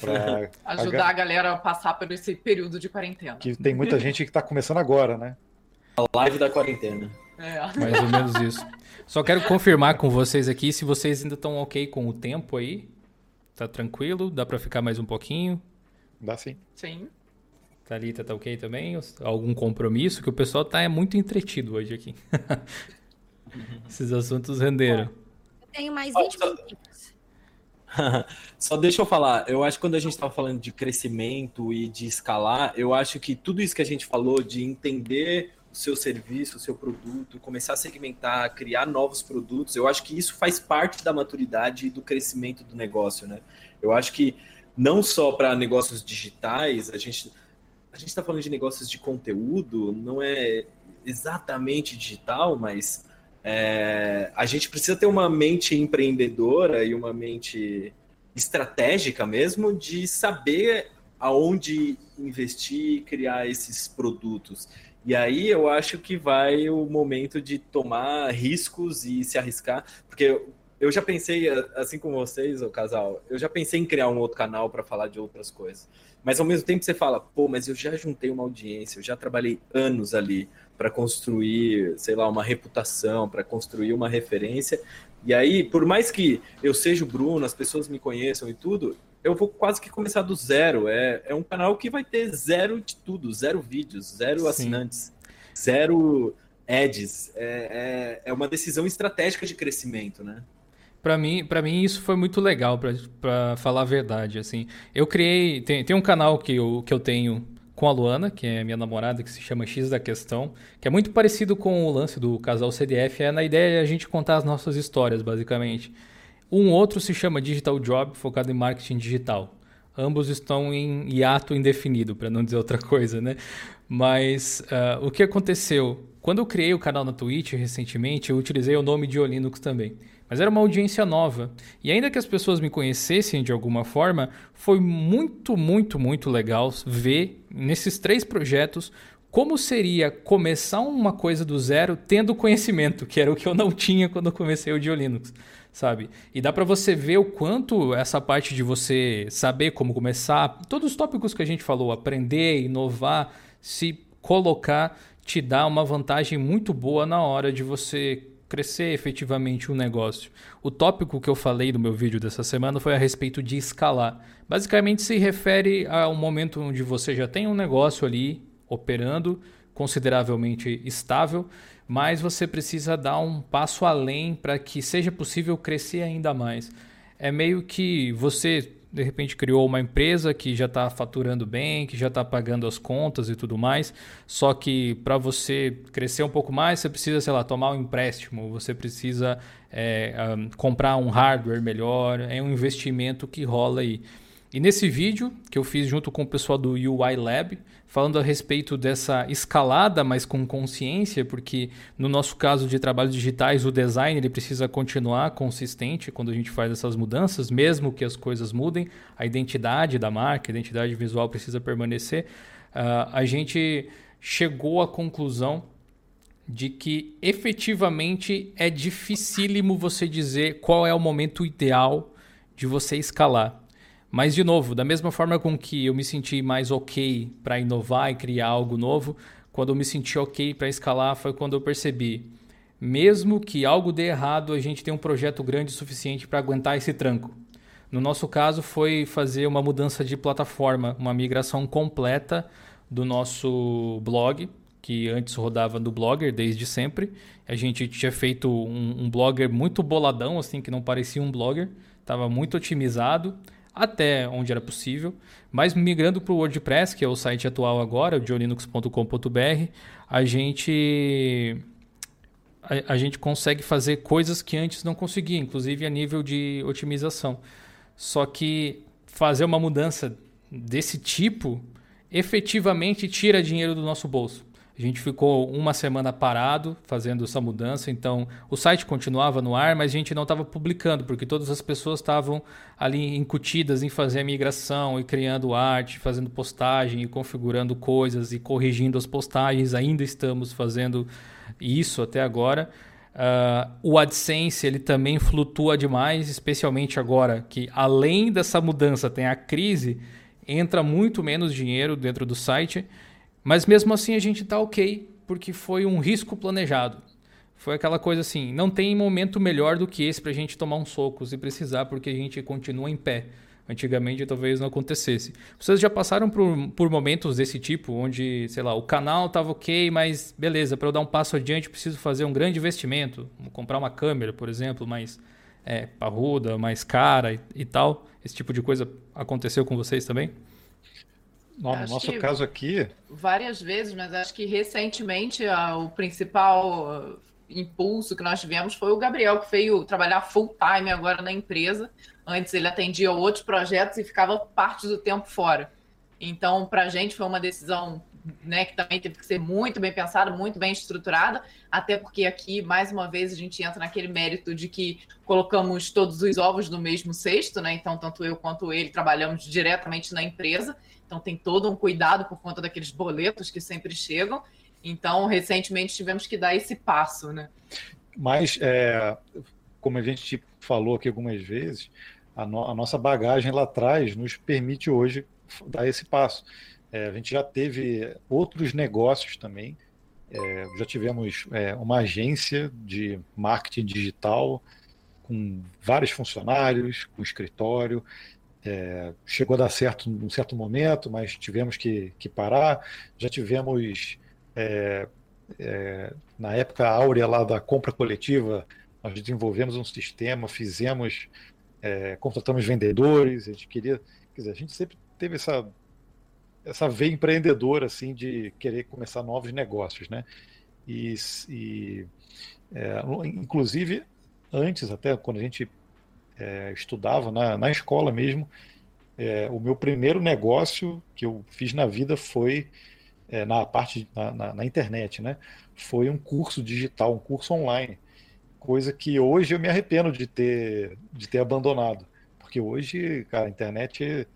Para ajudar a... a galera a passar por esse período de quarentena. Que tem muita gente que está começando agora, né? A live da quarentena. É. Mais ou menos isso. Só quero confirmar com vocês aqui se vocês ainda estão ok com o tempo aí. Tá tranquilo? Dá para ficar mais um pouquinho? Dá sim. Sim. Thalita tá ok também? Algum compromisso? Que o pessoal tá é muito entretido hoje aqui. Esses assuntos renderam. Eu tenho mais 20 minutos. Só deixa eu falar, eu acho que quando a gente estava falando de crescimento e de escalar, eu acho que tudo isso que a gente falou de entender seu serviço, o seu produto, começar a segmentar, criar novos produtos, eu acho que isso faz parte da maturidade e do crescimento do negócio, né? Eu acho que não só para negócios digitais, a gente a gente está falando de negócios de conteúdo, não é exatamente digital, mas é, a gente precisa ter uma mente empreendedora e uma mente estratégica mesmo de saber aonde investir e criar esses produtos. E aí eu acho que vai o momento de tomar riscos e se arriscar, porque eu já pensei, assim como vocês, o casal, eu já pensei em criar um outro canal para falar de outras coisas. Mas ao mesmo tempo você fala, pô, mas eu já juntei uma audiência, eu já trabalhei anos ali para construir, sei lá, uma reputação, para construir uma referência. E aí, por mais que eu seja o Bruno, as pessoas me conheçam e tudo, eu vou quase que começar do zero. É, é um canal que vai ter zero de tudo, zero vídeos, zero Sim. assinantes, zero ads. É, é, é uma decisão estratégica de crescimento, né? para mim, para mim isso foi muito legal para falar a verdade, assim. Eu criei, tem, tem um canal que eu, que eu tenho com a Luana, que é minha namorada, que se chama X da Questão, que é muito parecido com o lance do casal CDF, é na ideia de a gente contar as nossas histórias, basicamente. Um outro se chama Digital Job, focado em marketing digital. Ambos estão em hiato indefinido, para não dizer outra coisa, né? Mas uh, o que aconteceu? Quando eu criei o canal na Twitch recentemente, eu utilizei o nome de Olinux também. Mas era uma audiência nova. E ainda que as pessoas me conhecessem de alguma forma, foi muito, muito, muito legal ver nesses três projetos como seria começar uma coisa do zero tendo conhecimento, que era o que eu não tinha quando eu comecei o Linux, sabe? E dá para você ver o quanto essa parte de você saber como começar, todos os tópicos que a gente falou, aprender, inovar, se colocar, te dá uma vantagem muito boa na hora de você crescer efetivamente um negócio. O tópico que eu falei no meu vídeo dessa semana foi a respeito de escalar. Basicamente se refere a um momento onde você já tem um negócio ali operando consideravelmente estável, mas você precisa dar um passo além para que seja possível crescer ainda mais. É meio que você de repente criou uma empresa que já está faturando bem, que já está pagando as contas e tudo mais, só que para você crescer um pouco mais, você precisa, sei lá, tomar um empréstimo, você precisa é, um, comprar um hardware melhor, é um investimento que rola aí. E nesse vídeo que eu fiz junto com o pessoal do UI Lab, falando a respeito dessa escalada, mas com consciência, porque no nosso caso de trabalhos digitais, o design ele precisa continuar consistente quando a gente faz essas mudanças, mesmo que as coisas mudem, a identidade da marca, a identidade visual precisa permanecer. Uh, a gente chegou à conclusão de que efetivamente é dificílimo você dizer qual é o momento ideal de você escalar. Mas, de novo, da mesma forma com que eu me senti mais ok para inovar e criar algo novo, quando eu me senti ok para escalar foi quando eu percebi, mesmo que algo dê errado, a gente tem um projeto grande o suficiente para aguentar esse tranco. No nosso caso, foi fazer uma mudança de plataforma, uma migração completa do nosso blog, que antes rodava no Blogger desde sempre. A gente tinha feito um, um Blogger muito boladão, assim, que não parecia um Blogger, estava muito otimizado até onde era possível, mas migrando para o WordPress, que é o site atual agora, o jolinux.com.br, a gente a, a, gente consegue fazer coisas que antes não conseguia, inclusive a nível de otimização. Só que fazer uma mudança desse tipo efetivamente tira dinheiro do nosso bolso. A gente ficou uma semana parado fazendo essa mudança, então o site continuava no ar, mas a gente não estava publicando, porque todas as pessoas estavam ali incutidas em fazer a migração e criando arte, fazendo postagem e configurando coisas e corrigindo as postagens. Ainda estamos fazendo isso até agora. Uh, o AdSense ele também flutua demais, especialmente agora que além dessa mudança tem a crise, entra muito menos dinheiro dentro do site. Mas mesmo assim a gente está ok, porque foi um risco planejado. Foi aquela coisa assim, não tem momento melhor do que esse para a gente tomar uns socos e precisar, porque a gente continua em pé. antigamente talvez não acontecesse. Vocês já passaram por, por momentos desse tipo, onde, sei lá, o canal estava ok, mas beleza, para eu dar um passo adiante preciso fazer um grande investimento, comprar uma câmera, por exemplo, mais é, parruda, mais cara e, e tal. Esse tipo de coisa aconteceu com vocês também? No acho nosso caso aqui. Várias vezes, mas acho que recentemente a, o principal uh, impulso que nós tivemos foi o Gabriel, que veio trabalhar full time agora na empresa. Antes ele atendia outros projetos e ficava parte do tempo fora. Então, para a gente foi uma decisão né, que também teve que ser muito bem pensada, muito bem estruturada, até porque aqui, mais uma vez, a gente entra naquele mérito de que colocamos todos os ovos no mesmo cesto, né? Então, tanto eu quanto ele trabalhamos diretamente na empresa, então tem todo um cuidado por conta daqueles boletos que sempre chegam. Então, recentemente tivemos que dar esse passo, né? Mas, é, como a gente falou aqui algumas vezes, a, no, a nossa bagagem lá atrás nos permite hoje dar esse passo. É, a gente já teve outros negócios também. É, já tivemos é, uma agência de marketing digital com vários funcionários, com escritório. É, chegou a dar certo num certo momento, mas tivemos que, que parar. Já tivemos, é, é, na época áurea lá da compra coletiva, nós desenvolvemos um sistema, fizemos, contratamos vendedores, a gente queria, quer dizer, a gente sempre teve essa essa veia empreendedora assim de querer começar novos negócios, né? E, e é, inclusive antes até quando a gente é, estudava na, na escola mesmo, é, o meu primeiro negócio que eu fiz na vida foi é, na parte na, na, na, internet, né? Foi um curso digital, um curso online, coisa que hoje eu me arrependo de ter de ter abandonado, porque hoje, cara, a internet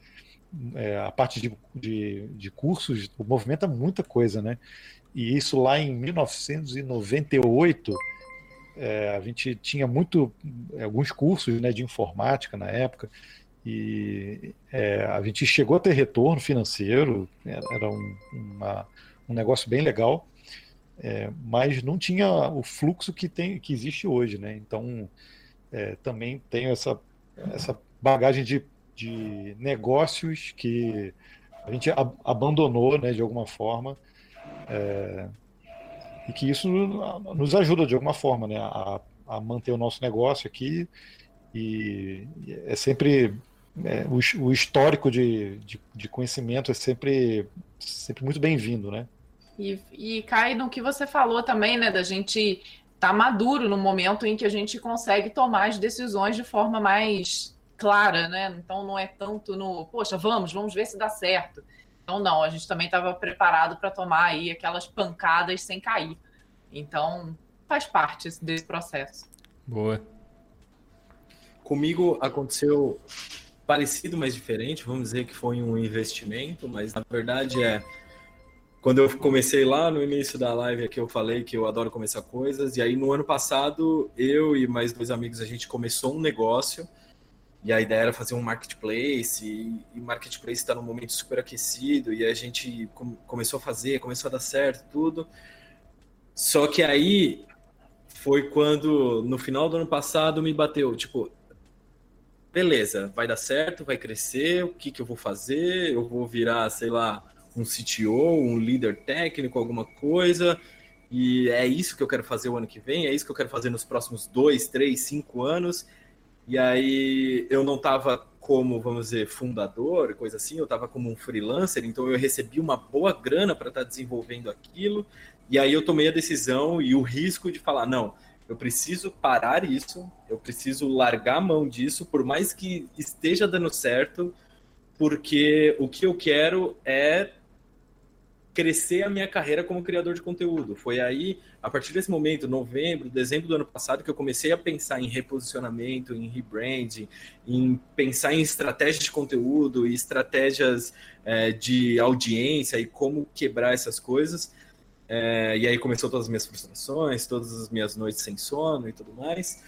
é, a parte de, de, de, cursos movimenta muita coisa, né? E isso lá em 1998, é, a gente tinha muito é, alguns cursos né, de informática na época e é, a gente chegou a ter retorno financeiro, era um, uma, um negócio bem legal, é, mas não tinha o fluxo que tem que existe hoje, né? Então é, também tenho essa essa bagagem de de negócios que a gente ab abandonou, né, de alguma forma, é, e que isso nos ajuda de alguma forma, né, a, a manter o nosso negócio aqui e é sempre é, o, o, histórico de, de, de, conhecimento é sempre, sempre muito bem-vindo, né? E, e cai no que você falou também, né, da gente tá maduro no momento em que a gente consegue tomar as decisões de forma mais clara, né? Então não é tanto no, poxa, vamos, vamos ver se dá certo. Então não, a gente também estava preparado para tomar aí aquelas pancadas sem cair. Então faz parte desse processo. Boa. Comigo aconteceu parecido, mas diferente. Vamos dizer que foi um investimento, mas na verdade é quando eu comecei lá no início da live aqui, eu falei que eu adoro começar coisas. E aí, no ano passado, eu e mais dois amigos, a gente começou um negócio e a ideia era fazer um marketplace, e, e marketplace está num momento super aquecido, e a gente com, começou a fazer, começou a dar certo, tudo. Só que aí foi quando, no final do ano passado, me bateu, tipo, beleza, vai dar certo, vai crescer, o que, que eu vou fazer? Eu vou virar, sei lá, um CTO, um líder técnico, alguma coisa, e é isso que eu quero fazer o ano que vem, é isso que eu quero fazer nos próximos dois, três, cinco anos. E aí eu não estava como, vamos dizer, fundador, coisa assim, eu estava como um freelancer, então eu recebi uma boa grana para estar tá desenvolvendo aquilo. E aí eu tomei a decisão e o risco de falar, não, eu preciso parar isso, eu preciso largar a mão disso, por mais que esteja dando certo, porque o que eu quero é crescer a minha carreira como criador de conteúdo. Foi aí, a partir desse momento, novembro, dezembro do ano passado, que eu comecei a pensar em reposicionamento, em rebranding, em pensar em estratégias de conteúdo e estratégias é, de audiência e como quebrar essas coisas. É, e aí começou todas as minhas frustrações, todas as minhas noites sem sono e tudo mais.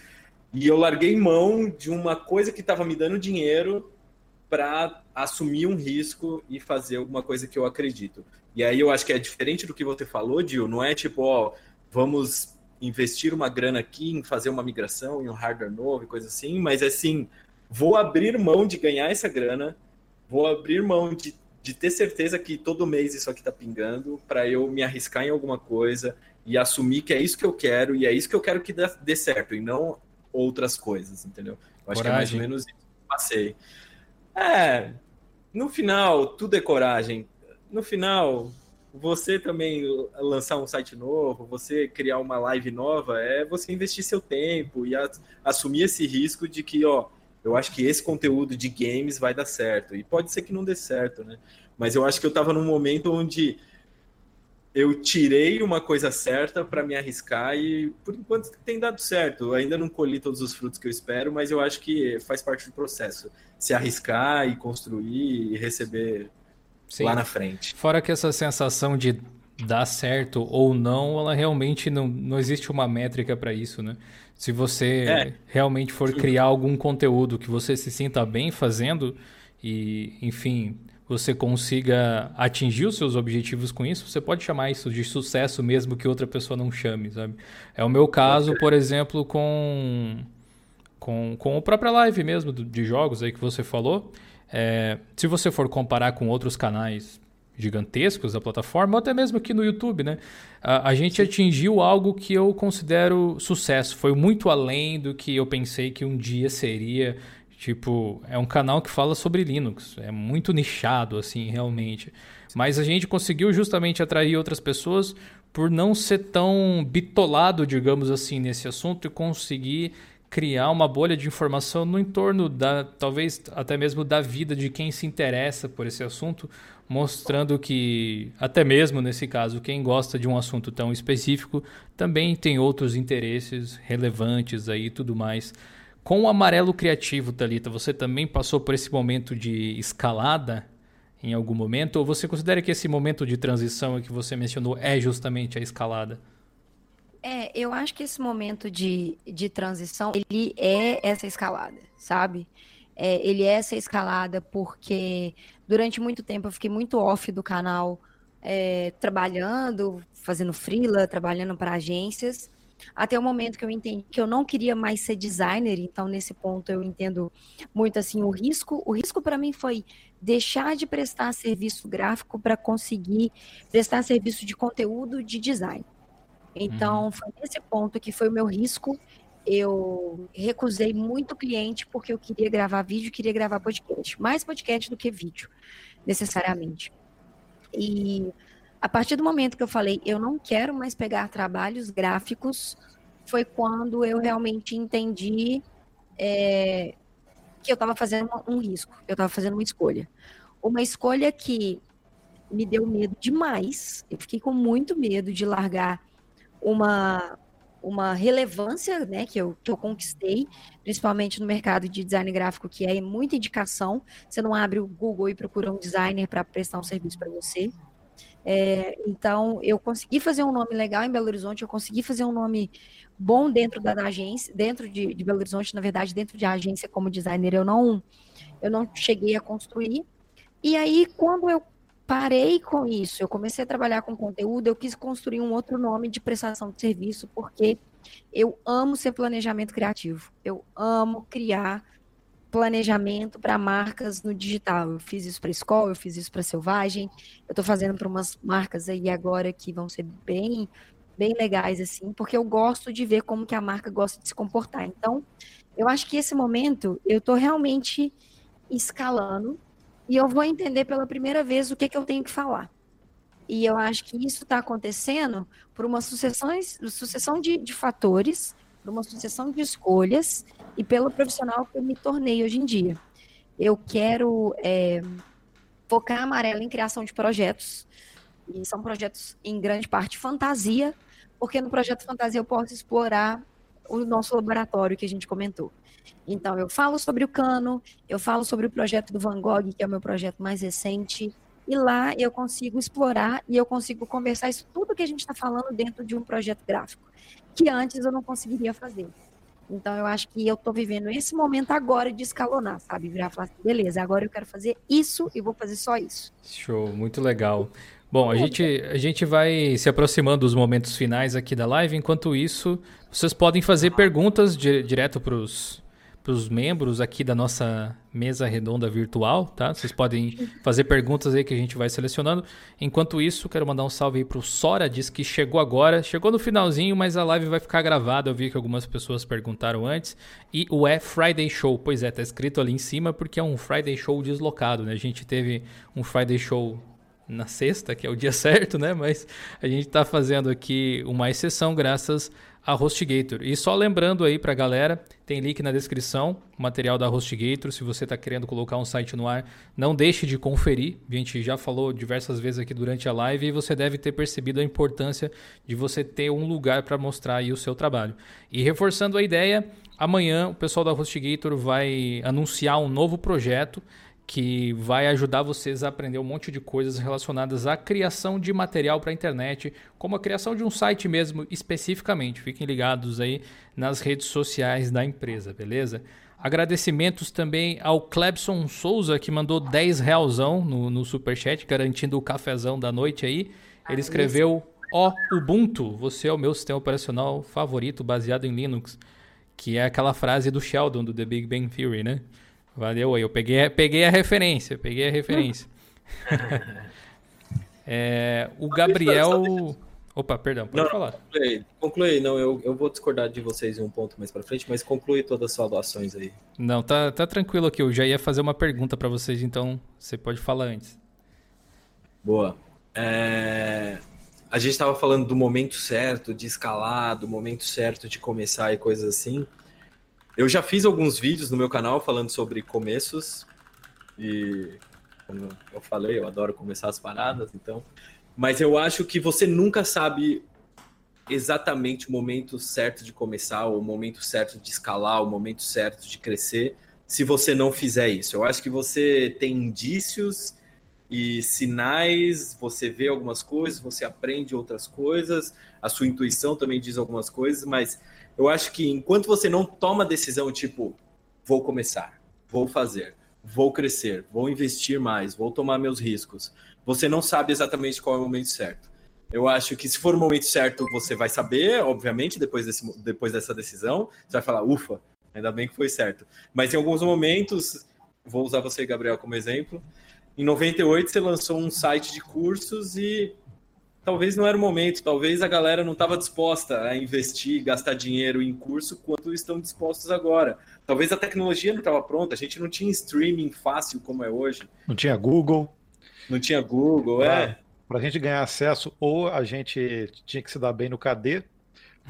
E eu larguei mão de uma coisa que estava me dando dinheiro para assumir um risco e fazer alguma coisa que eu acredito. E aí eu acho que é diferente do que você falou, Dil, não é tipo, ó, vamos investir uma grana aqui em fazer uma migração em um hardware novo e coisa assim, mas é assim, vou abrir mão de ganhar essa grana, vou abrir mão de, de ter certeza que todo mês isso aqui está pingando, para eu me arriscar em alguma coisa e assumir que é isso que eu quero e é isso que eu quero que dê, dê certo, e não outras coisas, entendeu? Eu acho coragem. que é mais ou menos isso que eu passei. É, no final, tudo é coragem. No final, você também lançar um site novo, você criar uma live nova, é você investir seu tempo e assumir esse risco de que, ó, eu acho que esse conteúdo de games vai dar certo. E pode ser que não dê certo, né? Mas eu acho que eu estava num momento onde eu tirei uma coisa certa para me arriscar e por enquanto tem dado certo. Eu ainda não colhi todos os frutos que eu espero, mas eu acho que faz parte do processo. Se arriscar e construir e receber Sim. lá na frente. Fora que essa sensação de dar certo ou não, ela realmente não, não existe uma métrica para isso, né? Se você é. realmente for criar algum conteúdo que você se sinta bem fazendo e, enfim, você consiga atingir os seus objetivos com isso, você pode chamar isso de sucesso mesmo que outra pessoa não chame, sabe? É o meu caso, por exemplo, com com, com a própria live mesmo de jogos aí que você falou. É, se você for comparar com outros canais gigantescos da plataforma, ou até mesmo aqui no YouTube, né? A, a gente atingiu algo que eu considero sucesso. Foi muito além do que eu pensei que um dia seria. Tipo, é um canal que fala sobre Linux. É muito nichado, assim, realmente. Mas a gente conseguiu justamente atrair outras pessoas por não ser tão bitolado, digamos assim, nesse assunto e conseguir criar uma bolha de informação no entorno da, talvez até mesmo da vida de quem se interessa por esse assunto, mostrando que, até mesmo nesse caso, quem gosta de um assunto tão específico também tem outros interesses relevantes aí e tudo mais. Com o amarelo criativo, Talita, você também passou por esse momento de escalada em algum momento? Ou você considera que esse momento de transição que você mencionou é justamente a escalada? É, eu acho que esse momento de, de transição, ele é essa escalada, sabe? É, ele é essa escalada porque durante muito tempo eu fiquei muito off do canal, é, trabalhando, fazendo freela, trabalhando para agências, até o momento que eu entendi que eu não queria mais ser designer, então nesse ponto eu entendo muito assim o risco. O risco para mim foi deixar de prestar serviço gráfico para conseguir prestar serviço de conteúdo de design. Então, uhum. foi nesse ponto que foi o meu risco. Eu recusei muito cliente porque eu queria gravar vídeo, queria gravar podcast. Mais podcast do que vídeo, necessariamente. E a partir do momento que eu falei, eu não quero mais pegar trabalhos gráficos, foi quando eu realmente entendi é, que eu estava fazendo um risco, eu estava fazendo uma escolha. Uma escolha que me deu medo demais. Eu fiquei com muito medo de largar uma, uma relevância né, que, eu, que eu conquistei, principalmente no mercado de design gráfico, que é muita indicação. Você não abre o Google e procura um designer para prestar um serviço para você. É, então, eu consegui fazer um nome legal em Belo Horizonte, eu consegui fazer um nome bom dentro da, agência, dentro de, de, Belo Horizonte, na verdade, dentro de agência como designer, eu não, eu não cheguei a construir. E aí, quando eu parei com isso. Eu comecei a trabalhar com conteúdo, eu quis construir um outro nome de prestação de serviço, porque eu amo ser planejamento criativo. Eu amo criar planejamento para marcas no digital. Eu fiz isso para escola, eu fiz isso para Selvagem. Eu estou fazendo para umas marcas aí agora que vão ser bem bem legais assim, porque eu gosto de ver como que a marca gosta de se comportar. Então, eu acho que esse momento eu estou realmente escalando e eu vou entender pela primeira vez o que, que eu tenho que falar. E eu acho que isso está acontecendo por uma sucessão, sucessão de, de fatores, por uma sucessão de escolhas e pelo profissional que eu me tornei hoje em dia. Eu quero é, focar amarelo em criação de projetos, e são projetos, em grande parte, fantasia, porque no projeto fantasia eu posso explorar o nosso laboratório que a gente comentou. Então, eu falo sobre o Cano, eu falo sobre o projeto do Van Gogh, que é o meu projeto mais recente, e lá eu consigo explorar e eu consigo conversar isso tudo que a gente está falando dentro de um projeto gráfico, que antes eu não conseguiria fazer. Então, eu acho que eu estou vivendo esse momento agora de escalonar, sabe? Virar e falar assim, beleza, agora eu quero fazer isso e vou fazer só isso. Show, muito legal. Bom, a gente, a gente vai se aproximando dos momentos finais aqui da live. Enquanto isso, vocês podem fazer perguntas di direto para os os membros aqui da nossa mesa redonda virtual, tá? Vocês podem fazer perguntas aí que a gente vai selecionando. Enquanto isso, quero mandar um salve aí pro Sora, diz que chegou agora, chegou no finalzinho, mas a live vai ficar gravada. Eu vi que algumas pessoas perguntaram antes. E o é Friday Show, pois é, tá escrito ali em cima porque é um Friday Show deslocado, né? A gente teve um Friday Show na sexta, que é o dia certo, né? Mas a gente está fazendo aqui uma exceção graças a HostGator. E só lembrando aí para a galera, tem link na descrição, material da HostGator. Se você está querendo colocar um site no ar, não deixe de conferir. A gente já falou diversas vezes aqui durante a live e você deve ter percebido a importância de você ter um lugar para mostrar aí o seu trabalho. E reforçando a ideia, amanhã o pessoal da HostGator vai anunciar um novo projeto que vai ajudar vocês a aprender um monte de coisas relacionadas à criação de material para a internet, como a criação de um site mesmo especificamente. Fiquem ligados aí nas redes sociais da empresa, beleza? Agradecimentos também ao Clebson Souza, que mandou 10 realzão no, no superchat, garantindo o cafezão da noite aí. Ele escreveu, ó, oh, Ubuntu, você é o meu sistema operacional favorito baseado em Linux. Que é aquela frase do Sheldon, do The Big Bang Theory, né? Valeu aí, eu peguei, peguei a referência, peguei a referência. é, o Gabriel. Opa, perdão, pode não, falar. Conclui, conclui. não, eu, eu vou discordar de vocês em um ponto mais para frente, mas conclui todas as saudações aí. Não, tá, tá tranquilo aqui, eu já ia fazer uma pergunta para vocês, então você pode falar antes. Boa. É... A gente estava falando do momento certo de escalar, do momento certo de começar e coisas assim. Eu já fiz alguns vídeos no meu canal falando sobre começos e como eu falei, eu adoro começar as paradas, então. Mas eu acho que você nunca sabe exatamente o momento certo de começar, o momento certo de escalar, o momento certo de crescer, se você não fizer isso. Eu acho que você tem indícios e sinais, você vê algumas coisas, você aprende outras coisas, a sua intuição também diz algumas coisas, mas eu acho que enquanto você não toma decisão, tipo, vou começar, vou fazer, vou crescer, vou investir mais, vou tomar meus riscos, você não sabe exatamente qual é o momento certo. Eu acho que se for o momento certo, você vai saber, obviamente, depois, desse, depois dessa decisão, você vai falar, ufa, ainda bem que foi certo. Mas em alguns momentos, vou usar você, Gabriel, como exemplo, em 98 você lançou um site de cursos e talvez não era o momento, talvez a galera não estava disposta a investir, gastar dinheiro em curso quanto estão dispostos agora. Talvez a tecnologia não estava pronta, a gente não tinha streaming fácil como é hoje. Não tinha Google. Não tinha Google, pra, é. Para a gente ganhar acesso, ou a gente tinha que se dar bem no KD,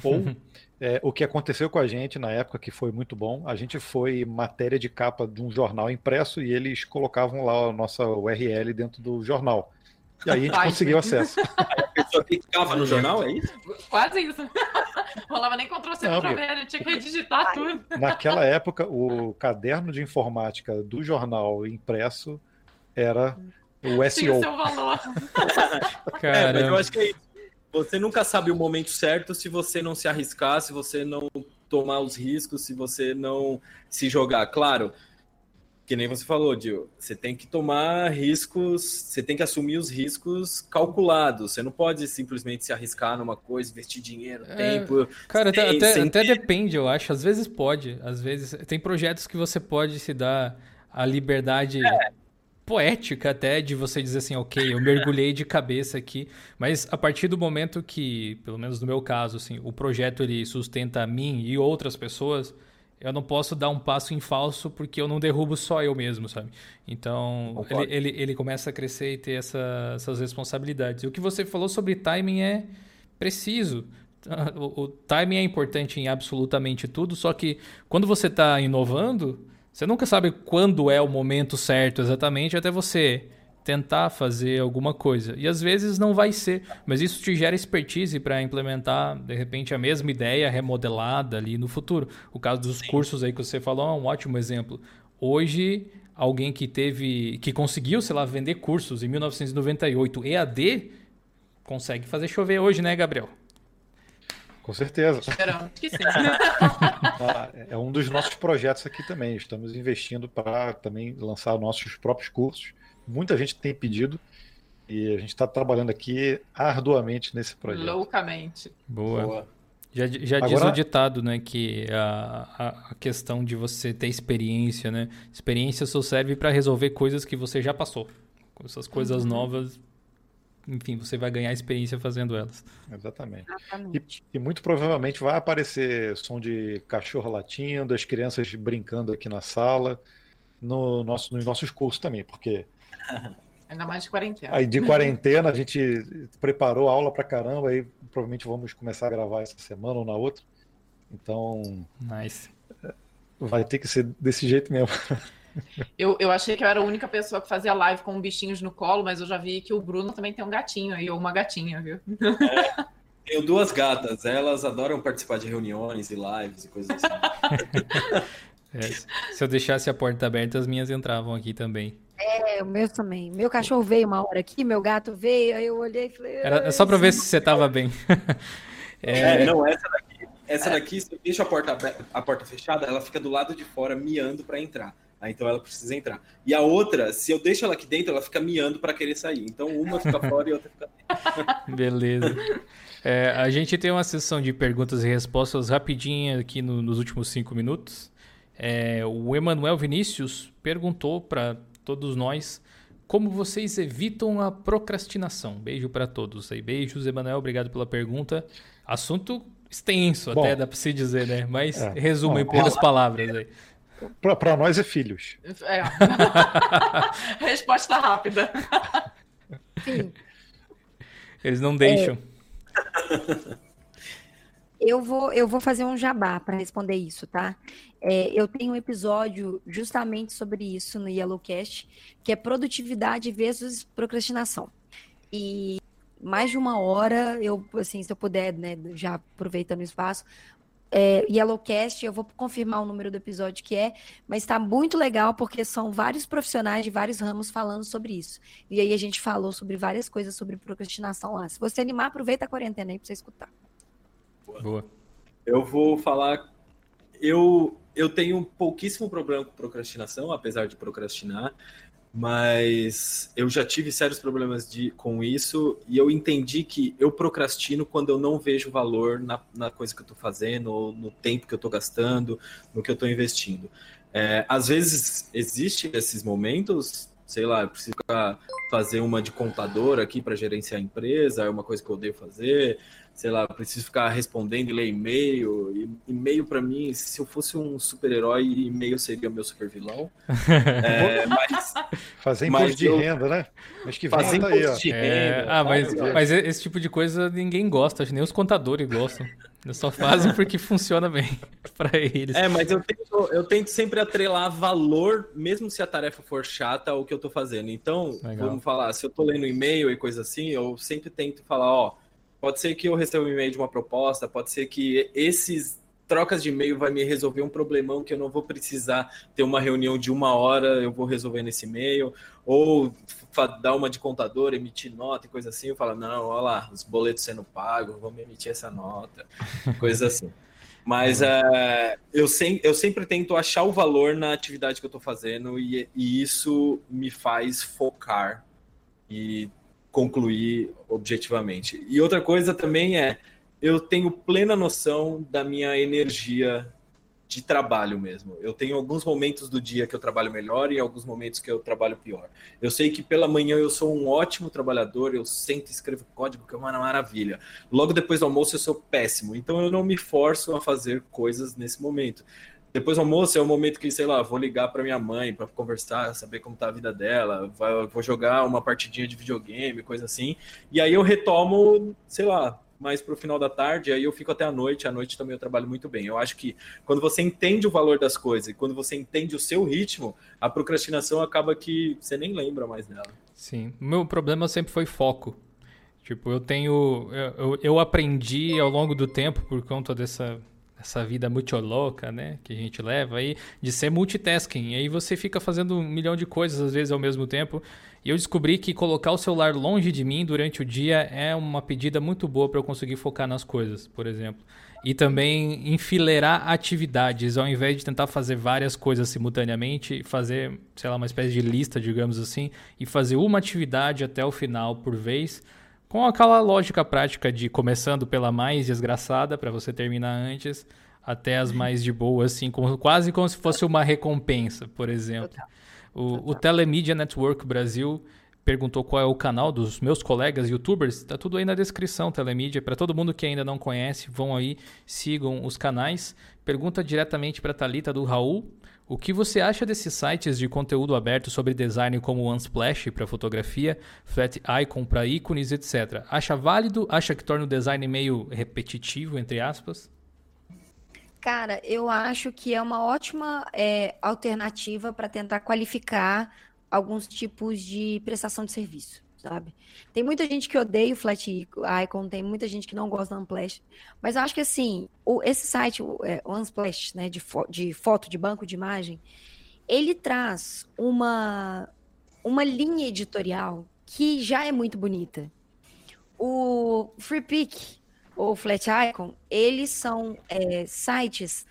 ou é, o que aconteceu com a gente na época, que foi muito bom, a gente foi matéria de capa de um jornal impresso e eles colocavam lá a nossa URL dentro do jornal. E aí a gente conseguiu acesso. a pessoa clicava no jornal, é isso? Quase isso. Rolava nem Ctrl-C, Ctrl-V, tinha que redigitar tudo. Naquela época, o caderno de informática do jornal impresso era o SEO. Tinha o seu valor. É, mas eu acho que é isso. Você nunca sabe o momento certo se você não se arriscar, se você não tomar os riscos, se você não se jogar. Claro, que nem você falou, Dio, você tem que tomar riscos, você tem que assumir os riscos calculados. Você não pode simplesmente se arriscar numa coisa, investir dinheiro, é, tempo. Cara, sem, até, sem até depende, eu acho. Às vezes pode. Às vezes. Tem projetos que você pode se dar a liberdade. É. Poética até de você dizer assim, ok, eu mergulhei de cabeça aqui, mas a partir do momento que, pelo menos no meu caso, assim, o projeto ele sustenta a mim e outras pessoas, eu não posso dar um passo em falso porque eu não derrubo só eu mesmo, sabe? Então, ele, ele, ele, começa a crescer e ter essa, essas responsabilidades. E o que você falou sobre timing é preciso. O, o timing é importante em absolutamente tudo, só que quando você está inovando, você nunca sabe quando é o momento certo exatamente, até você tentar fazer alguma coisa. E às vezes não vai ser, mas isso te gera expertise para implementar, de repente, a mesma ideia remodelada ali no futuro. O caso dos Sim. cursos aí que você falou é um ótimo exemplo. Hoje, alguém que teve, que conseguiu, sei lá, vender cursos em 1998 EAD, consegue fazer chover hoje, né, Gabriel? Com certeza. que sim. Ah, é um dos nossos projetos aqui também. Estamos investindo para também lançar nossos próprios cursos muita gente tem pedido e a gente está trabalhando aqui arduamente nesse projeto. Loucamente. Boa. Boa. Já, já Agora... diz o ditado, né? Que a, a, questão de você ter experiência, né? Experiência só serve para resolver coisas que você já passou. Essas coisas uhum. novas, enfim, você vai ganhar experiência fazendo elas. Exatamente. Exatamente. E, e, muito provavelmente vai aparecer som de cachorro latindo, as crianças brincando aqui na sala, no nosso, nos nossos cursos também, porque Ainda mais de quarentena. Aí de quarentena a gente preparou a aula pra caramba, aí provavelmente vamos começar a gravar essa semana ou na outra. Então. Nice. Vai ter que ser desse jeito mesmo. Eu, eu achei que eu era a única pessoa que fazia live com bichinhos no colo, mas eu já vi que o Bruno também tem um gatinho aí, ou uma gatinha, viu? É, tenho duas gatas, elas adoram participar de reuniões e lives e coisas assim. É, se eu deixasse a porta aberta, as minhas entravam aqui também. É, o meu também. Meu cachorro veio uma hora aqui, meu gato veio, aí eu olhei e falei. Era só para ver se você tava bem. é... é... não, essa daqui, essa daqui, se eu deixo a porta, a porta fechada, ela fica do lado de fora miando para entrar. Ah, então ela precisa entrar. E a outra, se eu deixo ela aqui dentro, ela fica miando para querer sair. Então uma fica fora e outra fica dentro. Beleza. É, a gente tem uma sessão de perguntas e respostas rapidinha aqui no, nos últimos cinco minutos. É, o Emanuel Vinícius perguntou para todos nós como vocês evitam a procrastinação. Beijo para todos aí. Beijos, Emanuel. Obrigado pela pergunta. Assunto extenso, Bom, até dá para se dizer, né? Mas é, resumo em poucas palavras aí. Para nós é filhos. É. Resposta rápida. Sim. Eles não deixam. É. Eu vou, eu vou fazer um jabá para responder isso, tá? É, eu tenho um episódio justamente sobre isso no Yellowcast, que é produtividade versus procrastinação. E mais de uma hora, eu, assim, se eu puder, né, já aproveitando o espaço, é, Yellowcast, eu vou confirmar o número do episódio que é, mas está muito legal porque são vários profissionais de vários ramos falando sobre isso. E aí a gente falou sobre várias coisas sobre procrastinação lá. Se você animar, aproveita a quarentena aí para você escutar. Boa. Eu vou falar. Eu, eu tenho pouquíssimo problema com procrastinação, apesar de procrastinar, mas eu já tive sérios problemas de, com isso e eu entendi que eu procrastino quando eu não vejo valor na, na coisa que eu estou fazendo, ou no tempo que eu estou gastando, no que eu estou investindo. É, às vezes existem esses momentos, sei lá, eu preciso fazer uma de contador aqui para gerenciar a empresa, é uma coisa que eu odeio fazer sei lá, preciso ficar respondendo e ler e-mail. E-mail para mim, se eu fosse um super-herói, e-mail seria meu super vilão. é, mas, fazer imposto de eu... renda, né? Mas que fazer imposto aí, de renda. É... Ah, mas, mas esse tipo de coisa ninguém gosta, nem os contadores gostam. Eles só fazem porque funciona bem para eles. É, mas eu tento, eu tento sempre atrelar valor, mesmo se a tarefa for chata, ao que eu tô fazendo. Então, Legal. vamos falar, se eu tô lendo e-mail e coisa assim, eu sempre tento falar, ó, Pode ser que eu receba um e-mail de uma proposta, pode ser que esses trocas de e-mail vai me resolver um problemão que eu não vou precisar ter uma reunião de uma hora, eu vou resolver nesse e-mail, ou dar uma de contador, emitir nota e coisa assim, eu falo, não, olha lá, os boletos sendo pagos, vamos emitir essa nota, coisa assim. Mas uh, eu, sem, eu sempre tento achar o valor na atividade que eu estou fazendo e, e isso me faz focar. E concluir objetivamente. E outra coisa também é, eu tenho plena noção da minha energia de trabalho mesmo. Eu tenho alguns momentos do dia que eu trabalho melhor e alguns momentos que eu trabalho pior. Eu sei que pela manhã eu sou um ótimo trabalhador, eu sento e escrevo código, que é uma maravilha. Logo depois do almoço eu sou péssimo, então eu não me forço a fazer coisas nesse momento. Depois do almoço é o momento que, sei lá, vou ligar para minha mãe para conversar, saber como tá a vida dela, vou jogar uma partidinha de videogame, coisa assim. E aí eu retomo, sei lá, mais para o final da tarde, aí eu fico até a noite. À noite também eu trabalho muito bem. Eu acho que quando você entende o valor das coisas e quando você entende o seu ritmo, a procrastinação acaba que você nem lembra mais dela. Sim. O meu problema sempre foi foco. Tipo, eu tenho. Eu, eu aprendi ao longo do tempo, por conta dessa essa vida muito louca, né, que a gente leva aí, de ser multitasking. E aí você fica fazendo um milhão de coisas às vezes ao mesmo tempo. E eu descobri que colocar o celular longe de mim durante o dia é uma pedida muito boa para eu conseguir focar nas coisas, por exemplo. E também enfileirar atividades, ao invés de tentar fazer várias coisas simultaneamente, fazer, sei lá, uma espécie de lista, digamos assim, e fazer uma atividade até o final por vez com aquela lógica prática de começando pela mais desgraçada para você terminar antes, até as mais de boa, assim, como, quase como se fosse uma recompensa, por exemplo. O, o Telemedia Network Brasil perguntou qual é o canal dos meus colegas youtubers. Está tudo aí na descrição, Telemedia. Para todo mundo que ainda não conhece, vão aí, sigam os canais. Pergunta diretamente para a Thalita do Raul. O que você acha desses sites de conteúdo aberto sobre design como Unsplash para fotografia, Flat Icon para ícones, etc. Acha válido? Acha que torna o design meio repetitivo, entre aspas? Cara, eu acho que é uma ótima é, alternativa para tentar qualificar alguns tipos de prestação de serviço, sabe? Tem muita gente que odeia o Flat Icon, tem muita gente que não gosta do Unsplash, mas eu acho que assim, o, esse site, o, é, o Unsplash, né, de, fo de foto, de banco de imagem, ele traz uma, uma linha editorial que já é muito bonita. O Free Pick, ou Flat Icon, eles são é, sites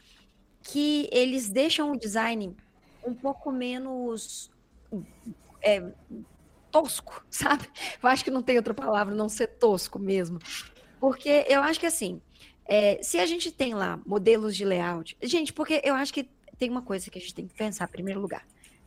que eles deixam o design um pouco menos é, tosco, sabe? Eu acho que não tem outra palavra, não ser tosco mesmo. Porque eu acho que assim, é, se a gente tem lá modelos de layout, gente, porque eu acho que tem uma coisa que a gente tem que pensar em primeiro lugar.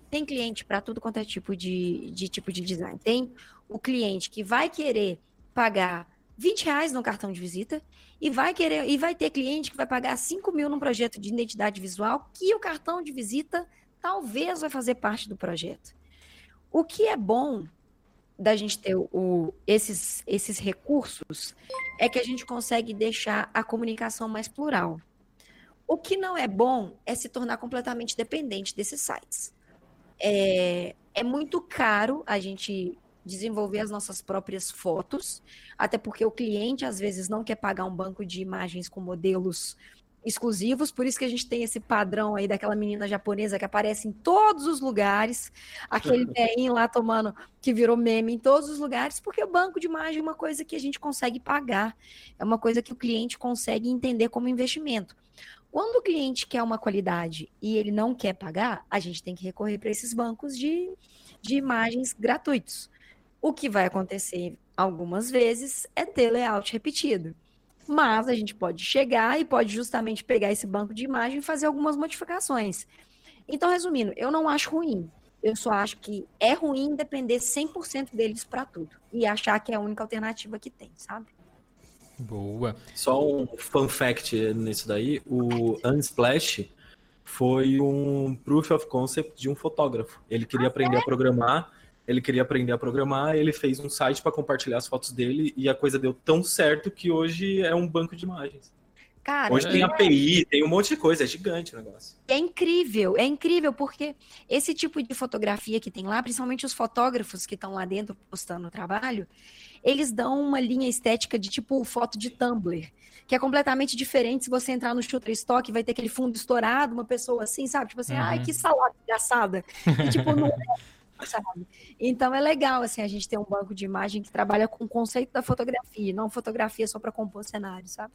Tem cliente para tudo quanto é tipo de, de tipo de design. Tem o cliente que vai querer pagar 20 reais no cartão de visita e vai querer e vai ter cliente que vai pagar 5 mil num projeto de identidade visual que o cartão de visita talvez vai fazer parte do projeto. O que é bom da gente ter o, esses, esses recursos é que a gente consegue deixar a comunicação mais plural. O que não é bom é se tornar completamente dependente desses sites. É, é muito caro a gente desenvolver as nossas próprias fotos, até porque o cliente às vezes não quer pagar um banco de imagens com modelos exclusivos, por isso que a gente tem esse padrão aí daquela menina japonesa que aparece em todos os lugares, aquele velhinho lá tomando, que virou meme em todos os lugares, porque o banco de imagem é uma coisa que a gente consegue pagar, é uma coisa que o cliente consegue entender como investimento. Quando o cliente quer uma qualidade e ele não quer pagar, a gente tem que recorrer para esses bancos de, de imagens gratuitos. O que vai acontecer algumas vezes é ter layout repetido. Mas a gente pode chegar e pode justamente pegar esse banco de imagem e fazer algumas modificações. Então, resumindo, eu não acho ruim. Eu só acho que é ruim depender 100% deles para tudo. E achar que é a única alternativa que tem, sabe? Boa. Só um fun fact nisso daí: o Unsplash foi um proof of concept de um fotógrafo. Ele queria ah, aprender é? a programar ele queria aprender a programar, ele fez um site para compartilhar as fotos dele e a coisa deu tão certo que hoje é um banco de imagens. Cara, hoje é... tem API, tem um monte de coisa, é gigante o negócio. É incrível, é incrível porque esse tipo de fotografia que tem lá, principalmente os fotógrafos que estão lá dentro postando o trabalho, eles dão uma linha estética de tipo foto de Tumblr, que é completamente diferente se você entrar no Shutterstock, vai ter aquele fundo estourado, uma pessoa assim, sabe? Tipo assim, uhum. ai, que salada engraçada. E, tipo, não é sabe? Então é legal assim a gente ter um banco de imagem que trabalha com o conceito da fotografia, não fotografia só para compor cenário, sabe?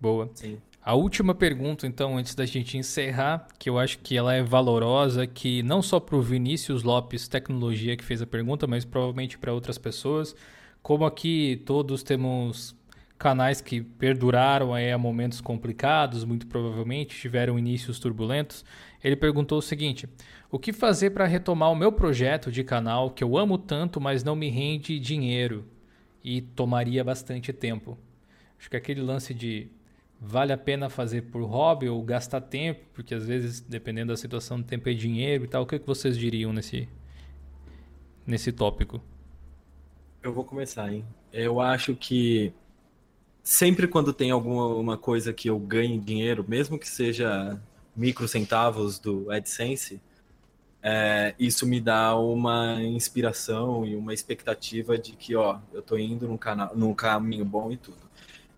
Boa. Sim. A última pergunta, então, antes da gente encerrar, que eu acho que ela é valorosa, que não só para o Vinícius Lopes Tecnologia que fez a pergunta, mas provavelmente para outras pessoas. Como aqui todos temos canais que perduraram aí a momentos complicados, muito provavelmente tiveram inícios turbulentos, ele perguntou o seguinte: o que fazer para retomar o meu projeto de canal que eu amo tanto, mas não me rende dinheiro e tomaria bastante tempo? Acho que aquele lance de vale a pena fazer por hobby ou gastar tempo, porque às vezes, dependendo da situação, tempo é dinheiro e tal. O que, que vocês diriam nesse, nesse tópico? Eu vou começar, hein? Eu acho que sempre quando tem alguma coisa que eu ganhe dinheiro, mesmo que seja micro centavos do AdSense, é, isso me dá uma inspiração e uma expectativa de que, ó, eu tô indo num, canal, num caminho bom e tudo.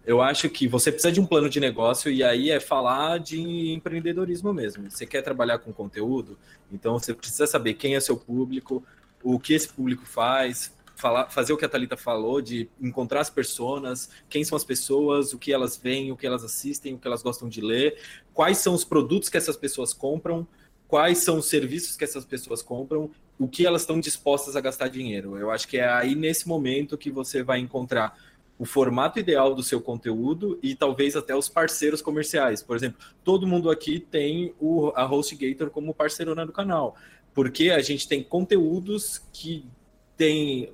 Eu acho que você precisa de um plano de negócio e aí é falar de empreendedorismo mesmo. Você quer trabalhar com conteúdo, então você precisa saber quem é seu público, o que esse público faz, falar, fazer o que a Thalita falou, de encontrar as pessoas, quem são as pessoas, o que elas veem, o que elas assistem, o que elas gostam de ler, quais são os produtos que essas pessoas compram, quais são os serviços que essas pessoas compram, o que elas estão dispostas a gastar dinheiro. Eu acho que é aí nesse momento que você vai encontrar o formato ideal do seu conteúdo e talvez até os parceiros comerciais. Por exemplo, todo mundo aqui tem o, a HostGator como parceirona do canal, porque a gente tem conteúdos que tem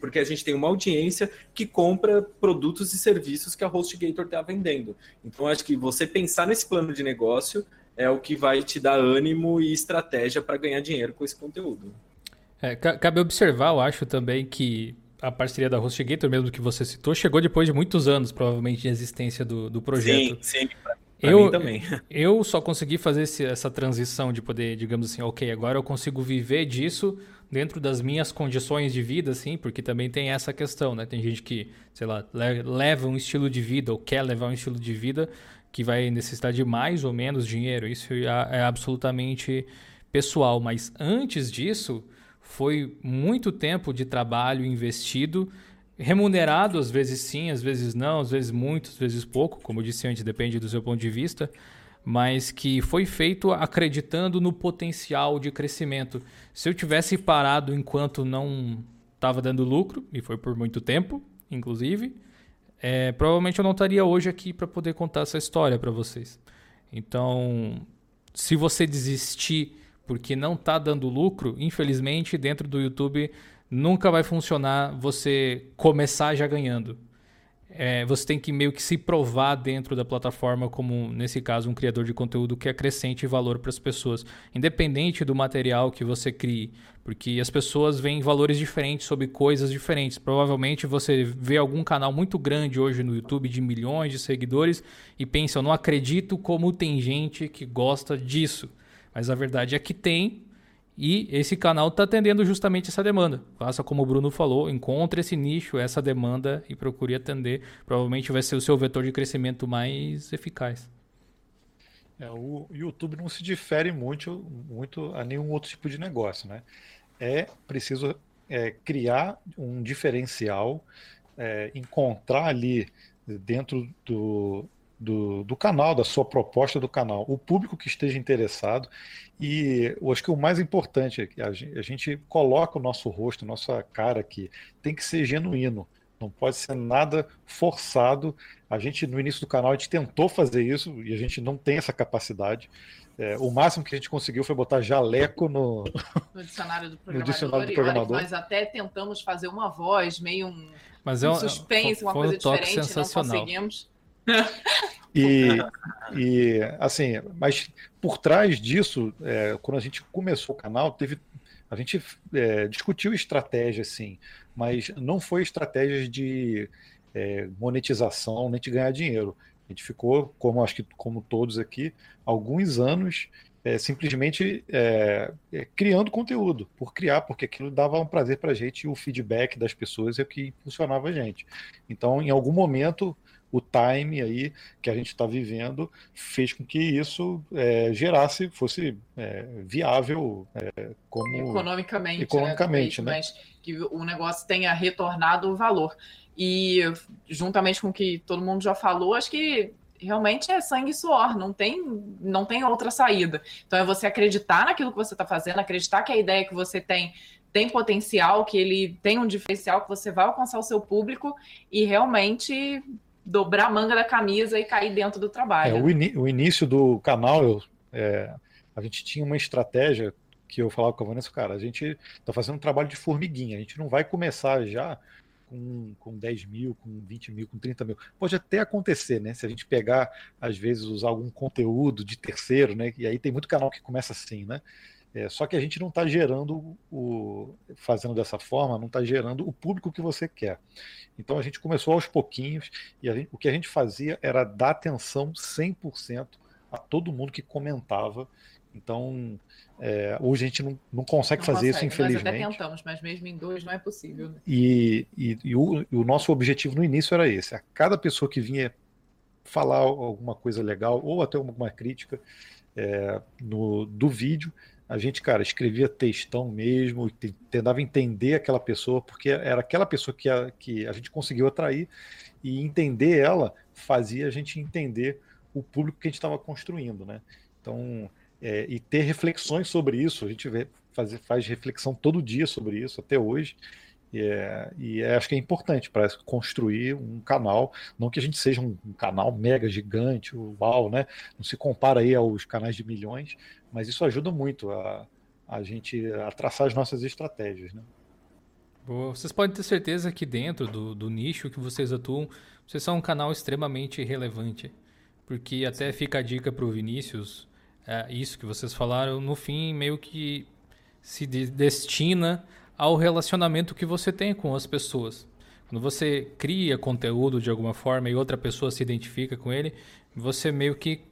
porque a gente tem uma audiência que compra produtos e serviços que a HostGator está vendendo. Então, acho que você pensar nesse plano de negócio é o que vai te dar ânimo e estratégia para ganhar dinheiro com esse conteúdo. É, cabe observar, eu acho também que a parceria da HostGator, mesmo que você citou, chegou depois de muitos anos, provavelmente, de existência do, do projeto. Sim, sim. Pra, eu, também. Eu só consegui fazer esse, essa transição de poder, digamos assim, ok, agora eu consigo viver disso dentro das minhas condições de vida, assim, porque também tem essa questão, né? Tem gente que, sei lá, leva um estilo de vida ou quer levar um estilo de vida que vai necessitar de mais ou menos dinheiro. Isso é, é absolutamente pessoal. Mas antes disso, foi muito tempo de trabalho investido, remunerado, às vezes sim, às vezes não, às vezes muito, às vezes pouco, como eu disse antes, depende do seu ponto de vista, mas que foi feito acreditando no potencial de crescimento. Se eu tivesse parado enquanto não estava dando lucro, e foi por muito tempo, inclusive, é, provavelmente eu não estaria hoje aqui para poder contar essa história para vocês. Então, se você desistir porque não está dando lucro, infelizmente, dentro do YouTube nunca vai funcionar você começar já ganhando. É, você tem que meio que se provar dentro da plataforma como, nesse caso, um criador de conteúdo que acrescente valor para as pessoas, independente do material que você crie, porque as pessoas veem valores diferentes sobre coisas diferentes. Provavelmente você vê algum canal muito grande hoje no YouTube de milhões de seguidores e pensa, eu não acredito como tem gente que gosta disso. Mas a verdade é que tem e esse canal está atendendo justamente essa demanda. Faça como o Bruno falou, encontre esse nicho, essa demanda e procure atender. Provavelmente vai ser o seu vetor de crescimento mais eficaz. É, o YouTube não se difere muito, muito a nenhum outro tipo de negócio, né? É preciso é, criar um diferencial, é, encontrar ali dentro do, do, do canal, da sua proposta do canal, o público que esteja interessado. E eu acho que o mais importante é que a gente, a gente coloca o nosso rosto, nossa cara aqui, tem que ser genuíno. Não pode ser nada forçado. A gente, no início do canal, a gente tentou fazer isso e a gente não tem essa capacidade. É, o máximo que a gente conseguiu foi botar jaleco no, no dicionário do programador. dicionário do programador. nós até tentamos fazer uma voz, meio um, Mas é um, suspense, uma coisa um diferente, sensacional. não conseguimos. E, e assim, mas por trás disso, é, quando a gente começou o canal, teve a gente é, discutiu estratégia, sim, mas não foi estratégias de é, monetização nem de ganhar dinheiro. A gente ficou, como acho que como todos aqui, alguns anos é, simplesmente é, é, criando conteúdo, por criar, porque aquilo dava um prazer para a gente e o feedback das pessoas é o que funcionava a gente. Então, em algum momento, o time aí que a gente está vivendo fez com que isso é, gerasse, fosse é, viável é, como economicamente, né, economicamente né? Mas que o negócio tenha retornado o valor. E juntamente com o que todo mundo já falou, acho que realmente é sangue e suor, não tem, não tem outra saída. Então é você acreditar naquilo que você está fazendo, acreditar que a ideia que você tem tem potencial, que ele tem um diferencial, que você vai alcançar o seu público e realmente dobrar a manga da camisa e cair dentro do trabalho. É, o, o, início do canal, eu, é, a gente tinha uma estratégia que eu falava com a Vanessa, cara, a gente está fazendo um trabalho de formiguinha, a gente não vai começar já com, com 10 mil, com 20 mil, com 30 mil. Pode até acontecer, né? Se a gente pegar, às vezes, usar algum conteúdo de terceiro, né? E aí tem muito canal que começa assim, né? É, só que a gente não está gerando o. fazendo dessa forma, não está gerando o público que você quer. Então a gente começou aos pouquinhos e gente, o que a gente fazia era dar atenção 100% a todo mundo que comentava. Então, é, hoje a gente não, não consegue não fazer consegue. isso, infelizmente. Nós até tentamos, mas mesmo em dois não é possível. Né? E, e, e, o, e o nosso objetivo no início era esse: a cada pessoa que vinha falar alguma coisa legal ou até alguma crítica é, no, do vídeo, a gente, cara, escrevia textão mesmo, tentava entender aquela pessoa, porque era aquela pessoa que a, que a gente conseguiu atrair, e entender ela fazia a gente entender o público que a gente estava construindo, né? Então, é, e ter reflexões sobre isso. A gente vê, faz, faz reflexão todo dia sobre isso até hoje. E, é, e é, acho que é importante para construir um canal, não que a gente seja um, um, canal mega gigante, uau, né? Não se compara aí aos canais de milhões, mas isso ajuda muito a, a gente a traçar as nossas estratégias, né? Boa. Vocês podem ter certeza que dentro do, do nicho que vocês atuam, vocês são um canal extremamente relevante. Porque até fica a dica para o Vinícius, é, isso que vocês falaram, no fim meio que se destina ao relacionamento que você tem com as pessoas. Quando você cria conteúdo de alguma forma e outra pessoa se identifica com ele, você meio que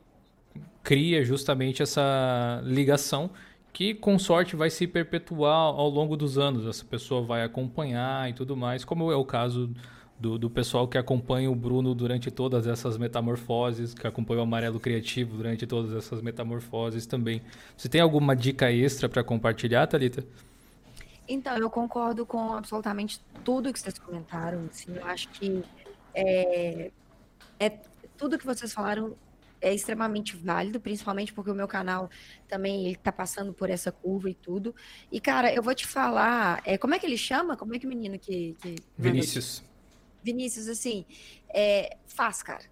cria justamente essa ligação que com sorte vai se perpetuar ao longo dos anos. Essa pessoa vai acompanhar e tudo mais, como é o caso do, do pessoal que acompanha o Bruno durante todas essas metamorfoses, que acompanha o Amarelo Criativo durante todas essas metamorfoses também. Você tem alguma dica extra para compartilhar, Thalita? Então, eu concordo com absolutamente tudo que vocês comentaram. Assim, eu acho que é, é, tudo que vocês falaram é extremamente válido, principalmente porque o meu canal também está passando por essa curva e tudo. E, cara, eu vou te falar, é, como é que ele chama? Como é que o menino que... que Vinícius. Vinícius, assim, é, faz, cara.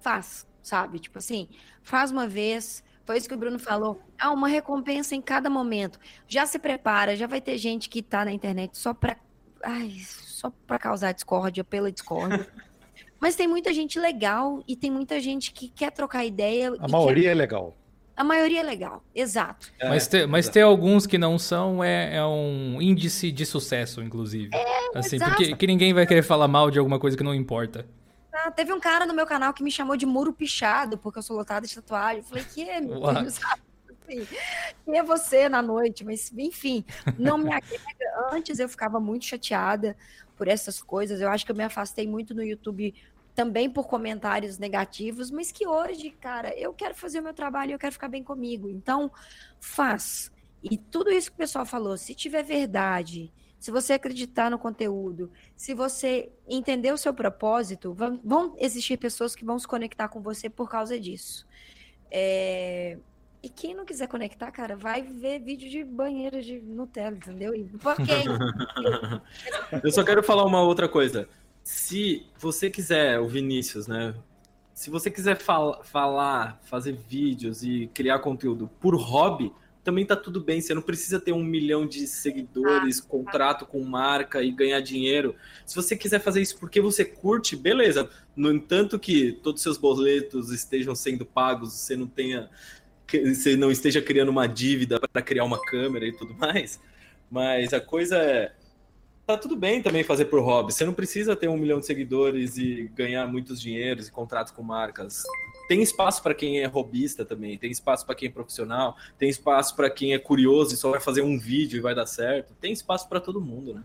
Faz, sabe? Tipo assim, faz uma vez, foi isso que o Bruno falou. Há uma recompensa em cada momento. Já se prepara, já vai ter gente que tá na internet só para ai, só para causar discórdia pela discórdia. Mas tem muita gente legal e tem muita gente que quer trocar ideia. A maioria quer... é legal. A maioria é legal, exato. É, mas, ter, mas ter alguns que não são é, é, um índice de sucesso, inclusive. É, assim, exato. porque que ninguém vai querer falar mal de alguma coisa que não importa. Ah, teve um cara no meu canal que me chamou de muro pichado, porque eu sou lotada de tatuagem. Eu falei, que é, meu Deus, Assim, quem é você na noite? Mas, enfim, não me agrega. Antes eu ficava muito chateada por essas coisas. Eu acho que eu me afastei muito no YouTube também por comentários negativos, mas que hoje, cara, eu quero fazer o meu trabalho e eu quero ficar bem comigo. Então, faz. E tudo isso que o pessoal falou, se tiver verdade, se você acreditar no conteúdo, se você entender o seu propósito, vão, vão existir pessoas que vão se conectar com você por causa disso. É... E quem não quiser conectar, cara, vai ver vídeo de banheiro de Nutella, entendeu? E por quê? Eu só quero falar uma outra coisa. Se você quiser, o Vinícius, né? Se você quiser fal falar, fazer vídeos e criar conteúdo por hobby, também tá tudo bem. Você não precisa ter um milhão de seguidores, ah, contrato com marca e ganhar dinheiro. Se você quiser fazer isso porque você curte, beleza. No entanto que todos os seus boletos estejam sendo pagos, você não tenha, você não esteja criando uma dívida para criar uma câmera e tudo mais. Mas a coisa é tá tudo bem também fazer por hobby. Você não precisa ter um milhão de seguidores e ganhar muitos dinheiros e contratos com marcas tem espaço para quem é robista também, tem espaço para quem é profissional, tem espaço para quem é curioso e só vai fazer um vídeo e vai dar certo. Tem espaço para todo mundo, né?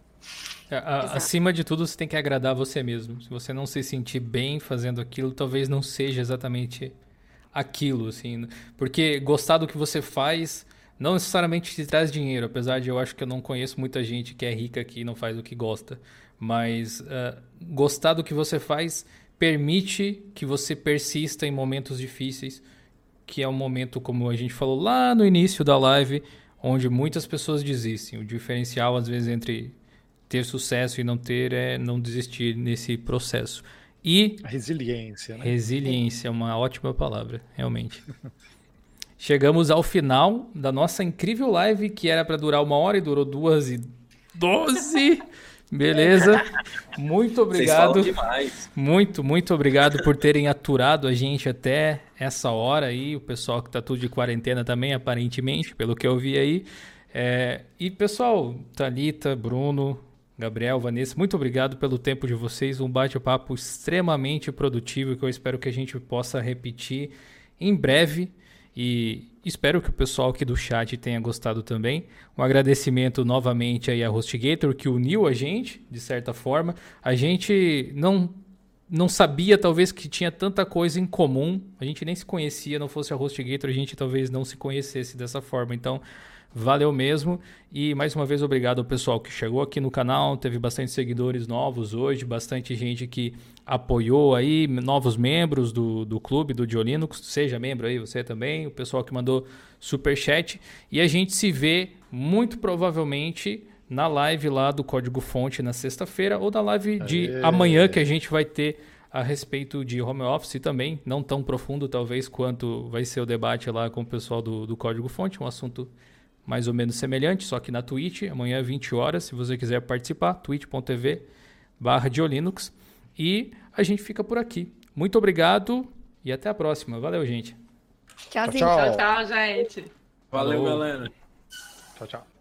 É, a, acima de tudo, você tem que agradar você mesmo. Se você não se sentir bem fazendo aquilo, talvez não seja exatamente aquilo, assim. Porque gostar do que você faz não necessariamente te traz dinheiro, apesar de eu acho que eu não conheço muita gente que é rica aqui e não faz o que gosta. Mas uh, gostar do que você faz permite que você persista em momentos difíceis, que é um momento, como a gente falou lá no início da live, onde muitas pessoas desistem. O diferencial, às vezes, entre ter sucesso e não ter é não desistir nesse processo. E. Resiliência, né? Resiliência é uma ótima palavra, realmente. Chegamos ao final da nossa incrível live, que era para durar uma hora e durou duas e doze. Beleza. Muito obrigado. Muito, muito obrigado por terem aturado a gente até essa hora aí. O pessoal que tá tudo de quarentena também, aparentemente, pelo que eu vi aí. É... E pessoal, Talita, Bruno, Gabriel, Vanessa, muito obrigado pelo tempo de vocês. Um bate-papo extremamente produtivo que eu espero que a gente possa repetir em breve. E espero que o pessoal aqui do chat tenha gostado também. Um agradecimento novamente aí a HostGator que uniu a gente, de certa forma. A gente não não sabia talvez que tinha tanta coisa em comum. A gente nem se conhecia, não fosse a HostGator, a gente talvez não se conhecesse dessa forma. Então, Valeu mesmo. E mais uma vez, obrigado ao pessoal que chegou aqui no canal. Teve bastante seguidores novos hoje, bastante gente que apoiou aí, novos membros do, do clube do Diolinux. Seja membro aí, você também. O pessoal que mandou super chat. E a gente se vê muito provavelmente na live lá do Código Fonte na sexta-feira ou na live de Aê. amanhã que a gente vai ter a respeito de home office também, não tão profundo talvez quanto vai ser o debate lá com o pessoal do, do Código Fonte, um assunto mais ou menos semelhante, só que na Twitch, amanhã 20 horas, se você quiser participar, twitch.tv barra Diolinux. E a gente fica por aqui. Muito obrigado e até a próxima. Valeu, gente. Tchau, tchau. Tchau, tchau, gente. Valeu, Falou. galera. Tchau, tchau.